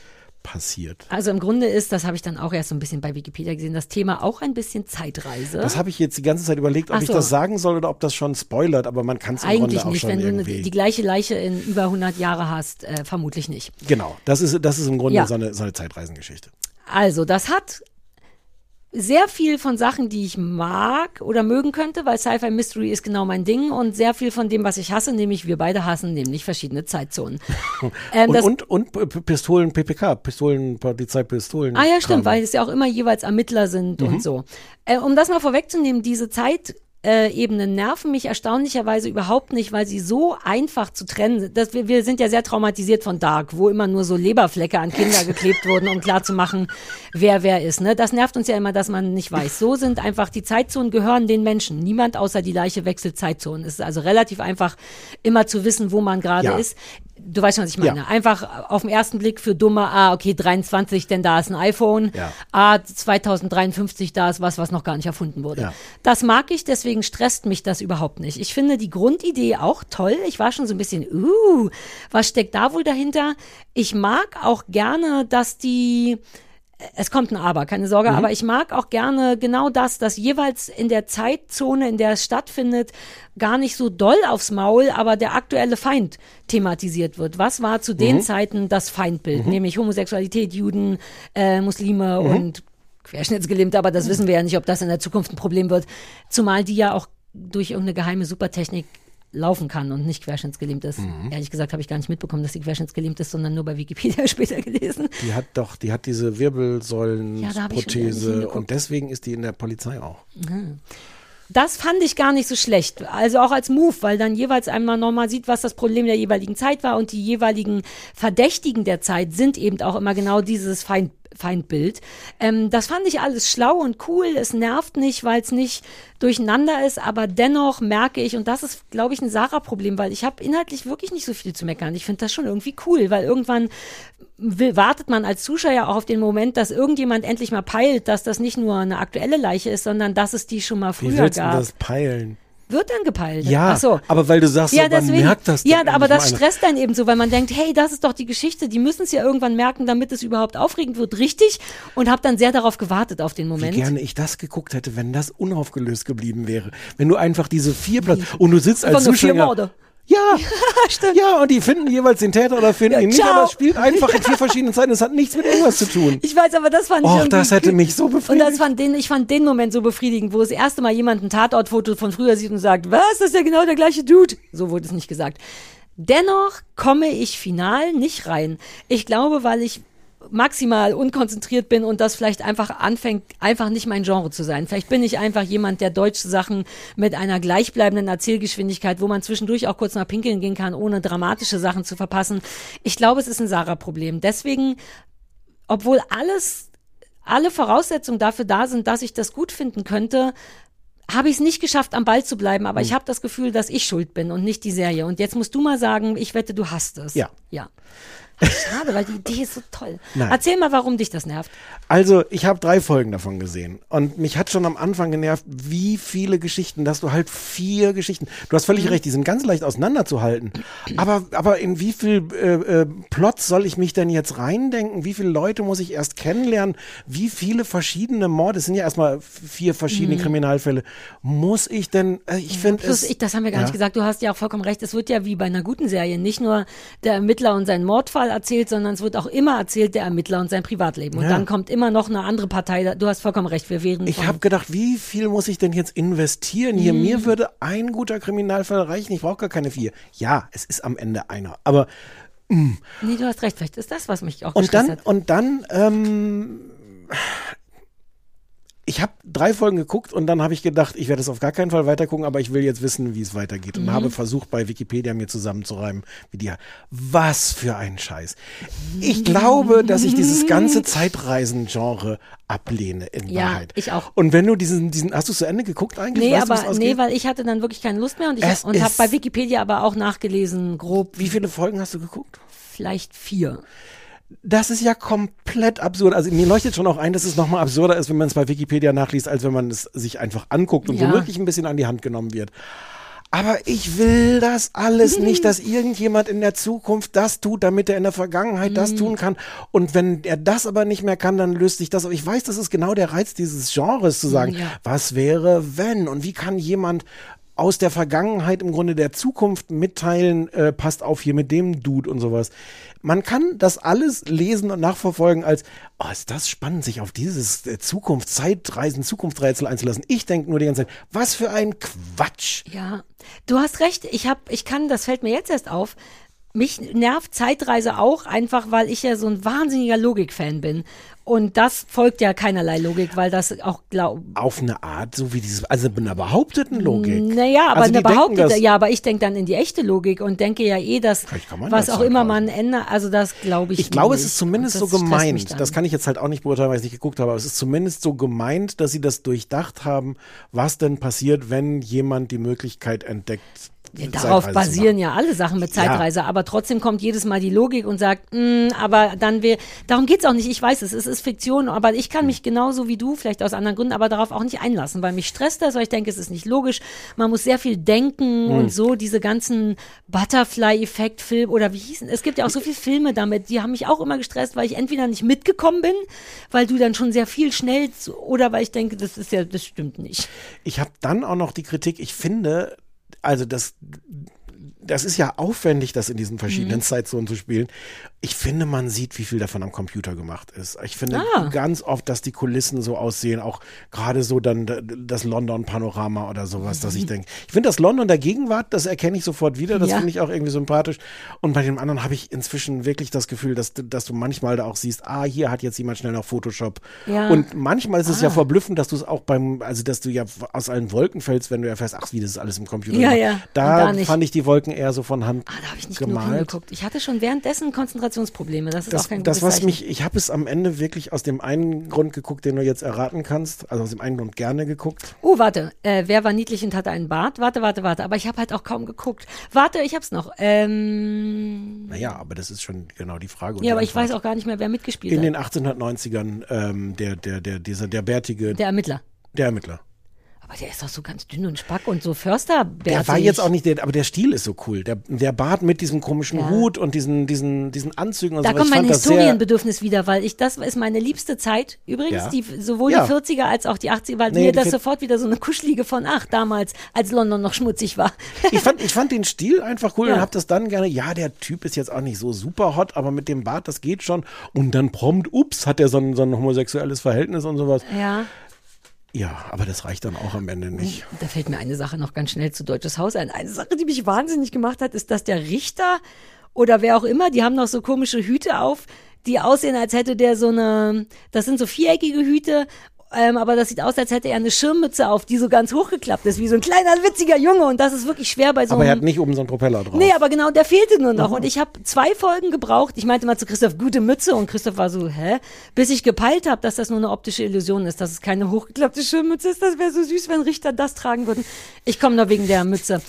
S1: passiert.
S2: Also im Grunde ist, das habe ich dann auch erst so ein bisschen bei Wikipedia gesehen, das Thema auch ein bisschen Zeitreise.
S1: Das habe ich jetzt die ganze Zeit überlegt, ob
S2: Ach
S1: ich
S2: so.
S1: das sagen soll oder ob das schon spoilert, aber man kann es im Grunde
S2: Eigentlich
S1: auch
S2: nicht,
S1: schon
S2: wenn du
S1: irgendwie.
S2: eine- die gleiche Leiche in über 100 Jahre hast, äh, vermutlich nicht.
S1: genau, das ist, das ist im Grunde
S2: Ja.
S1: so, eine, so eine Zeitreisengeschichte.
S2: Also, das hat sehr viel von Sachen, die ich mag oder mögen könnte, weil Sci-Fi Mystery ist genau mein Ding und sehr viel von dem, was ich hasse, nämlich wir beide hassen, nämlich verschiedene Zeitzonen. ähm,
S1: Und, und, und Pistolen, PPK, Pistolen, Polizeipistolen.
S2: ah ja, stimmt,
S1: Kram.
S2: weil es ja auch immer jeweils Ermittler sind
S1: Mhm.
S2: und so. Äh, um das mal vorwegzunehmen, diese Zeit äh, Ebenen nerven mich erstaunlicherweise überhaupt nicht, weil sie so einfach zu trennen sind. Das, wir, wir sind ja sehr traumatisiert von Dark, wo immer nur so Leberflecke an Kinder geklebt wurden, um klarzumachen, wer wer ist. Ne? Das nervt uns ja immer, dass man nicht weiß. So sind einfach die Zeitzonen gehören den Menschen. Niemand außer die Leiche wechselt Zeitzonen. Es ist also relativ einfach, immer zu wissen, wo man gerade
S1: Ja.
S2: ist. Du weißt schon, was ich meine.
S1: Ja.
S2: Einfach auf den ersten Blick für Dumme, ah, okay, 23, denn da ist ein iPhone.
S1: Ja.
S2: Ah, 2053, da ist was, was noch gar nicht erfunden wurde.
S1: Ja.
S2: Das mag ich, deswegen stresst mich das überhaupt nicht. Ich finde die Grundidee auch toll. Ich war schon so ein bisschen, uh, was steckt da wohl dahinter? Ich mag auch gerne, dass die, es kommt ein Aber, keine Sorge, aber ich mag auch gerne genau das, dass jeweils in der Zeitzone, in der es stattfindet, gar nicht so doll aufs Maul, aber der aktuelle Feind thematisiert wird. Was war zu den Zeiten das Feindbild? Nämlich Homosexualität, Juden, äh, Muslime und Querschnittsgelähmte, aber das wissen wir ja nicht, ob das in der Zukunft ein Problem wird. Zumal die ja auch durch irgendeine geheime Supertechnik laufen kann und nicht querschnittsgelähmt ist. Ehrlich gesagt habe ich gar nicht mitbekommen, dass sie querschnittsgelähmt ist, sondern nur bei Wikipedia später gelesen.
S1: Die hat doch, die hat diese
S2: Ja,
S1: Wirbelsäulenprothese
S2: hingeguckt.
S1: und deswegen ist die in der Polizei auch.
S2: Das fand ich gar nicht so schlecht. Also auch als Move, weil dann jeweils einmal nochmal sieht, was das Problem der jeweiligen Zeit war und die jeweiligen Verdächtigen der Zeit sind eben auch immer genau dieses Feind, Feindbild. Ähm, das fand ich alles schlau und cool. Es nervt nicht, weil es nicht durcheinander ist, aber dennoch merke ich, und das ist, glaube ich, ein Sarah-Problem, weil ich habe inhaltlich wirklich nicht so viel zu meckern. Ich finde das schon irgendwie cool, weil irgendwann will, wartet man als Zuschauer auch auf den Moment, dass irgendjemand endlich mal peilt, dass das nicht nur eine aktuelle Leiche ist, sondern dass es die schon mal
S1: Wie
S2: früher
S1: willst du
S2: gab.
S1: das peilen?
S2: Wird dann gepeilt.
S1: Ja,
S2: so.
S1: aber weil du sagst,
S2: Ja,
S1: so, man
S2: deswegen.
S1: merkt das
S2: ja, aber das stresst dann eben so, weil man denkt, hey, das ist doch die Geschichte, die müssen es ja irgendwann merken, damit es überhaupt aufregend wird, richtig? Und habe dann sehr darauf gewartet auf den
S1: Wie
S2: Moment.
S1: gerne ich das geguckt hätte, wenn das unaufgelöst geblieben wäre. Wenn du einfach diese vier Platz und du sitzt als Zuschauer.
S2: Morde.
S1: Ja, ja, und die finden jeweils den Täter oder finden
S2: Ja,
S1: ihn nicht,
S2: ciao.
S1: aber es spielt einfach in vier verschiedenen Zeiten. Es hat nichts mit irgendwas zu tun.
S2: Ich weiß, aber das fand ich
S1: Och, das hätte mich so
S2: Und
S1: befriedigt.
S2: das fand den, ich fand den Moment so befriedigend, wo das erste Mal jemand ein Tatortfoto von früher sieht und sagt, was, das ist ja genau der gleiche Dude. So wurde es nicht gesagt. Dennoch komme ich final nicht rein. Ich glaube, weil ich maximal unkonzentriert bin und das vielleicht einfach anfängt, einfach nicht mein Genre zu sein. Vielleicht bin ich einfach jemand, der deutsche Sachen mit einer gleichbleibenden Erzählgeschwindigkeit, wo man zwischendurch auch kurz nach Pinkeln gehen kann, ohne dramatische Sachen zu verpassen. Ich glaube, es ist ein Sarah-Problem. Deswegen, obwohl alles, alle Voraussetzungen dafür da sind, dass ich das gut finden könnte, habe ich es nicht geschafft, am Ball zu bleiben, aber ich habe das Gefühl, dass ich schuld bin und nicht die Serie. Und jetzt musst du mal sagen, ich wette, du hast es.
S1: Ja.
S2: Ja. Schade, weil die Idee ist so toll.
S1: Nein.
S2: Erzähl mal, warum dich das nervt.
S1: Also, ich habe drei Folgen davon gesehen und mich hat schon am Anfang genervt, wie viele Geschichten, dass du halt vier Geschichten. Du hast völlig recht, die sind ganz leicht auseinanderzuhalten. Aber, aber in wie viel äh, äh, Plots soll ich mich denn jetzt reindenken? Wie viele Leute muss ich erst kennenlernen? Wie viele verschiedene Morde? Es sind ja erstmal vier verschiedene Kriminalfälle. Muss ich denn? Äh, ich finde es.
S2: ich, das haben wir gar
S1: Ja.
S2: nicht gesagt. Du hast ja auch vollkommen recht. Es wird ja wie bei einer guten Serie nicht nur der Ermittler und sein Mordfall erzählt, sondern es wird auch immer erzählt der Ermittler und sein Privatleben. Und
S1: Ja.
S2: dann kommt immer noch eine andere Partei. Du hast vollkommen recht. Wir wären
S1: Ich habe gedacht, wie viel muss ich denn jetzt investieren hier?
S2: Mhm.
S1: Mir würde ein guter Kriminalfall reichen. Ich brauche gar keine vier. Ja, es ist am Ende einer. Aber
S2: Nee, du hast recht. Vielleicht ist das, was mich auch
S1: Und dann,
S2: hat.
S1: und dann, ähm, ich habe drei Folgen geguckt und dann habe ich gedacht, ich werde es auf gar keinen Fall weitergucken, aber ich will jetzt wissen, wie es weitergeht. Und
S2: Mhm.
S1: habe versucht, bei Wikipedia mir zusammenzureimen, wie die. Was für ein Scheiß. Ich glaube, dass ich dieses ganze Zeitreisen-Genre ablehne in
S2: Ja,
S1: Wahrheit.
S2: ich auch.
S1: Und wenn du diesen, diesen, hast du zu Ende geguckt eigentlich?
S2: Nee,
S1: Weißt es
S2: aber nee, weil ich hatte dann wirklich keine Lust mehr und ich
S1: Es
S2: und habe bei Wikipedia aber auch nachgelesen, grob
S1: Wie viele Folgen hast du geguckt?
S2: vielleicht vier.
S1: Das ist ja komplett absurd. Also mir leuchtet schon auch ein, dass es nochmal absurder ist, wenn man es bei Wikipedia nachliest, als wenn man es sich einfach anguckt und
S2: Ja.
S1: womöglich ein bisschen an die Hand genommen wird. Aber ich will das alles nicht, dass irgendjemand in der Zukunft das tut, damit er in der Vergangenheit das
S2: Mhm.
S1: tun kann. Und wenn er das aber nicht mehr kann, dann löst sich das. Aber ich weiß, das ist genau der Reiz dieses Genres zu sagen,
S2: Ja.
S1: was wäre wenn? Und wie kann jemand aus der Vergangenheit im Grunde der Zukunft mitteilen, äh, passt auf hier mit dem Dude und sowas. Man kann das alles lesen und nachverfolgen als, oh, ist das spannend, sich auf dieses äh, Zukunft, Zeitreisen, Zukunftsrätsel einzulassen. Ich denke nur die ganze Zeit, was für ein Quatsch.
S2: Ja, du hast recht. Ich hab, ich kann, das fällt mir jetzt erst auf. Mich nervt Zeitreise auch einfach, weil ich ja so ein wahnsinniger Logikfan bin. Und das folgt ja keinerlei Logik, weil das auch glaub.
S1: Auf eine Art, so wie dieses, also mit einer behaupteten Logik.
S2: Naja, aber
S1: also
S2: eine behauptete, ja, aber ich denke dann in die echte Logik und denke ja eh, dass was auch immer man ändert, also das glaube ich
S1: Ich glaube, es ist zumindest so gemeint. Das kann ich jetzt halt auch nicht beurteilen, weil ich nicht geguckt habe, aber es ist zumindest so gemeint, dass sie das durchdacht haben, was denn passiert, wenn jemand die Möglichkeit entdeckt.
S2: Ja, darauf basieren ja alle Sachen mit Zeitreise, aber trotzdem kommt jedes Mal die Logik und sagt, "Mm, aber dann wir, darum geht's auch nicht, ich weiß es, es ist Fiktion, aber ich kann mich genauso wie du, vielleicht aus anderen Gründen, aber darauf auch nicht einlassen, weil mich stresst das, weil ich denke, es ist nicht logisch, man muss sehr viel denken
S1: Hm.
S2: und so, diese ganzen Butterfly-Effekt-Film oder wie hießen, es gibt ja auch so viele Filme damit, die haben mich auch immer gestresst, weil ich entweder nicht mitgekommen bin, weil du dann schon sehr viel schnell, oder weil ich denke, das ist ja, das stimmt nicht.
S1: Ich habe dann auch noch die Kritik, ich finde, also das, das ist ja aufwendig, das in diesen
S2: Mhm.
S1: verschiedenen Zeitzonen zu spielen. Ich finde, man sieht, wie viel davon am Computer gemacht ist. Ich finde
S2: Ah.
S1: ganz oft, dass die Kulissen so aussehen, auch gerade so dann das London-Panorama oder sowas, dass ich
S2: Mhm.
S1: denke, ich finde das London der Gegenwart, das erkenne ich sofort wieder, das
S2: Ja.
S1: finde ich auch irgendwie sympathisch. Und bei dem anderen habe ich inzwischen wirklich das Gefühl, dass, du- dass du manchmal da auch siehst, ah, hier hat jetzt jemand schnell noch Photoshop.
S2: Ja.
S1: Und manchmal ist es
S2: Ah.
S1: ja verblüffend, dass du es auch beim, also dass du ja aus allen Wolken fällst, wenn du erfährst, ach, wie das ist alles im Computer.
S2: Ja, ja.
S1: Da fand ich die Wolken eher so von Hand
S2: Ah, da habe ich nicht genug
S1: gemalt.
S2: hingeguckt. Ich hatte schon währenddessen Konzentrationsprobleme. Das ist
S1: Das,
S2: auch kein
S1: das
S2: gutes
S1: was
S2: Zeichen.
S1: mich, ich habe es am Ende wirklich aus dem einen Grund geguckt, den du jetzt erraten kannst, also aus dem einen Grund gerne geguckt.
S2: Oh, warte. Äh, wer war niedlich und hatte einen Bart? Warte, warte, warte. Aber ich habe halt auch kaum geguckt. Warte, ich hab's noch. Ähm,
S1: Naja, aber das ist schon genau die Frage.
S2: ja, aber ich weiß auch gar nicht mehr, wer mitgespielt
S1: In
S2: hat.
S1: den 1890ern, ähm, der, der, der, dieser, der bärtige, der,
S2: Der Ermittler. Aber der ist doch so ganz dünn und spack und so Förster.
S1: Der war jetzt auch nicht der, aber der Stil ist so cool. Der, der Bart mit diesem komischen
S2: Ja.
S1: Hut und diesen, diesen, diesen Anzügen und
S2: Da
S1: so.
S2: kommt
S1: ich
S2: mein Historienbedürfnis wieder, weil ich, das ist meine liebste Zeit. Übrigens,
S1: Ja.
S2: die, sowohl
S1: Ja.
S2: die 40er als auch die 80er, weil
S1: Nee,
S2: mir das sofort wieder so eine kuschelige von ach, damals, als London noch schmutzig war.
S1: ich fand, ich fand den Stil einfach cool und hab das dann gerne, ja, der Typ ist jetzt auch nicht so super hot, aber mit dem Bart, das geht schon. Und dann prompt, ups, hat er so ein, so ein homosexuelles Verhältnis und sowas.
S2: ja.
S1: Ja, aber das reicht dann auch am Ende nicht.
S2: Da fällt mir eine Sache noch ganz schnell zu Deutsches Haus ein. Eine Sache, die mich wahnsinnig gemacht hat, ist, dass der Richter oder wer auch immer, die haben noch so komische Hüte auf, die aussehen, als hätte der so eine, das sind so viereckige Hüte, ähm, aber das sieht aus, als hätte er eine Schirmmütze auf, die so ganz hochgeklappt ist, wie so ein kleiner witziger Junge. Und das ist wirklich schwer bei so
S1: Aber er
S2: einem
S1: hat nicht oben so einen Propeller drauf.
S2: Nee, aber genau, der fehlte nur noch. Und ich habe zwei Folgen gebraucht. Ich meinte mal zu Christoph, gute Mütze. Und Christoph war so, hä? Bis ich gepeilt habe, dass das nur eine optische Illusion ist, dass es keine hochgeklappte Schirmmütze ist. Das wäre so süß, wenn Richter das tragen würden. Ich komme nur wegen der Mütze.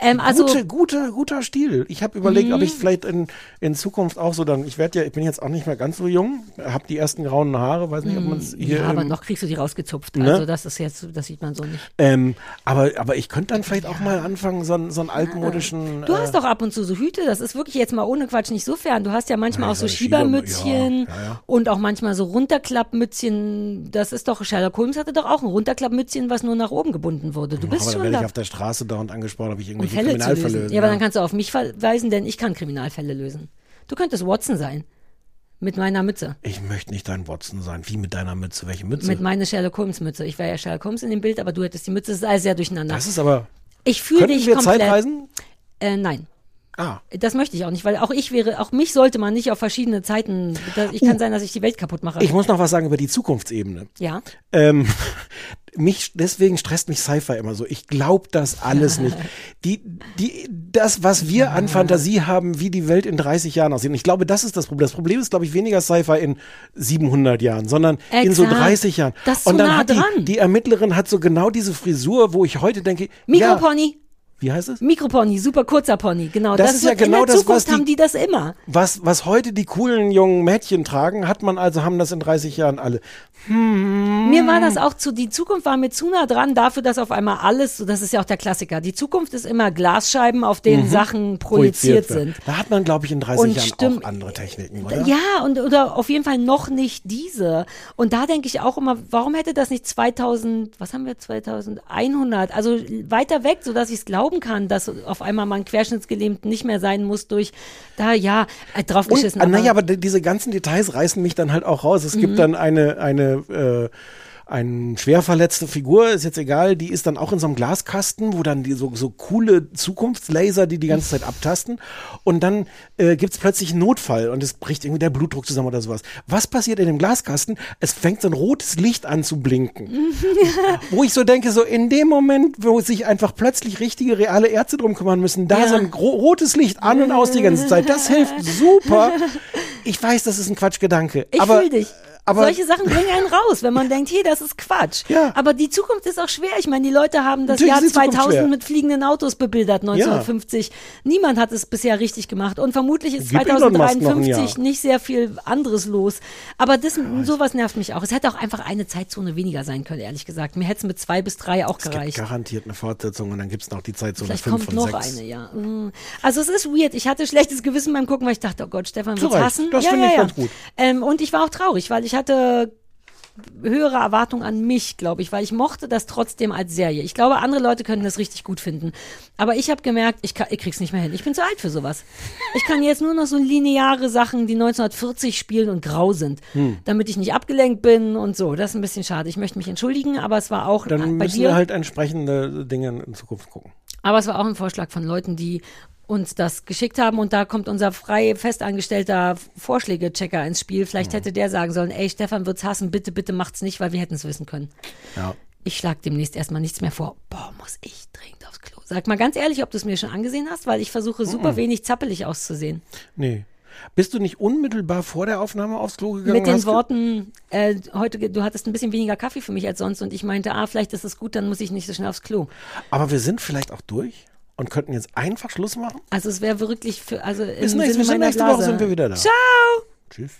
S2: Ähm, also,
S1: Gute, gute, guter Stil. Ich habe überlegt, ob ich
S2: Mhm.
S1: vielleicht in, in Zukunft auch so dann, ich werde ja, ich bin jetzt auch nicht mehr ganz so jung, habe die ersten grauen Haare, weiß nicht, ob man es hier.
S2: Mhm. ja, aber
S1: im-
S2: noch kriegst du die rausgezupft.
S1: Ne?
S2: Also das ist jetzt, das sieht man so nicht.
S1: ähm, aber, aber ich könnte dann vielleicht auch mal anfangen, so, einen- so einen altmodischen.
S2: Du
S1: äh,
S2: hast doch ab und zu so Hüte, das ist wirklich jetzt mal ohne Quatsch nicht so fern. Du hast ja manchmal
S1: Ja,
S2: auch so
S1: ja, Schieber-
S2: Schiebermützchen
S1: ja, ja, ja.
S2: und auch manchmal so Runterklappmützchen. Das ist doch, Sherlock Holmes hatte doch auch ein Runterklappmützchen, was nur nach oben gebunden wurde. Du bist
S1: aber
S2: schon
S1: werde
S2: da.
S1: ich auf der Straße dauernd angesprochen, ob ich
S2: um Fälle zu
S1: Kriminalfälle
S2: lösen.
S1: löse.
S2: Ja, aber dann kannst du auf mich verweisen, denn ich kann Kriminalfälle lösen. Du könntest Watson sein. Mit meiner Mütze.
S1: Ich möchte nicht dein Watson sein. Wie mit deiner Mütze? Welche Mütze?
S2: Mit meiner Sherlock Holmes Mütze. Ich wäre ja Sherlock Holmes in dem Bild, aber du hättest die Mütze. Das ist alles sehr durcheinander.
S1: das ist aber.
S2: ich fühle dich
S1: wir
S2: komplett.
S1: Zeitreisen?
S2: Äh, nein.
S1: Ah.
S2: Das möchte ich auch nicht, weil auch ich wäre, auch mich sollte man nicht auf verschiedene Zeiten. Ich kann
S1: Uh.
S2: sein, dass ich die Welt kaputt mache.
S1: Ich muss noch was sagen über die Zukunftsebene.
S2: ja.
S1: Ähm, mich, deswegen stresst mich Sci-Fi immer so. Ich glaube das alles nicht. Die, die, das, was wir an Fantasie haben, wie die Welt in 30 Jahren aussieht. Und ich glaube, das ist das Problem. Das Problem ist, glaube ich, weniger Sci-Fi in 700 Jahren, sondern in so
S2: Exakt.
S1: 30 Jahren.
S2: Das ist so
S1: Und dann
S2: nah
S1: hat die,
S2: dran.
S1: die Ermittlerin hat so genau diese Frisur, wo ich heute denke, ja,
S2: Mikropony.
S1: Wie heißt es?
S2: Mikropony, super kurzer Pony, genau.
S1: Das ist ja genau
S2: in der
S1: das,
S2: Zukunft
S1: was die-
S2: haben die das immer.
S1: Was, was heute die coolen jungen Mädchen tragen, hat man also, haben das in 30 Jahren alle.
S2: Mir war das auch zu, die Zukunft war mir zu nah dran dafür, dass auf einmal alles, so das ist ja auch der Klassiker, die Zukunft ist immer Glasscheiben, auf denen Sachen projiziert
S1: werden.
S2: sind.
S1: Da hat man, glaube ich, in 30
S2: Und
S1: Jahren
S2: stimmt-
S1: auch andere Techniken, oder?
S2: Ja, und oder auf jeden Fall noch nicht diese. Und da denke ich auch immer, warum hätte das nicht 2000, was haben wir 2100, also weiter weg, so dass ich es glauben kann, dass auf einmal man querschnittsgelähmt nicht mehr sein muss durch da ja äh, draufgeschissen.
S1: Und, ah, naja, aber die- diese ganzen Details reißen mich dann halt auch raus. Es
S2: Mhm.
S1: gibt dann eine, eine, äh, eine schwer verletzte Figur, ist jetzt egal, die ist dann auch in so einem Glaskasten, wo dann die so, so coole Zukunftslaser, die die ganze Zeit abtasten. Und dann äh, gibt's plötzlich einen Notfall und es bricht irgendwie der Blutdruck zusammen oder sowas. Was passiert in dem Glaskasten? Es fängt so ein rotes Licht an zu blinken. wo ich so denke, so in dem Moment, wo sich einfach plötzlich richtige, reale Ärzte drum kümmern müssen, da
S2: Ja.
S1: so ein rotes Licht an und aus die ganze Zeit, das hilft super. Ich weiß, das ist ein Quatschgedanke.
S2: Ich
S1: aber,
S2: fühl dich.
S1: Aber
S2: Solche Sachen bringen einen raus, wenn man denkt, hey, das ist Quatsch.
S1: Ja.
S2: Aber die Zukunft ist auch schwer. Ich meine, die Leute haben das
S1: Natürlich
S2: Jahr
S1: ist die Zukunft
S2: 2000
S1: schwer.
S2: mit fliegenden Autos bebildert, 1950. Niemand hat es bisher richtig gemacht. Und vermutlich ist
S1: Gib Elon Musk noch ein
S2: 2053
S1: Jahr.
S2: nicht sehr viel anderes los. Aber das, sowas nervt mich auch. Es hätte auch einfach eine Zeitzone weniger sein können, ehrlich gesagt. Mir hätte es mit zwei bis drei auch
S1: es gibt
S2: gereicht.
S1: garantiert eine Fortsetzung und dann gibt's noch die Zeitzone
S2: Vielleicht
S1: 5
S2: kommt
S1: und
S2: noch
S1: 6.
S2: eine, ja. Mm. Also es ist weird. Ich hatte schlechtes Gewissen beim Gucken, weil ich dachte, oh Gott, Stefan wird's hassen.
S1: Das
S2: ja,
S1: finde
S2: ja,
S1: ich
S2: ja.
S1: ganz gut.
S2: Ähm, und ich war auch traurig, weil ich hatte höhere Erwartungen an mich, glaube ich, weil ich mochte das trotzdem als Serie. Ich glaube, andere Leute könnten das richtig gut finden. Aber ich habe gemerkt, ich, kann, ich krieg's nicht mehr hin. Ich bin zu alt für sowas. Ich kann jetzt nur noch so lineare Sachen, die 1940 spielen und grau sind,
S1: Hm.
S2: damit ich nicht abgelenkt bin und so. Das ist ein bisschen schade. Ich möchte mich entschuldigen, aber es war auch
S1: Dann
S2: bei
S1: müssen
S2: dir.
S1: wir halt entsprechende Dinge in Zukunft gucken.
S2: Aber es war auch ein Vorschlag von Leuten, die uns das geschickt haben und da kommt unser frei festangestellter Vorschlägechecker ins Spiel. Vielleicht hätte der sagen sollen, ey, Stefan wird's hassen, bitte, bitte macht's nicht, weil wir hätten es wissen können.
S1: Ja.
S2: Ich schlag demnächst erstmal nichts mehr vor. Boah, muss ich dringend aufs Klo. Sag mal ganz ehrlich, ob du es mir schon angesehen hast, weil ich versuche super wenig zappelig auszusehen.
S1: Nee. Bist du nicht unmittelbar vor der Aufnahme aufs Klo gegangen?
S2: Mit den Worten, äh, heute, du hattest ein bisschen weniger Kaffee für mich als sonst und ich meinte, ah, vielleicht ist es gut, dann muss ich nicht so schnell aufs Klo.
S1: Aber wir sind vielleicht auch durch und könnten jetzt einfach Schluss machen.
S2: Also es wäre wirklich für, also
S1: Bis nächste, bis nächste. Woche sind wir wieder da.
S2: Ciao!
S1: Tschüss.